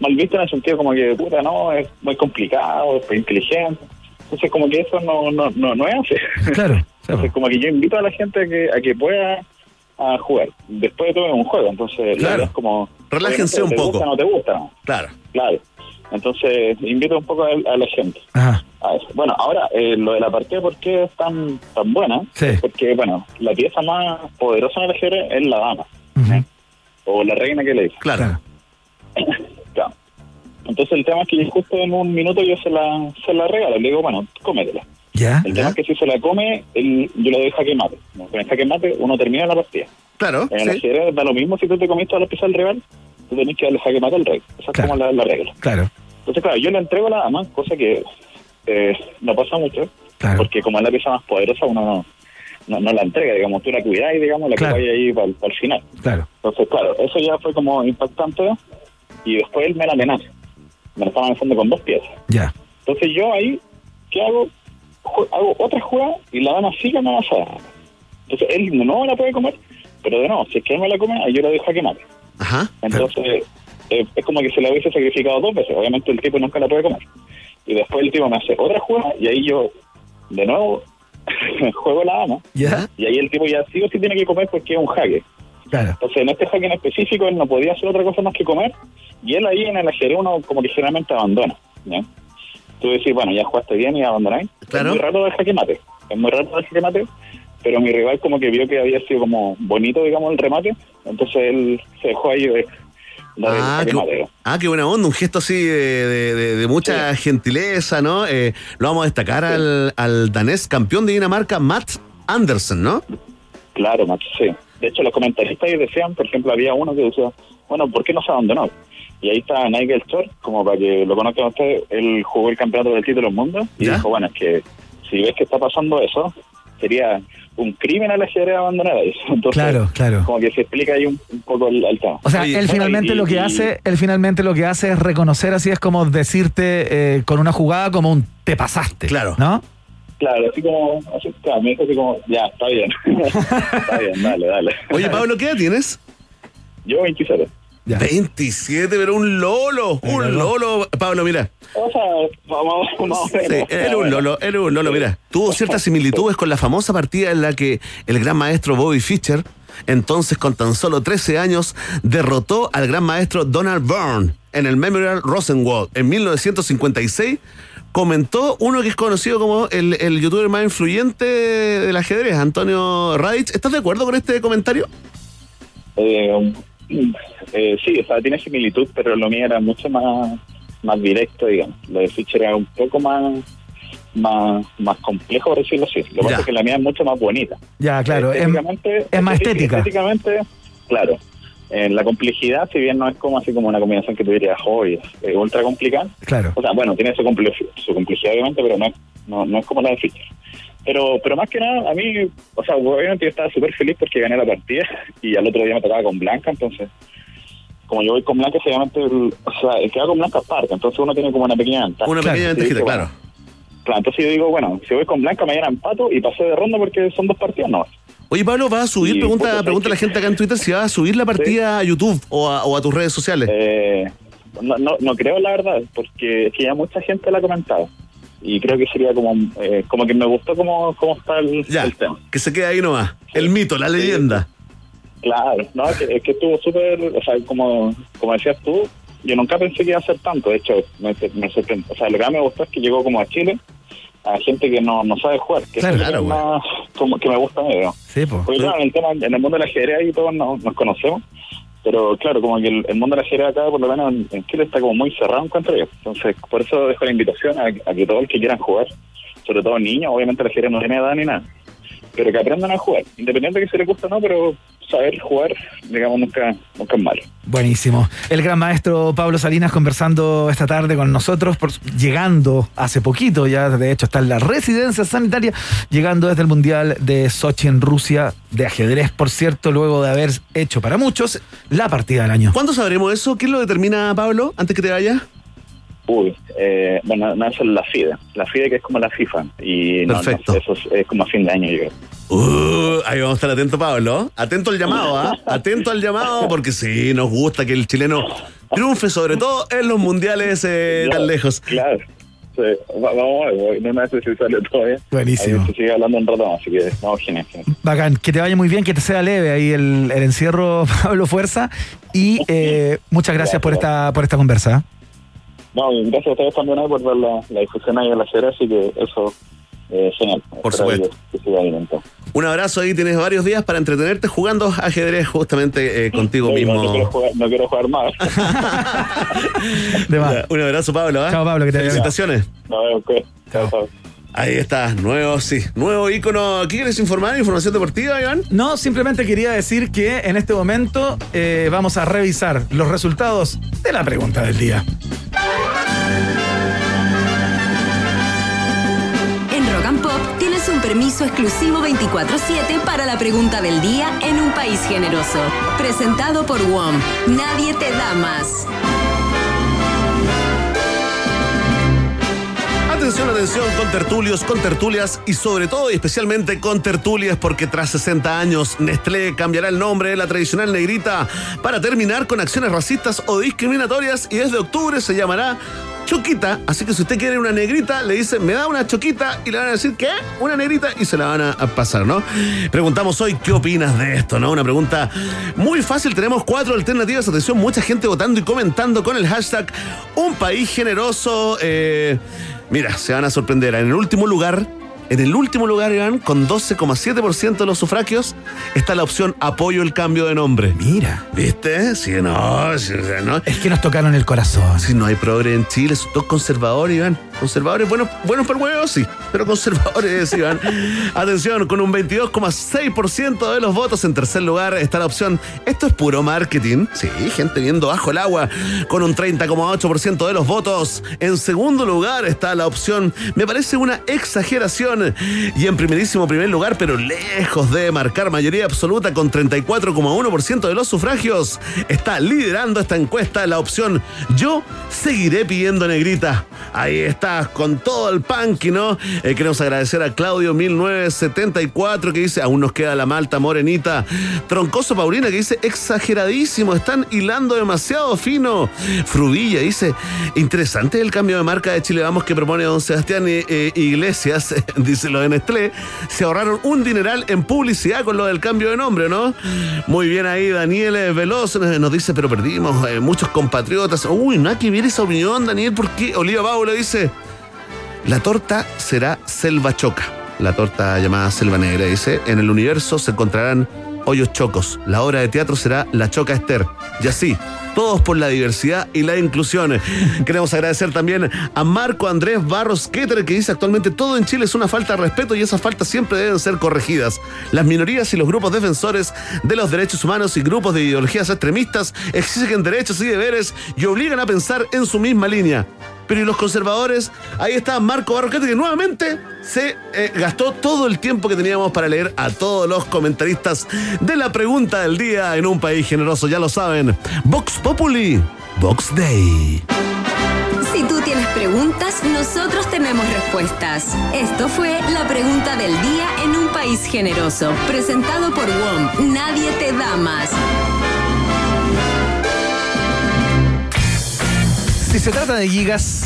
mal visto en el sentido como que, puta, no, es muy complicado, es muy inteligente. Entonces, como que eso no, no, no, no es así. Claro. Entonces, como que yo invito a la gente a que, a que pueda a jugar. Después de todo es un juego, entonces la Claro. verdad es como... Relájense un te poco. gusta no te gusta, ¿no? Claro. Claro. Entonces, invito un poco a, a la gente. Ajá. A eso. Bueno, ahora, eh, lo de la partida, ¿por qué es tan, tan buena? Sí. Porque, bueno, la pieza más poderosa en el ajedrez es la dama. ¿eh? O la reina que le dice. Claro. Claro. Entonces, el tema es que justo en un minuto yo se la, se la regalo. Le digo, bueno, cómetela. ¿Ya? El tema es que si se la come, el- yo le doy jaque mate. Con el jaque mate uno termina la partida. Claro. En el ajedrez da lo mismo si tú te comiste a la pieza del rival, tú tenés que darle jaque mate al rey. Esa es como la, la regla. Claro. Entonces, claro, yo le entrego a la dama, cosa que eh, no pasa mucho, porque como es la pieza más poderosa, uno no, no, no la entrega, digamos, tú la cuidas y, digamos, la Claro. que vaya ahí para el final. Claro. Entonces, claro, eso ya fue como impactante y después él me la amenaza. Me la estaba amenazando con dos piezas. Ya. Entonces yo ahí, ¿qué hago? Hago otra jugada y la dama sigue amenazada. Entonces él no la puede comer, pero de nuevo, si es que él me la come, yo lo dejo a que mate. Ajá. Entonces eh, es como que se la hubiese sacrificado dos veces. Obviamente el tipo nunca la puede comer. Y después el tipo me hace otra jugada y ahí yo, de nuevo, juego la dama. ¿Ya? Y ahí el tipo ya sí o sí tiene que comer porque es un jaque. Claro. Entonces, en este jaque en específico, él no podía hacer otra cosa más que comer. Y él ahí en el ajedrez uno como que generalmente abandona. ¿ya? Tú decís, bueno, ya jugaste bien y abandonáis. Claro. Es muy raro el jaque mate. Es muy raro el jaque mate. Pero mi rival como que vio que había sido como bonito, digamos, el remate. Entonces él se dejó ahí de el Ah qué, ah, qué buena onda, un gesto así de, de- de- de mucha gentileza, ¿no? Eh, lo vamos a destacar al, al danés campeón de Dinamarca, Matt Andersen, ¿no? Claro, Max, sí. De hecho, los comentaristas ahí decían, por ejemplo, había uno que decía, bueno, ¿por qué no se abandonó? Y ahí está Nigel Thor, como para que lo conozcan ustedes, él jugó el campeonato del título del mundo y dijo, bueno, es que si ves que está pasando eso, sería un crimen al ajedrez abandonar. Entonces, Claro, claro. como que se explica ahí un, un poco el, el tema. O sea, Oye, él bueno, finalmente y- lo que y- hace, él finalmente lo que hace es reconocer así es como decirte eh, con una jugada como un te pasaste. Claro. ¿No? Claro, así como, así, claro, me dijo así como, ya, está bien. está bien, dale, dale. Oye, Pablo, ¿qué edad tienes? Yo 27. 27, pero un lolo, un lolo. Pablo, mira. O sea, vamos, vamos a ver. Sí, era un lolo, era un lolo, mira. Tuvo ciertas similitudes con la famosa partida en la que el gran maestro Bobby Fischer, entonces con tan solo 13 años, derrotó al gran maestro Donald Byrne en el Memorial Rosenwald en 1956. Comentó uno que es conocido como el, el youtuber más influyente del ajedrez, Antonio Radich. ¿Estás de acuerdo con este comentario? Eh, eh, sí, o sea, tiene similitud, pero lo mío era mucho más, más directo, digamos. Lo de Fischer era un poco más, más, más complejo, por decirlo así. Lo que pasa es que la mía es mucho más bonita. Ya, claro. Es, Estéticamente, es más estética. Estéticamente, claro. En la complejidad, si bien no es como así como una combinación que dirías, hoy es ultra complicada. Claro. O sea, bueno, tiene su, comple- su complejidad, obviamente, pero no es, no, no es como la de Fischer. Pero, pero más que nada, a mí, o sea, obviamente yo estaba súper feliz porque gané la partida y al otro día me tocaba con Blanca, entonces, como yo voy con Blanca, obviamente, el, o sea, el que va con Blanca parte, entonces uno tiene como una pequeña ventaja. Una pequeña digo, claro. bueno, Claro, entonces yo digo, bueno, si voy con Blanca, mañana empato y pasé de ronda porque son dos partidas, no. Oye, Pablo, ¿vas a subir? Pregunta, pregunta a la gente acá en Twitter si vas a subir la partida a YouTube o a, o a tus redes sociales. Eh, no, no, no creo la verdad, porque es que ya mucha gente la ha comentado. Y creo que sería como eh, como que me gustó cómo, cómo está el, ya, el tema. que se quede ahí nomás. El mito, la leyenda. Claro, no, es que, es que estuvo súper, o sea, como, como decías tú, yo nunca pensé que iba a ser tanto, de hecho, me, me sorprendió. O sea, lo que más me gustó es que llegó como a Chile, a gente que no, no sabe jugar, que Claro, es claro, más como que me gusta ¿no? Sí, po. Porque claro, en el, tema, en el mundo del ajedrez ahí todos nos, nos conocemos, pero claro, como que el, mundo del ajedrez acá, por lo menos en, Chile, está como muy cerrado en cuanto a ello. Entonces, por eso dejo la invitación a, a que todos los que quieran jugar, sobre todo niños, obviamente el ajedrez no tiene edad ni nada, pero que aprendan a jugar, independiente de que se les guste o no, pero saber jugar, digamos, nunca, nunca es malo. Buenísimo. El gran maestro Pablo Salinas conversando esta tarde con nosotros, por, llegando hace poquito, ya de hecho está en la residencia sanitaria, llegando desde el Mundial de Sochi en Rusia, de ajedrez, por cierto, luego de haber hecho para muchos la partida del año. ¿Cuándo sabremos eso? ¿Quién lo determina, Pablo, antes que te vaya? Uy, eh, bueno, no, eso es la FIDE. La FIDE que es como la FIFA. Y no, no, Perfecto. eso es, es como a fin de año, yo creo. Uh, ahí vamos a estar atento, Pablo. Atento al llamado, ¿ah? Atento al llamado, porque sí, nos gusta que el chileno triunfe, sobre todo en los mundiales eh, tan lejos. Claro. Sí, va- vamos a ver, no me hace si sale todavía. Buenísimo. Se sigue hablando un rato más, así que vamos, genial. genial. Bacán, que te vaya muy bien, que te sea leve ahí el, el encierro, Pablo Fuerza, y eh, muchas gracias por esta, por esta conversa. No, y gracias a ustedes también ahí por ver la, la difusión ahí en la serie, así que eso eh, genial. Por Espero supuesto. Que. Un abrazo ahí, tienes varios días para entretenerte jugando ajedrez justamente eh, contigo Sí, mismo. no quiero jugar, no quiero jugar más. De más. Un abrazo, Pablo. ¿ah? Chao, Pablo, que te vaya bien. Felicitaciones. No, ok. Chao, chao. Ahí está, nuevo, sí, nuevo ícono. ¿Qué quieres informar? ¿Información deportiva, Iván? No, simplemente quería decir que en este momento eh, vamos a revisar los resultados de la pregunta del día. En Rock and Pop tienes un permiso exclusivo 24-7 para la pregunta del día en un país generoso. Presentado por WOM. Nadie te da más. Atención, atención, con tertulios, con tertulias y sobre todo y especialmente con tertulias porque tras 60 años Nestlé cambiará el nombre de la tradicional negrita para terminar con acciones racistas o discriminatorias y desde octubre se llamará Choquita, así que si usted quiere una negrita, le dice, me da una choquita y le van a decir, ¿qué? Una negrita y se la van a, pasar, ¿no? Preguntamos hoy, ¿qué opinas de esto, no? Una pregunta muy fácil, tenemos cuatro alternativas, atención, mucha gente votando y comentando con el hashtag Un País Generoso. eh, mira, se van a sorprender, en el último lugar... En el último lugar, Iván, con 12,7% de los sufragios, está la opción apoyo el cambio de nombre. Mira. ¿Viste? Sí, no, sí, no. Es que nos tocaron el corazón. Si no hay progre en Chile, son dos conservadores, Iván. Conservadores, buenos, buenos para el huevo, sí, pero conservadores, Iván. Atención, con un 22,6% de los votos en tercer lugar está la opción. Esto es puro marketing. Sí, gente viendo bajo el agua. Con un 30,8% de los votos. En segundo lugar está la opción. Me parece una exageración. Y en primerísimo primer lugar, pero lejos de marcar mayoría absoluta con 34,1% de los sufragios, está liderando esta encuesta la opción Yo seguiré pidiendo negrita. Ahí está, con todo el punk, ¿no? Eh, queremos agradecer a Claudio 1974 que dice, aún nos queda la malta morenita. Troncoso Paulina que dice, exageradísimo, están hilando demasiado fino. Frudilla dice, interesante el cambio de marca de Chile Vamos que propone don Sebastián eh, eh, Iglesias, dice lo de Nestlé. Se ahorraron un dineral en publicidad con lo del cambio de nombre, ¿no? Muy bien ahí, Daniel eh, Veloz nos dice, pero perdimos eh, muchos compatriotas. Uy, no hay que ver esa opinión, Daniel, porque Oliva Paulo dice, la torta será selva choca. La torta llamada selva negra dice, en el universo se encontrarán hoyos chocos. La obra de teatro será La Choca Esther. Y así, todos por la diversidad y la inclusión. Queremos agradecer también a Marco Andrés Barros Keter, que dice actualmente todo en Chile es una falta de respeto y esas faltas siempre deben ser corregidas. Las minorías y los grupos defensores de los derechos humanos y grupos de ideologías extremistas exigen derechos y deberes y obligan a pensar en su misma línea. Pero y los conservadores, ahí está Marco Barroquete que nuevamente se eh, gastó todo el tiempo que teníamos para leer a todos los comentaristas de la pregunta del día en un país generoso, ya lo saben. Vox Populi, Vox Day. Si tú tienes preguntas, nosotros tenemos respuestas. Esto fue la pregunta del día en un país generoso, presentado por WOM. Nadie te da más. Si se trata de gigas,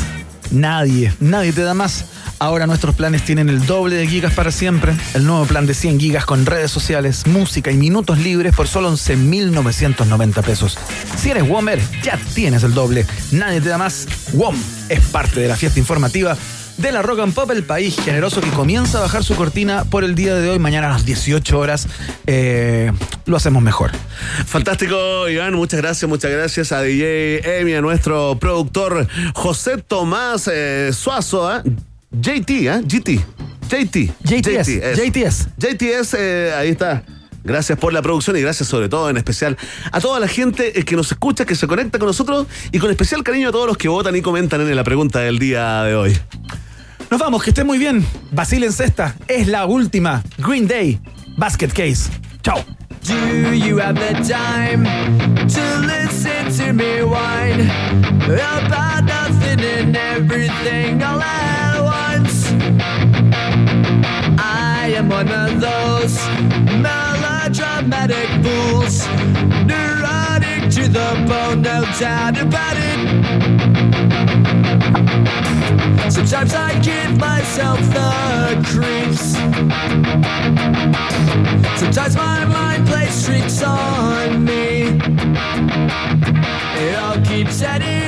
nadie, nadie te da más. Ahora nuestros planes tienen el doble de gigas para siempre. El nuevo plan de 100 gigas con redes sociales, música y minutos libres por solo 11.990 pesos. Si eres WOMer, ya tienes el doble. Nadie te da más. WOM es parte de la fiesta informativa de la Rock and Pop, el país generoso que comienza a bajar su cortina por el día de hoy. Mañana a las 18 horas eh, lo hacemos mejor. Fantástico, Iván. Muchas gracias, muchas gracias a DJ Emi, a nuestro productor José Tomás eh, Suazo, ¿ah? JT, ¿ah? GT. JT. JTS. JTS. JTS, eh, ahí está. Gracias por la producción y gracias sobre todo en especial a toda la gente eh, que nos escucha, que se conecta con nosotros y con especial cariño a todos los que votan y comentan en la pregunta del día de hoy. Nos vamos, que estén muy bien. Basil en cesta. Es la última. Green Day. Basket Case. Chao. Do you have the time to listen to me whine about nothing and everything all at once? I am one of those melodramatic fools, neurotic to the bone, no doubt about it. Sometimes I give myself the creeps. Sometimes my mind plays tricks on me. It all keeps. I